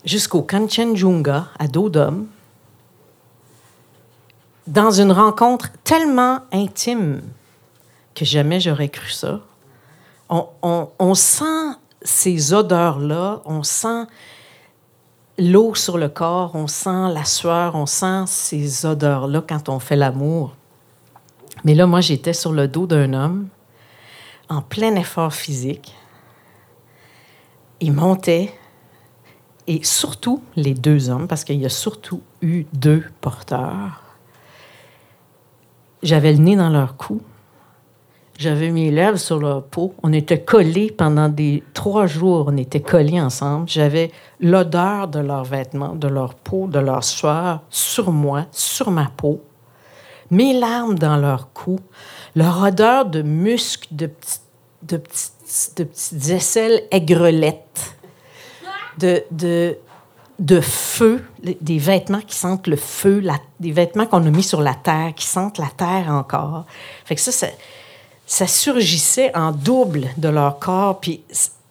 jusqu'au Kanchenjunga, à dos d'homme, dans une rencontre tellement intime que jamais j'aurais cru ça. On, sent ces odeurs-là, on sent l'eau sur le corps, on sent la sueur, on sent ces odeurs-là quand on fait l'amour. Mais là, moi, j'étais sur le dos d'un homme, en plein effort physique. Il montait, et surtout les deux hommes, parce qu'il y a surtout eu deux porteurs. J'avais le nez dans leur cou. J'avais mes lèvres sur leur peau. On était collés pendant des trois jours. On était collés ensemble. J'avais l'odeur de leurs vêtements, de leur peau, de leur sueur sur moi, sur ma peau. Mes larmes dans leur cou. Leur odeur de muscles, de, petits- de, petites- de petites aisselles aigrelettes. De, de, de feu, des vêtements qui sentent le feu, des vêtements qu'on a mis sur la terre, qui sentent la terre encore. Fait que ça, ça, ça surgissait en double de leur corps, puis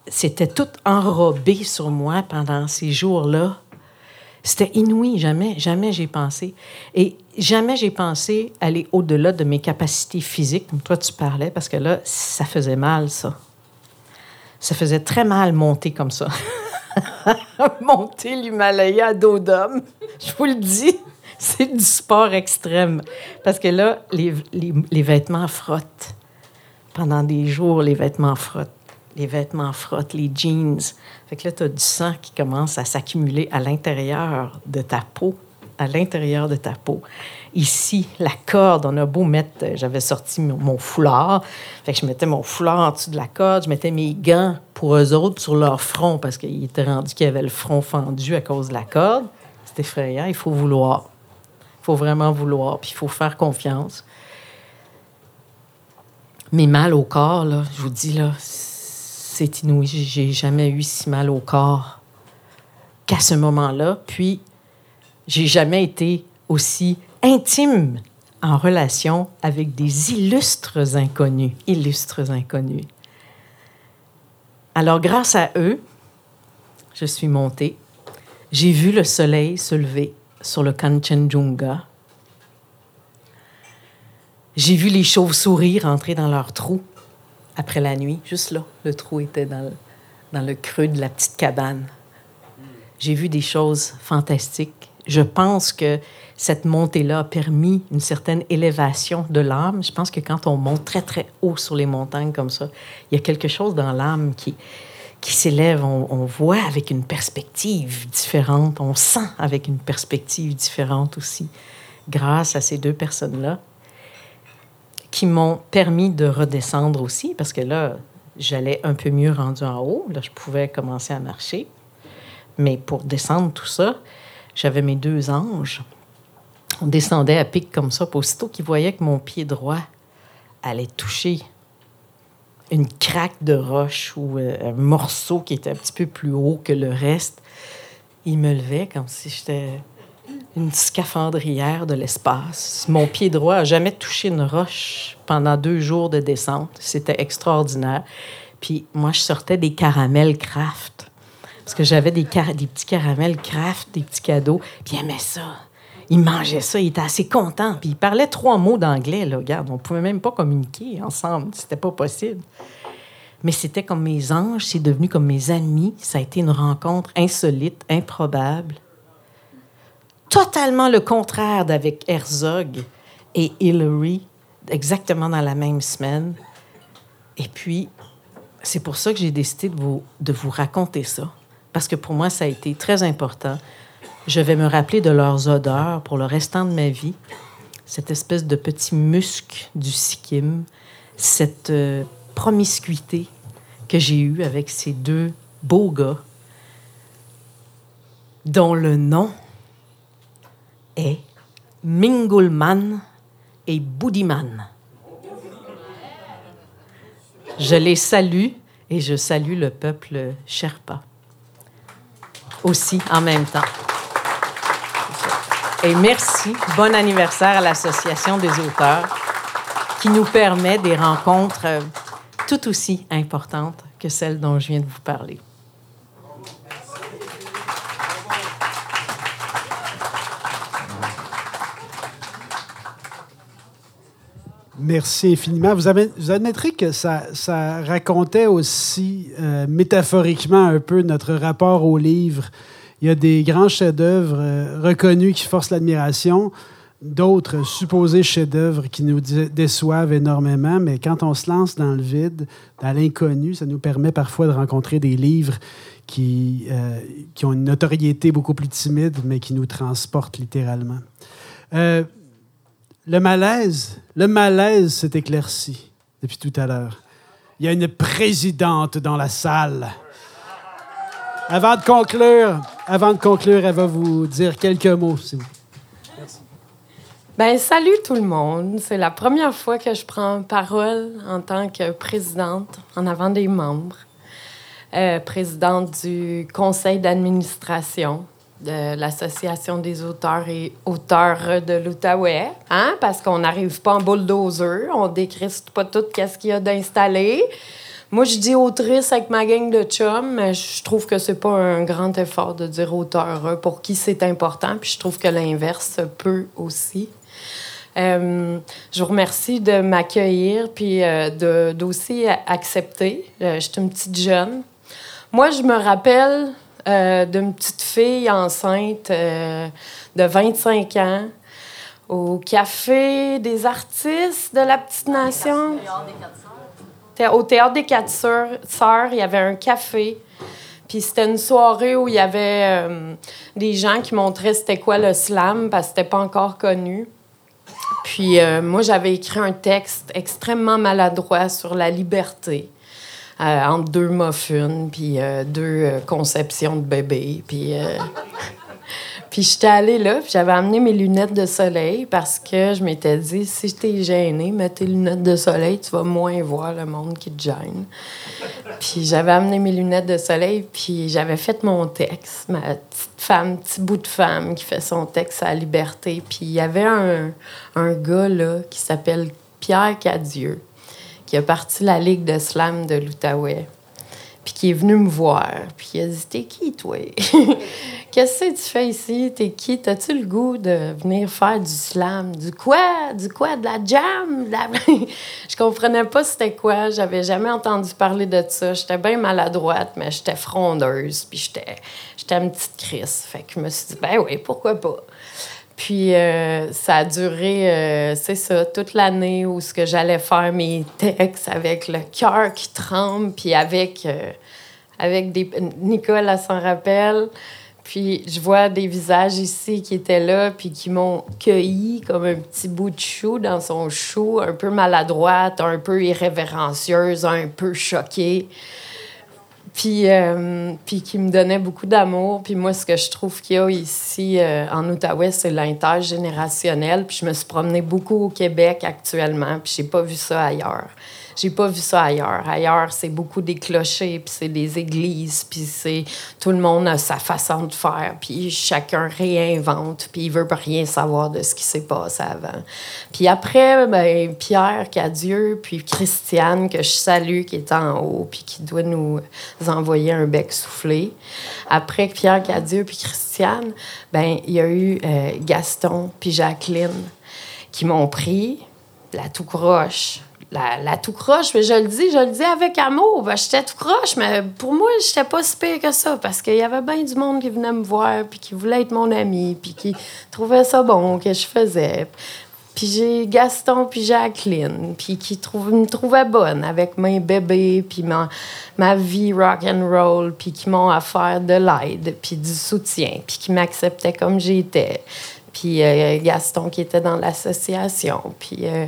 c'était tout enrobé sur moi pendant ces jours-là. C'était inouï, jamais, jamais j'ai pensé. Et jamais j'ai pensé aller au-delà de mes capacités physiques, comme toi tu parlais, parce que là, ça faisait mal, ça. Ça faisait très mal monter comme ça. monter l'Himalaya à dos d'homme. Je vous le dis, c'est du sport extrême. Parce que là, les, les- vêtements frottent. Pendant des jours, les vêtements frottent. Les vêtements frottent, les jeans. Fait que là, tu as du sang qui commence à s'accumuler à l'intérieur de ta peau. À l'intérieur de ta peau. ici, la corde, on a beau mettre, euh, j'avais sorti mon foulard, fait que je mettais mon foulard en dessous de la corde, je mettais mes gants pour eux autres sur leur front parce qu'ils étaient rendus qu'ils avaient le front fendu à cause de la corde. C'est effrayant, il faut vouloir. Il faut vraiment vouloir, puis il faut faire confiance. Mais mal au corps, là, je vous dis, là, c'est inouï. J'ai- jamais eu si mal au corps qu'à ce moment-là. Puis, j'ai jamais été aussi intime en relation avec des illustres inconnus. Illustres inconnus. Alors, grâce à eux, je suis montée. J'ai vu le soleil se lever sur le Kanchenjunga. J'ai vu les chauves-souris rentrer dans leur trou après la nuit. Juste là, le trou était dans le, dans le creux de la petite cabane. J'ai vu des choses fantastiques. Je pense que cette montée-là a permis une certaine élévation de l'âme. Je pense que quand on monte très, très haut sur les montagnes comme ça, il y a quelque chose dans l'âme qui, qui s'élève. On, on voit avec une perspective différente. On sent avec une perspective différente aussi, grâce à ces deux personnes-là qui m'ont permis de redescendre aussi, parce que là, j'allais un peu mieux rendu en haut. Là, je pouvais commencer à marcher. Mais pour descendre tout ça, j'avais mes deux anges. On descendait à pic comme ça. Puis aussitôt qu'ils voyaient que mon pied droit allait toucher une craque de roche ou euh, un morceau qui était un petit peu plus haut que le reste, ils me levaient comme si j'étais une scaphandrière de l'espace. Mon pied droit n'a jamais touché une roche pendant deux jours de descente. C'était extraordinaire. Puis moi, je sortais des caramels craft. Parce que j'avais des, petits caramels craft, des petits cadeaux. Puis il ça. Il mangeait ça, il était assez content. Puis il parlait trois mots d'anglais, là. Regarde, on pouvait même pas communiquer ensemble. C'était pas possible. Mais c'était comme mes anges, c'est devenu comme mes amis. Ça a été une rencontre insolite, improbable totalement le contraire d'avec Herzog et Hillary, exactement dans la même semaine. Et puis, c'est pour ça que j'ai décidé de vous, de vous raconter ça, parce que pour moi, ça a été très important. Je vais me rappeler de leurs odeurs pour le restant de ma vie, cette espèce de petit musc du sikkim, cette euh, promiscuité que j'ai eue avec ces deux beaux gars, dont le nom est Mingulman et Boudiman. Je les salue et je salue le peuple Sherpa aussi en même temps. Et merci, bon anniversaire à l'Association des auteurs qui nous permet des rencontres euh, tout aussi importantes que celles dont je viens de vous parler. Merci infiniment. Vous, avez- admettrez que ça, ça racontait aussi euh, métaphoriquement un peu notre rapport au livre. Il y a des grands chefs-d'œuvre euh, reconnus qui forcent l'admiration, d'autres supposés chefs-d'œuvre qui nous dé- déçoivent énormément, mais quand on se lance dans le vide, dans l'inconnu, ça nous permet parfois de rencontrer des livres qui, euh, qui ont une notoriété beaucoup plus timide, mais qui nous transportent littéralement. Euh, le malaise, le malaise s'est éclairci depuis tout à l'heure. Il y a une présidente dans la salle. Avant de conclure, avant de conclure, elle va vous dire quelques mots, s'il vous plaît. Ben, salut tout le monde. C'est la première fois que je prends parole en tant que présidente en avant des membres. Euh, présidente du conseil d'administration de l'Association des auteurs et auteurs de l'Outaouais. Hein? Parce qu'on n'arrive pas en bulldozer, on décriste pas tout ce qu'il y a d'installé. Moi, je dis autrice avec ma gang de chums, mais je trouve que c'est pas un grand effort de dire auteur hein, pour qui c'est important, puis je trouve que l'inverse peut aussi. Euh, je vous remercie de m'accueillir puis euh, d'aussi accepter. Euh, je suis une petite jeune. Moi, je me rappelle euh, d'une petite fille enceinte euh, de 25 ans au Café des artistes de la Petite Nation. Au Théâtre des Quatre Sœurs, il y avait un café. Puis c'était une soirée où il y avait euh, des gens qui montraient c'était quoi le slam parce que c'était pas encore connu. Puis euh, moi, j'avais écrit un texte extrêmement maladroit sur la liberté. euh, entre deux muffins, puis deux conceptions de bébé. Puis, puis j'étais allée là, puis j'avais amené mes lunettes de soleil parce que je m'étais dit, si t'es gêné, mets tes lunettes de soleil, tu vas moins voir le monde qui te gêne. Puis j'avais amené mes lunettes de soleil, puis j'avais fait mon texte, ma petite femme, petit bout de femme qui fait son texte à la liberté. Puis il y avait un, un gars là qui s'appelle Pierre Cadieux, qui a parti la Ligue de slam de l'Outaouais, puis qui est venu me voir. Puis il a dit T'es qui, toi? Qu'est-ce que tu fais ici? T'es qui? T'as-tu le goût de venir faire du slam? Du quoi? Du quoi? De la jam? Je comprenais pas c'était quoi. J'avais jamais entendu parler de ça. J'étais bien maladroite, mais j'étais frondeuse, puis j'étais j'étais une petite crise. Fait que je me suis dit Ben oui, pourquoi pas? Puis euh, ça a duré, euh, c'est ça, toute l'année où ce que j'allais faire mes textes avec le cœur qui tremble, puis avec, euh, avec des... Nicole, elle s'en rappelle. Puis je vois des visages ici qui étaient là, puis qui m'ont cueilli comme un petit bout de chou dans son chou, un peu maladroite, un peu irrévérencieuse, un peu choquée puis, euh, puis qui me donnait beaucoup d'amour. Puis moi, ce que je trouve qu'il y a ici euh, en Outaouais, c'est l'intergénérationnel. Puis je me suis promenée beaucoup au Québec actuellement, puis j'ai pas vu ça ailleurs. J'ai pas vu ça ailleurs. Ailleurs, c'est beaucoup des clochers, puis c'est des églises, puis c'est tout le monde a sa façon de faire, puis chacun réinvente, puis il veut rien savoir de ce qui s'est passé avant. Puis après, ben, Pierre Cadieux, puis Christiane, que je salue, qui est en haut, puis qui doit nous envoyer un bec soufflé. Après Pierre Cadieux, puis Christiane, ben il y a eu euh, Gaston, puis Jacqueline, qui m'ont pris la tout croche. La, tout croche, mais je le dis, je le dis avec amour. Ben, j'étais tout croche, mais pour moi, j'étais pas si pire que ça parce qu'il y avait bien du monde qui venait me voir, puis qui voulait être mon ami, puis qui trouvait ça bon que je faisais. Puis j'ai Gaston puis Jacqueline, puis qui me trouvaient bonne avec mes bébés, puis ma, ma vie rock and roll, puis qui m'ont offert de l'aide, puis du soutien, puis qui m'acceptaient comme j'étais. Puis euh, Gaston qui était dans l'association, puis euh,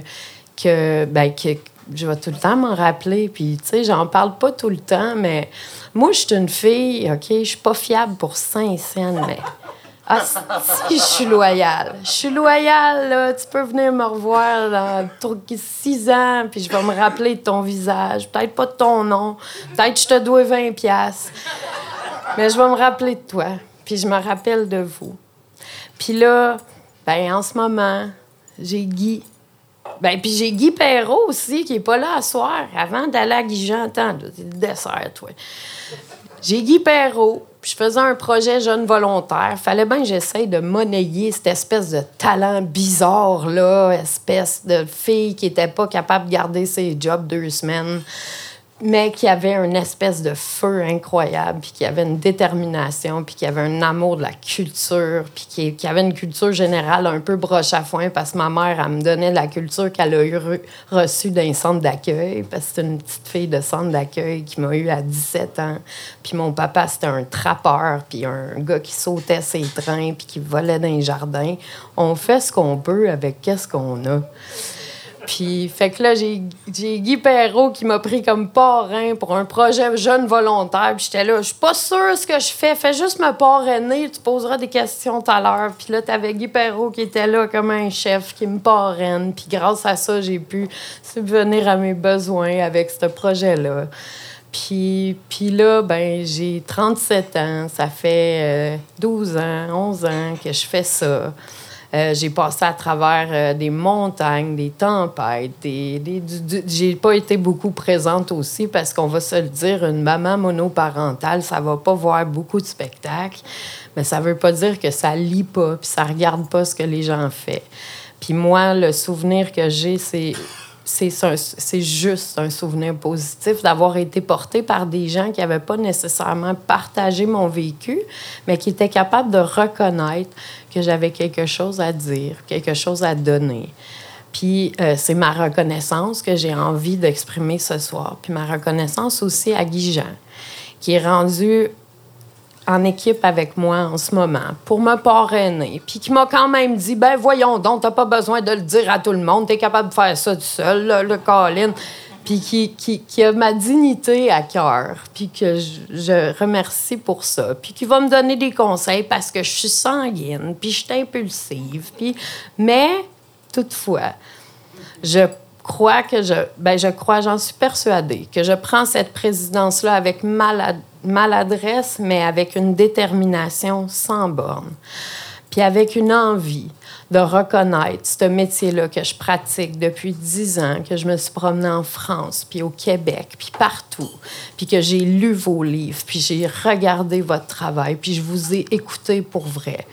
que, ben, que je vais tout le temps m'en rappeler. Puis, tu sais, j'en parle pas tout le temps, mais moi, je suis une fille, OK, je suis pas fiable pour Saint-Saëns, mais... Ah, si, je suis loyale. Je suis loyale, là. Tu peux venir me revoir dans six ans, puis je vais me rappeler de ton visage. Peut-être pas de ton nom. Peut-être je te dois 20 piastres. Mais je vais me rappeler de toi. Puis je me rappelle de vous. Puis là, ben en ce moment, j'ai Guy. Ben, puis j'ai Guy Perrault aussi, qui est pas là à soir, avant d'aller à Guy là, c'est le dessert, toi. J'ai Guy Perrault, puis je faisais un projet jeune volontaire. Fallait bien que j'essaye de monnayer cette espèce de talent bizarre, là, espèce de fille qui était pas capable de garder ses jobs deux semaines, mais qui avait une espèce de feu incroyable, puis qui avait une détermination, puis qui avait un amour de la culture, puis qui, qui avait une culture générale un peu broche à foin, parce que ma mère, elle me donnait la culture qu'elle a eu re- reçue d'un centre d'accueil, parce que c'est une petite fille de centre d'accueil qui m'a eu à 17 ans. Puis mon papa, c'était un trappeur, puis un gars qui sautait ses trains, puis qui volait dans les jardins. On fait ce qu'on peut avec qu'est-ce qu'on a. Puis, fait que là, j'ai Guy Perrault qui m'a pris comme parrain pour un projet jeune volontaire. Puis j'étais là, je suis pas sûre ce que je fais. Fais juste me parrainer, tu poseras des questions tout à l'heure. Puis là, t'avais Guy Perrault qui était là comme un chef qui me parraine. Puis grâce à ça, j'ai pu subvenir à mes besoins avec ce projet-là. Puis, puis là, ben, j'ai 37 ans. Ça fait euh, 12 ans, 11 ans que je fais ça. Euh, j'ai passé à travers euh, des montagnes, des tempêtes. Des, j'ai pas été beaucoup présente aussi parce qu'on va se le dire, une maman monoparentale, ça va pas voir beaucoup de spectacles, mais ça veut pas dire que ça lit pas puis ça regarde pas ce que les gens font. Puis moi, le souvenir que j'ai, c'est c'est juste un souvenir positif d'avoir été porté par des gens qui n'avaient pas nécessairement partagé mon vécu, mais qui étaient capables de reconnaître que j'avais quelque chose à dire, quelque chose à donner. Puis euh, c'est ma reconnaissance que j'ai envie d'exprimer ce soir. Puis ma reconnaissance aussi à Guy Jean, qui est rendu en équipe avec moi en ce moment pour me parrainer, puis qui m'a quand même dit ben voyons donc, t'as pas besoin de le dire à tout le monde, t'es capable de faire ça tout seul, le, Colin. Puis qui, qui, qui, a ma dignité à cœur, puis que je, je, remercie pour ça, puis qui va me donner des conseils parce que je suis sanguine, puis je suis impulsive, puis... Mais, toutefois, je crois que je... Ben, je crois, j'en suis persuadée, que je prends cette présidence-là avec malad, maladresse, mais avec une détermination sans borne, puis avec une envie de reconnaître ce métier-là que je pratique depuis dix ans, que je me suis promenée en France, puis au Québec, puis partout, puis que j'ai lu vos livres, puis j'ai regardé votre travail, puis je vous ai écouté pour vrai.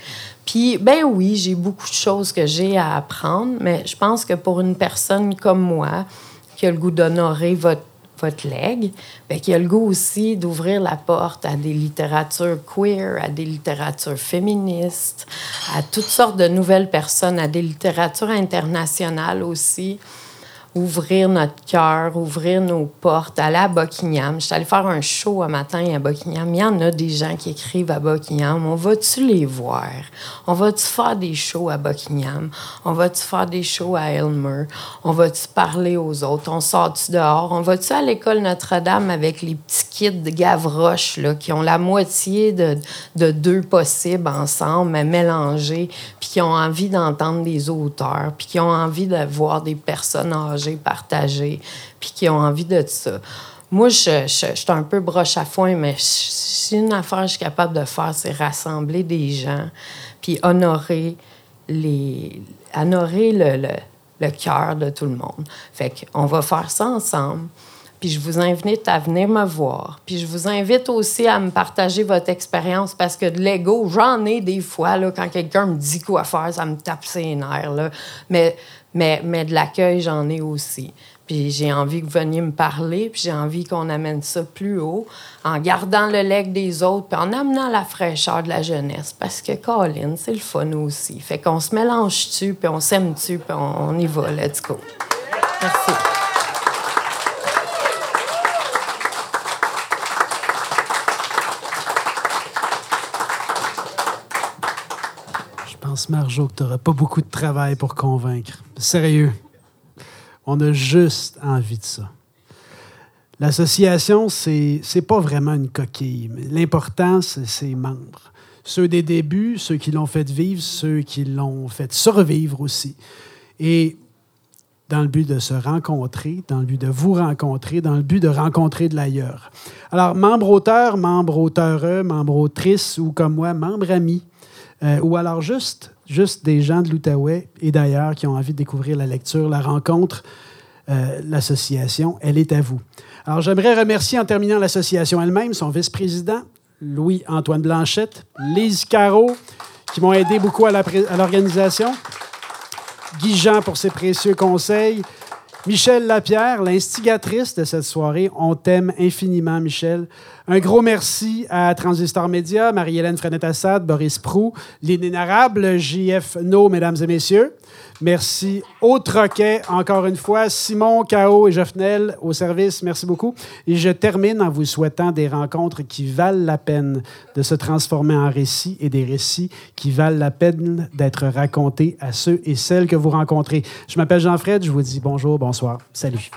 Puis, ben oui, j'ai beaucoup de choses que j'ai à apprendre, mais je pense que pour une personne comme moi, qui a le goût d'honorer votre votre legs, bien, qui a le goût aussi d'ouvrir la porte à des littératures queer, à des littératures féministes, à toutes sortes de nouvelles personnes, à des littératures internationales aussi ouvrir notre cœur, ouvrir nos portes, aller à Buckingham. Je suis allée faire un show un matin à Buckingham. Il y en a des gens qui écrivent à Buckingham. On va-tu les voir? On va-tu faire des shows à Buckingham? On va-tu faire des shows à Elmer? On va-tu parler aux autres? On sort-tu dehors? On va-tu à l'école Notre-Dame avec les petits kits de Gavroche là, qui ont la moitié de, de deux possibles ensemble, mais mélangés, puis qui ont envie d'entendre des auteurs, puis qui ont envie de voir des personnes âgées partager, puis qui ont envie de ça. Moi, je, suis un peu broche à foin, mais si une affaire que je suis capable de faire, c'est rassembler des gens, puis honorer, les, honorer le cœur de tout le monde. Fait qu'on va faire ça ensemble. Puis je vous invite à venir me voir. Puis je vous invite aussi à me partager votre expérience parce que de l'ego, j'en ai des fois, là, quand quelqu'un me dit quoi faire, ça me tape ses nerfs. Là. Mais mais, mais de l'accueil, j'en ai aussi. Puis j'ai envie que vous veniez me parler, puis j'ai envie qu'on amène ça plus haut, en gardant le leg des autres, puis en amenant la fraîcheur de la jeunesse. Parce que Colin, c'est le fun aussi. Fait qu'on se mélange-tu, puis on s'aime-tu, puis on, on y va. Let's go. Merci. pense, Marjo, que tu n'auras pas beaucoup de travail pour convaincre. Sérieux. On a juste envie de ça. L'association, c'est n'est pas vraiment une coquille. L'important, c'est ses membres. Ceux des débuts, ceux qui l'ont fait vivre, ceux qui l'ont fait survivre aussi. Et dans le but de se rencontrer, dans le but de vous rencontrer, dans le but de rencontrer de l'ailleurs. Alors, membre auteur, membre auteureux, membre autrice ou comme moi, membre ami, euh, ou alors juste, des gens de l'Outaouais et d'ailleurs qui ont envie de découvrir la lecture, la rencontre, euh, l'association, elle est à vous. Alors j'aimerais remercier en terminant l'association elle-même, son vice-président, Louis-Antoine Blanchette, Lise Caro, qui m'ont aidé beaucoup à l'organisation, Guy Jean pour ses précieux conseils, Michel Lapierre, l'instigatrice de cette soirée. On t'aime infiniment, Michel. Un gros merci à Transistor Média, Marie-Hélène Frenette-Assad, Boris Prou, l'inénarrable JF No, mesdames et messieurs. Merci au Troquet, encore une fois. Simon, K.O. et Joffnel au service, merci beaucoup. Et je termine en vous souhaitant des rencontres qui valent la peine de se transformer en récits et des récits qui valent la peine d'être racontés à ceux et celles que vous rencontrez. Je m'appelle Jean-Fred, je vous dis bonjour, bonsoir, salut.